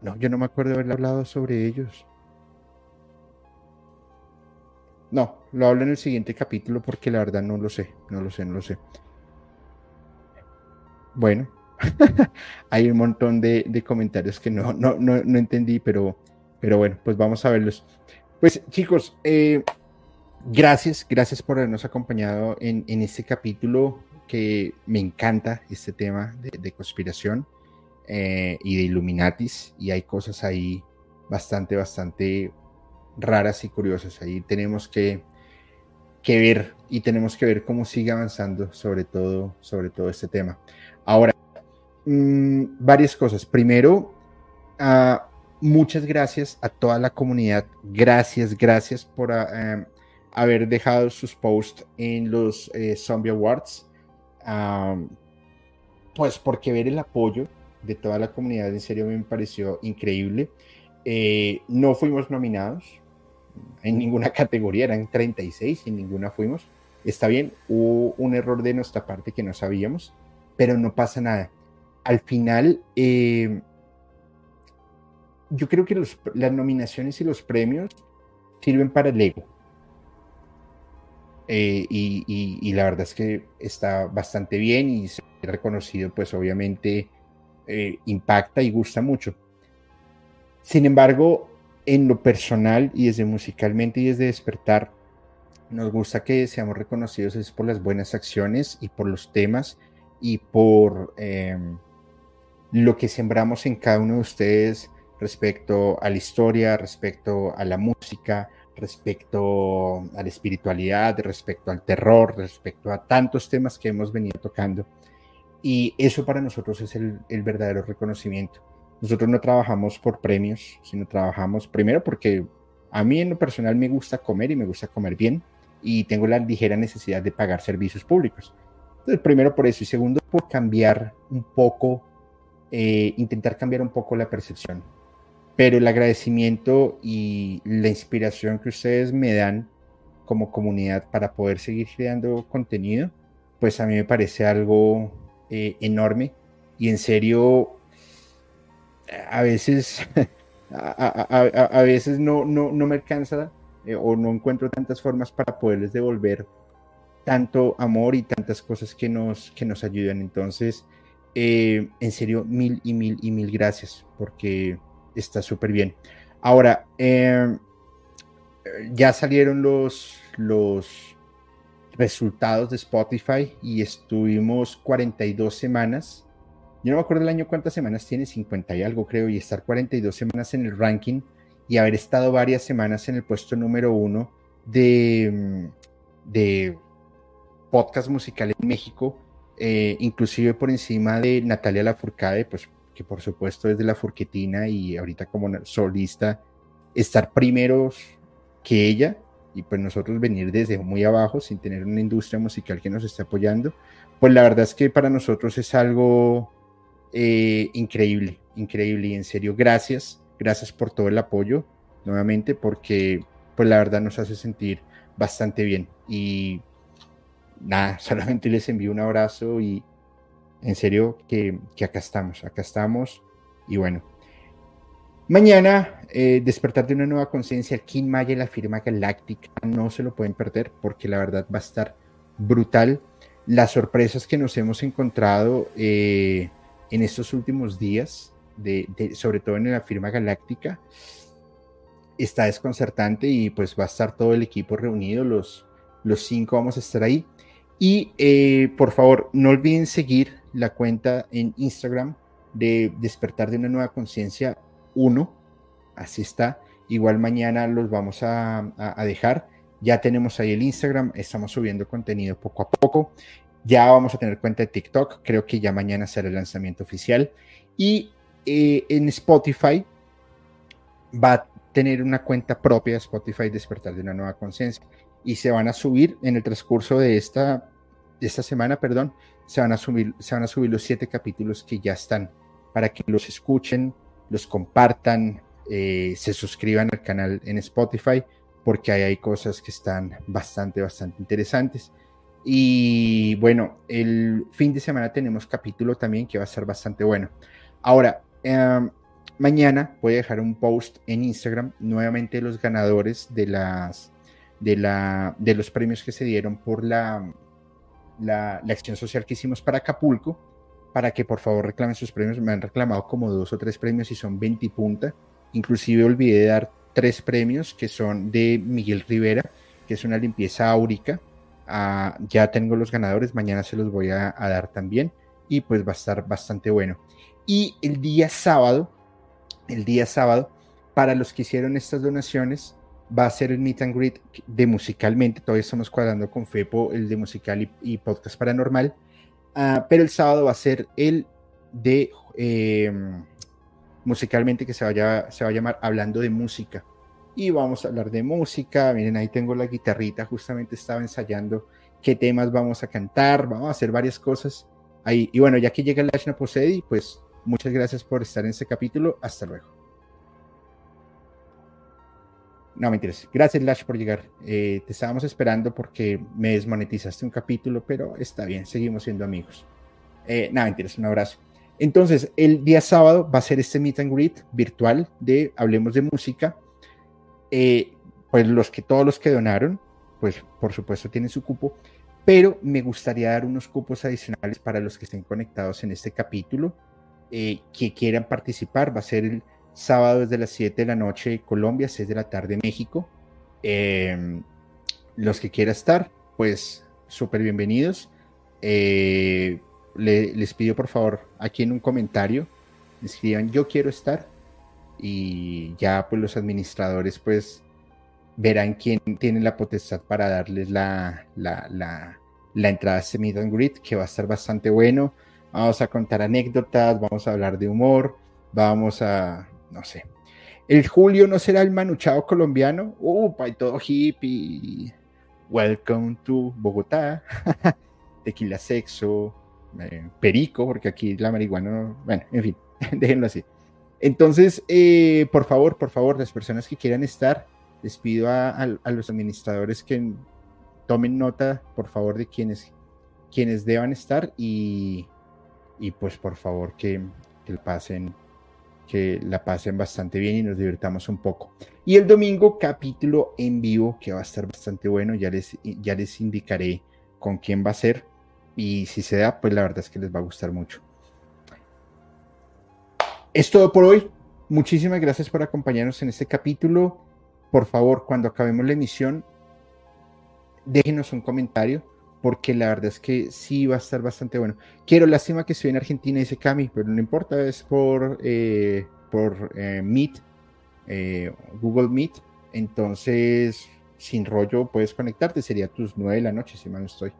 A: No, yo no me acuerdo haber hablado sobre ellos. No, lo hablo en el siguiente capítulo porque la verdad no lo sé, no lo sé, no lo sé. Bueno, [laughs] hay un montón de, comentarios que no, no, no, entendí, pero, pero bueno, pues vamos a verlos. Pues chicos, eh, gracias, gracias por habernos acompañado en, este capítulo que me encanta, este tema de, conspiración eh, y de Illuminatis, y hay cosas ahí bastante, bastante raras y curiosas. Ahí tenemos que, que ver y tenemos que ver cómo sigue avanzando sobre todo, sobre todo este tema. Ahora, mm, varias cosas. Primero, ah, muchas gracias a toda la comunidad. Gracias, gracias por ah, em, haber dejado sus posts en los eh, Zombie Awards. pues porque ver el apoyo de toda la comunidad en serio me pareció increíble. Eh, no fuimos nominados en ninguna [laughs] categoría, eran 36 y ninguna fuimos. Está bien, hubo un error de nuestra parte que no sabíamos pero no pasa nada. Al final, eh, yo creo que las nominaciones y los premios sirven para el ego. Eh, y, la verdad es que está bastante bien y ser reconocido, pues obviamente eh, impacta y gusta mucho. Sin embargo, en lo personal y desde musicalmente y desde despertar, nos gusta que seamos reconocidos es por las buenas acciones y por los temas y por em, lo que sembramos en cada uno de ustedes respecto a la historia, respecto a la música, respecto a la espiritualidad, respecto al terror, respecto a tantos temas que hemos venido tocando. Y eso para nosotros es el, el verdadero reconocimiento. Nosotros no trabajamos por premios, sino trabajamos primero porque a mí en lo personal me gusta comer y me gusta comer bien y tengo la ligera necesidad de pagar servicios públicos. Entonces, primero por eso y segundo por cambiar un poco eh, intentar cambiar un poco la percepción. Pero el agradecimiento y la inspiración que ustedes me dan como comunidad para poder seguir creando contenido, pues a mí me parece algo eh, enorme y en serio, a veces, [laughs] a, veces no, no, no, me alcanza eh, o no encuentro tantas formas para poderles devolver tanto amor y tantas cosas que nos, que nos ayudan. Entonces, eh, en serio, mil y mil y mil gracias porque está súper bien. Ahora, em, ya salieron los, los resultados de Spotify y estuvimos 42 semanas. Yo no me acuerdo el año cuántas semanas tiene, 50 y algo creo, y estar 42 semanas en el ranking y haber estado varias semanas en el puesto número uno de, de podcast musical en México, eh, inclusive por encima de Natalia Lafourcade, pues que por supuesto es de la Furquetina y ahorita como solista, estar primeros que ella y pues nosotros venir desde muy abajo sin tener una industria musical que nos esté apoyando, pues la verdad es que para nosotros es algo eh, increíble, increíble y en serio gracias, gracias por todo el apoyo nuevamente porque pues la verdad nos hace sentir bastante bien y nada, [laughs] solamente les envío un abrazo y en serio que, que acá estamos, acá estamos y bueno, Mañana, eh, despertar de una nueva conciencia, King Maya y la firma galáctica, no se lo pueden perder porque la verdad va a estar brutal. Las sorpresas que nos hemos encontrado eh, en estos últimos días, de, sobre todo en la firma galáctica, está desconcertante y pues va a estar todo el equipo reunido, los, los cinco vamos a estar ahí. Y eh, por favor, no olviden seguir la cuenta en Instagram de Despertar de una Nueva Conciencia uno, Así está. Igual mañana los vamos a, dejar. Ya tenemos ahí el Instagram, estamos subiendo contenido poco a poco. Ya vamos a tener cuenta de TikTok, creo que ya mañana será el lanzamiento oficial. Y eh, en Spotify va a tener una cuenta propia de Spotify Despertar de una Nueva Conciencia. Y se van a subir en el transcurso de esta, de esta semana, perdón, se van, a subir, se van a subir los siete capítulos que ya están para que los escuchen, los compartan, eh, se suscriban al canal en Spotify, porque ahí hay cosas que están bastante, bastante interesantes. Y bueno, el fin de semana tenemos capítulo también que va a ser bastante bueno. Ahora, em, mañana voy a dejar un post en Instagram nuevamente los ganadores de las de la de los premios que se dieron por la, la, la acción social que hicimos para Acapulco para que por favor reclamen sus premios. Me han reclamado como dos o tres premios y son 20 punta. Inclusive olvidé dar tres premios que son de Miguel Rivera, que es una limpieza áurica. Ah, ya tengo los ganadores, mañana se los voy a, dar también y pues va a estar bastante bueno. Y el día sábado, el día sábado, para los que hicieron estas donaciones, va a ser el meet and greet de musicalmente. Todavía estamos cuadrando con Fepo el de musical y podcast paranormal Ah, pero el sábado va a ser el de em, musicalmente que se, vaya, se va a llamar Hablando de Música. Y vamos a hablar de música. Miren, ahí tengo la guitarrita. Justamente estaba ensayando qué temas vamos a cantar. Vamos a hacer varias cosas ahí. Y bueno, ya que llega el Lashna Posedi, pues muchas gracias por estar en este capítulo. Hasta luego. No, me interesa. Gracias, Lash, por llegar. Eh, te estábamos esperando porque me desmonetizaste un capítulo, pero está bien, seguimos siendo amigos. Eh, nada, me Un abrazo. Entonces, el día sábado va a ser este meet and greet virtual de Hablemos de Música. Eh, pues los que todos los que donaron, pues por supuesto tienen su cupo, pero me gustaría dar unos cupos adicionales para los que estén conectados en este capítulo, eh, que quieran participar. Va a ser el sábado desde las 7 de la noche Colombia, 6 de la tarde México. Em, los que quieran estar, pues súper bienvenidos. Eh, les pido por favor aquí en un comentario, escriban yo quiero estar y ya pues los administradores pues verán quién tiene la potestad para darles la, la, la, la entrada a este meet and greet que va a estar bastante bueno. Vamos a contar anécdotas, vamos a hablar de humor, vamos a no sé. El Julio no será el manuchado colombiano. Upa, y todo hippie. Welcome to Bogotá. [laughs] Tequila sexo. eh, perico, porque aquí la marihuana, bueno, en fin, [laughs] déjenlo así. Entonces, eh, por favor, por favor, las personas que quieran estar, les pido a, los administradores que tomen nota, por favor, de quienes, quienes deban estar y, y pues por favor que, que pasen que la pasen bastante bien y nos divirtamos un poco. Y el domingo, capítulo en vivo, que va a estar bastante bueno, ya les, ya les indicaré con quién va a ser. Y si se da, pues la verdad es que les va a gustar mucho. Es todo por hoy. Muchísimas gracias por acompañarnos en este capítulo. Por favor, cuando acabemos la emisión, déjenos un comentario porque la verdad es que sí va a estar bastante bueno. Quiero, lástima que estoy en Argentina, dice Cami, pero no importa, es por, eh, por eh, Meet, eh, Google Meet. Entonces, sin rollo, puedes conectarte, sería tus nueve de la noche, si mal no estoy.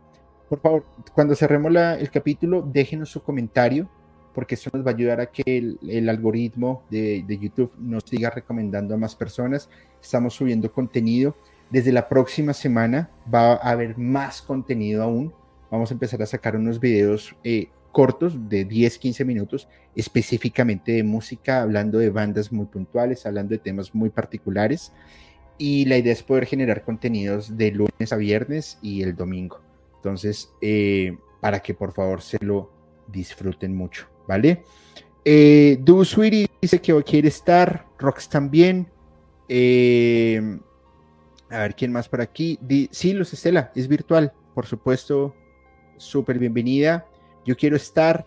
A: Por favor, cuando cerremos el capítulo, déjenos su comentario, porque eso nos va a ayudar a que el, el algoritmo de, de YouTube nos siga recomendando a más personas. Estamos subiendo contenido desde la próxima semana va a haber más contenido aún. Vamos a empezar a sacar unos videos eh, cortos de 10, 15 minutos, específicamente de música, hablando de bandas muy puntuales, hablando de temas muy particulares. Y la idea es poder generar contenidos de lunes a viernes y el domingo. Entonces, eh, para que por favor se lo disfruten mucho, ¿vale? Eh, Do Sweetie dice que hoy quiere estar, Rox también. Eh, a ver, ¿quién más por aquí? sí, Luz Estela, es virtual, por supuesto, súper bienvenida. Yo quiero estar.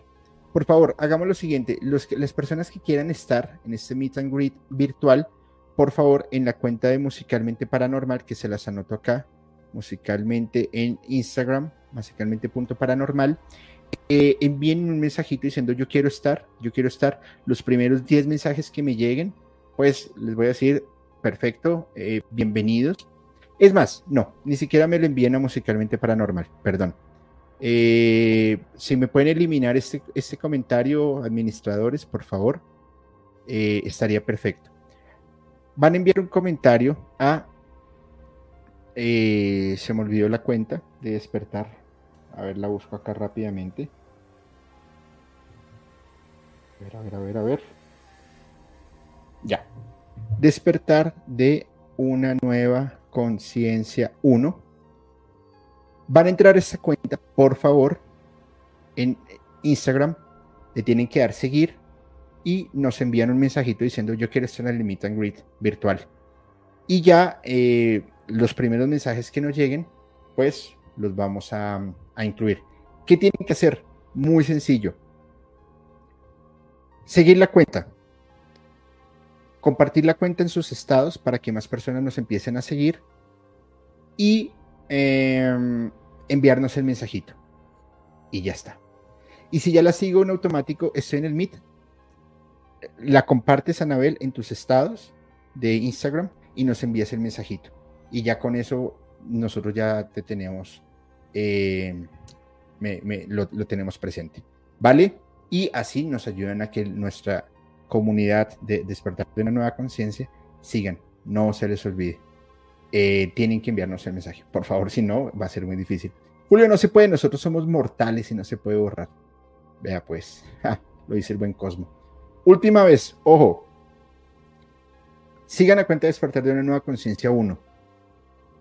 A: Por favor, hagamos lo siguiente. Las personas que quieran estar en este meet and greet virtual, por favor, en la cuenta de Musicalmente Paranormal, que se las anoto acá, musicalmente en Instagram, musicalmente.paranormal, eh, envíen un mensajito diciendo yo quiero estar, yo quiero estar. Los primeros 10 mensajes que me lleguen, pues les voy a decir, perfecto, eh, bienvenidos. Es más, no, ni siquiera me lo envíen a Musicalmente Paranormal, perdón. Eh, si me pueden eliminar este, este comentario, administradores, por favor, eh, estaría perfecto. Van a enviar un comentario a... Se me olvidó la cuenta de despertar. A ver, la busco acá rápidamente. A ver, a ver, a ver, a ver. Despertar de una nueva Conciencia 1. Van a entrar a esta cuenta, por favor, en Instagram. Le tienen que dar seguir y nos envían un mensajito diciendo yo quiero estar en el Meet and Greet virtual. Y ya eh, los primeros mensajes que nos lleguen, pues los vamos a, a incluir. ¿Qué tienen que hacer? Muy sencillo. Seguir la cuenta compartir la cuenta en sus estados para que más personas nos empiecen a seguir y em, enviarnos el mensajito. Y ya está. Y si ya la sigo en automático, estoy en el Meet. La compartes, Anabel, en tus estados de Instagram y nos envías el mensajito. Y ya con eso nosotros ya te tenemos, em, lo, lo tenemos presente. ¿Vale? Y así nos ayudan a que nuestra comunidad de despertar de una nueva conciencia, sigan, no se les olvide. Eh, tienen que enviarnos el mensaje, por favor, si no, va a ser muy difícil. Julio, no se puede, nosotros somos mortales y no se puede borrar. Vea pues, [laughs] lo dice el buen Cosmo. Última vez, ojo, sigan a cuenta de despertar de una nueva conciencia 1.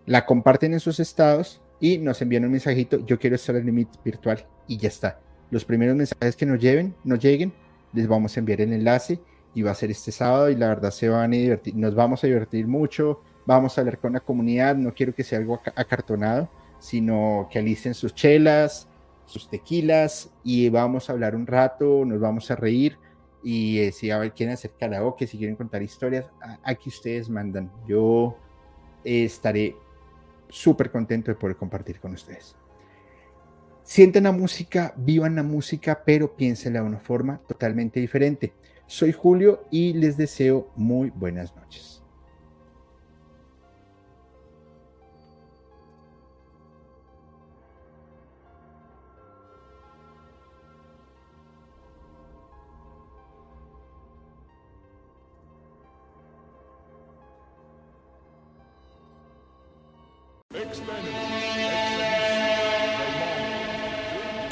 A: La comparten en sus estados y nos envían un mensajito, yo quiero estar en el límite virtual y ya está. Los primeros mensajes que nos lleven, nos lleguen, les vamos a enviar el enlace y va a ser este sábado y la verdad se van a divertir, nos vamos a divertir mucho, vamos a hablar con la comunidad, no quiero que sea algo acartonado, sino que alicen sus chelas, sus tequilas y vamos a hablar un rato, nos vamos a reír y eh, si a ver, quieren hacer karaoke, si quieren contar historias, aquí ustedes mandan. Yo estaré súper contento de poder compartir con ustedes. Sienten la música, vivan la música, pero piénsenla de una forma totalmente diferente. Soy Julio y les deseo muy buenas noches.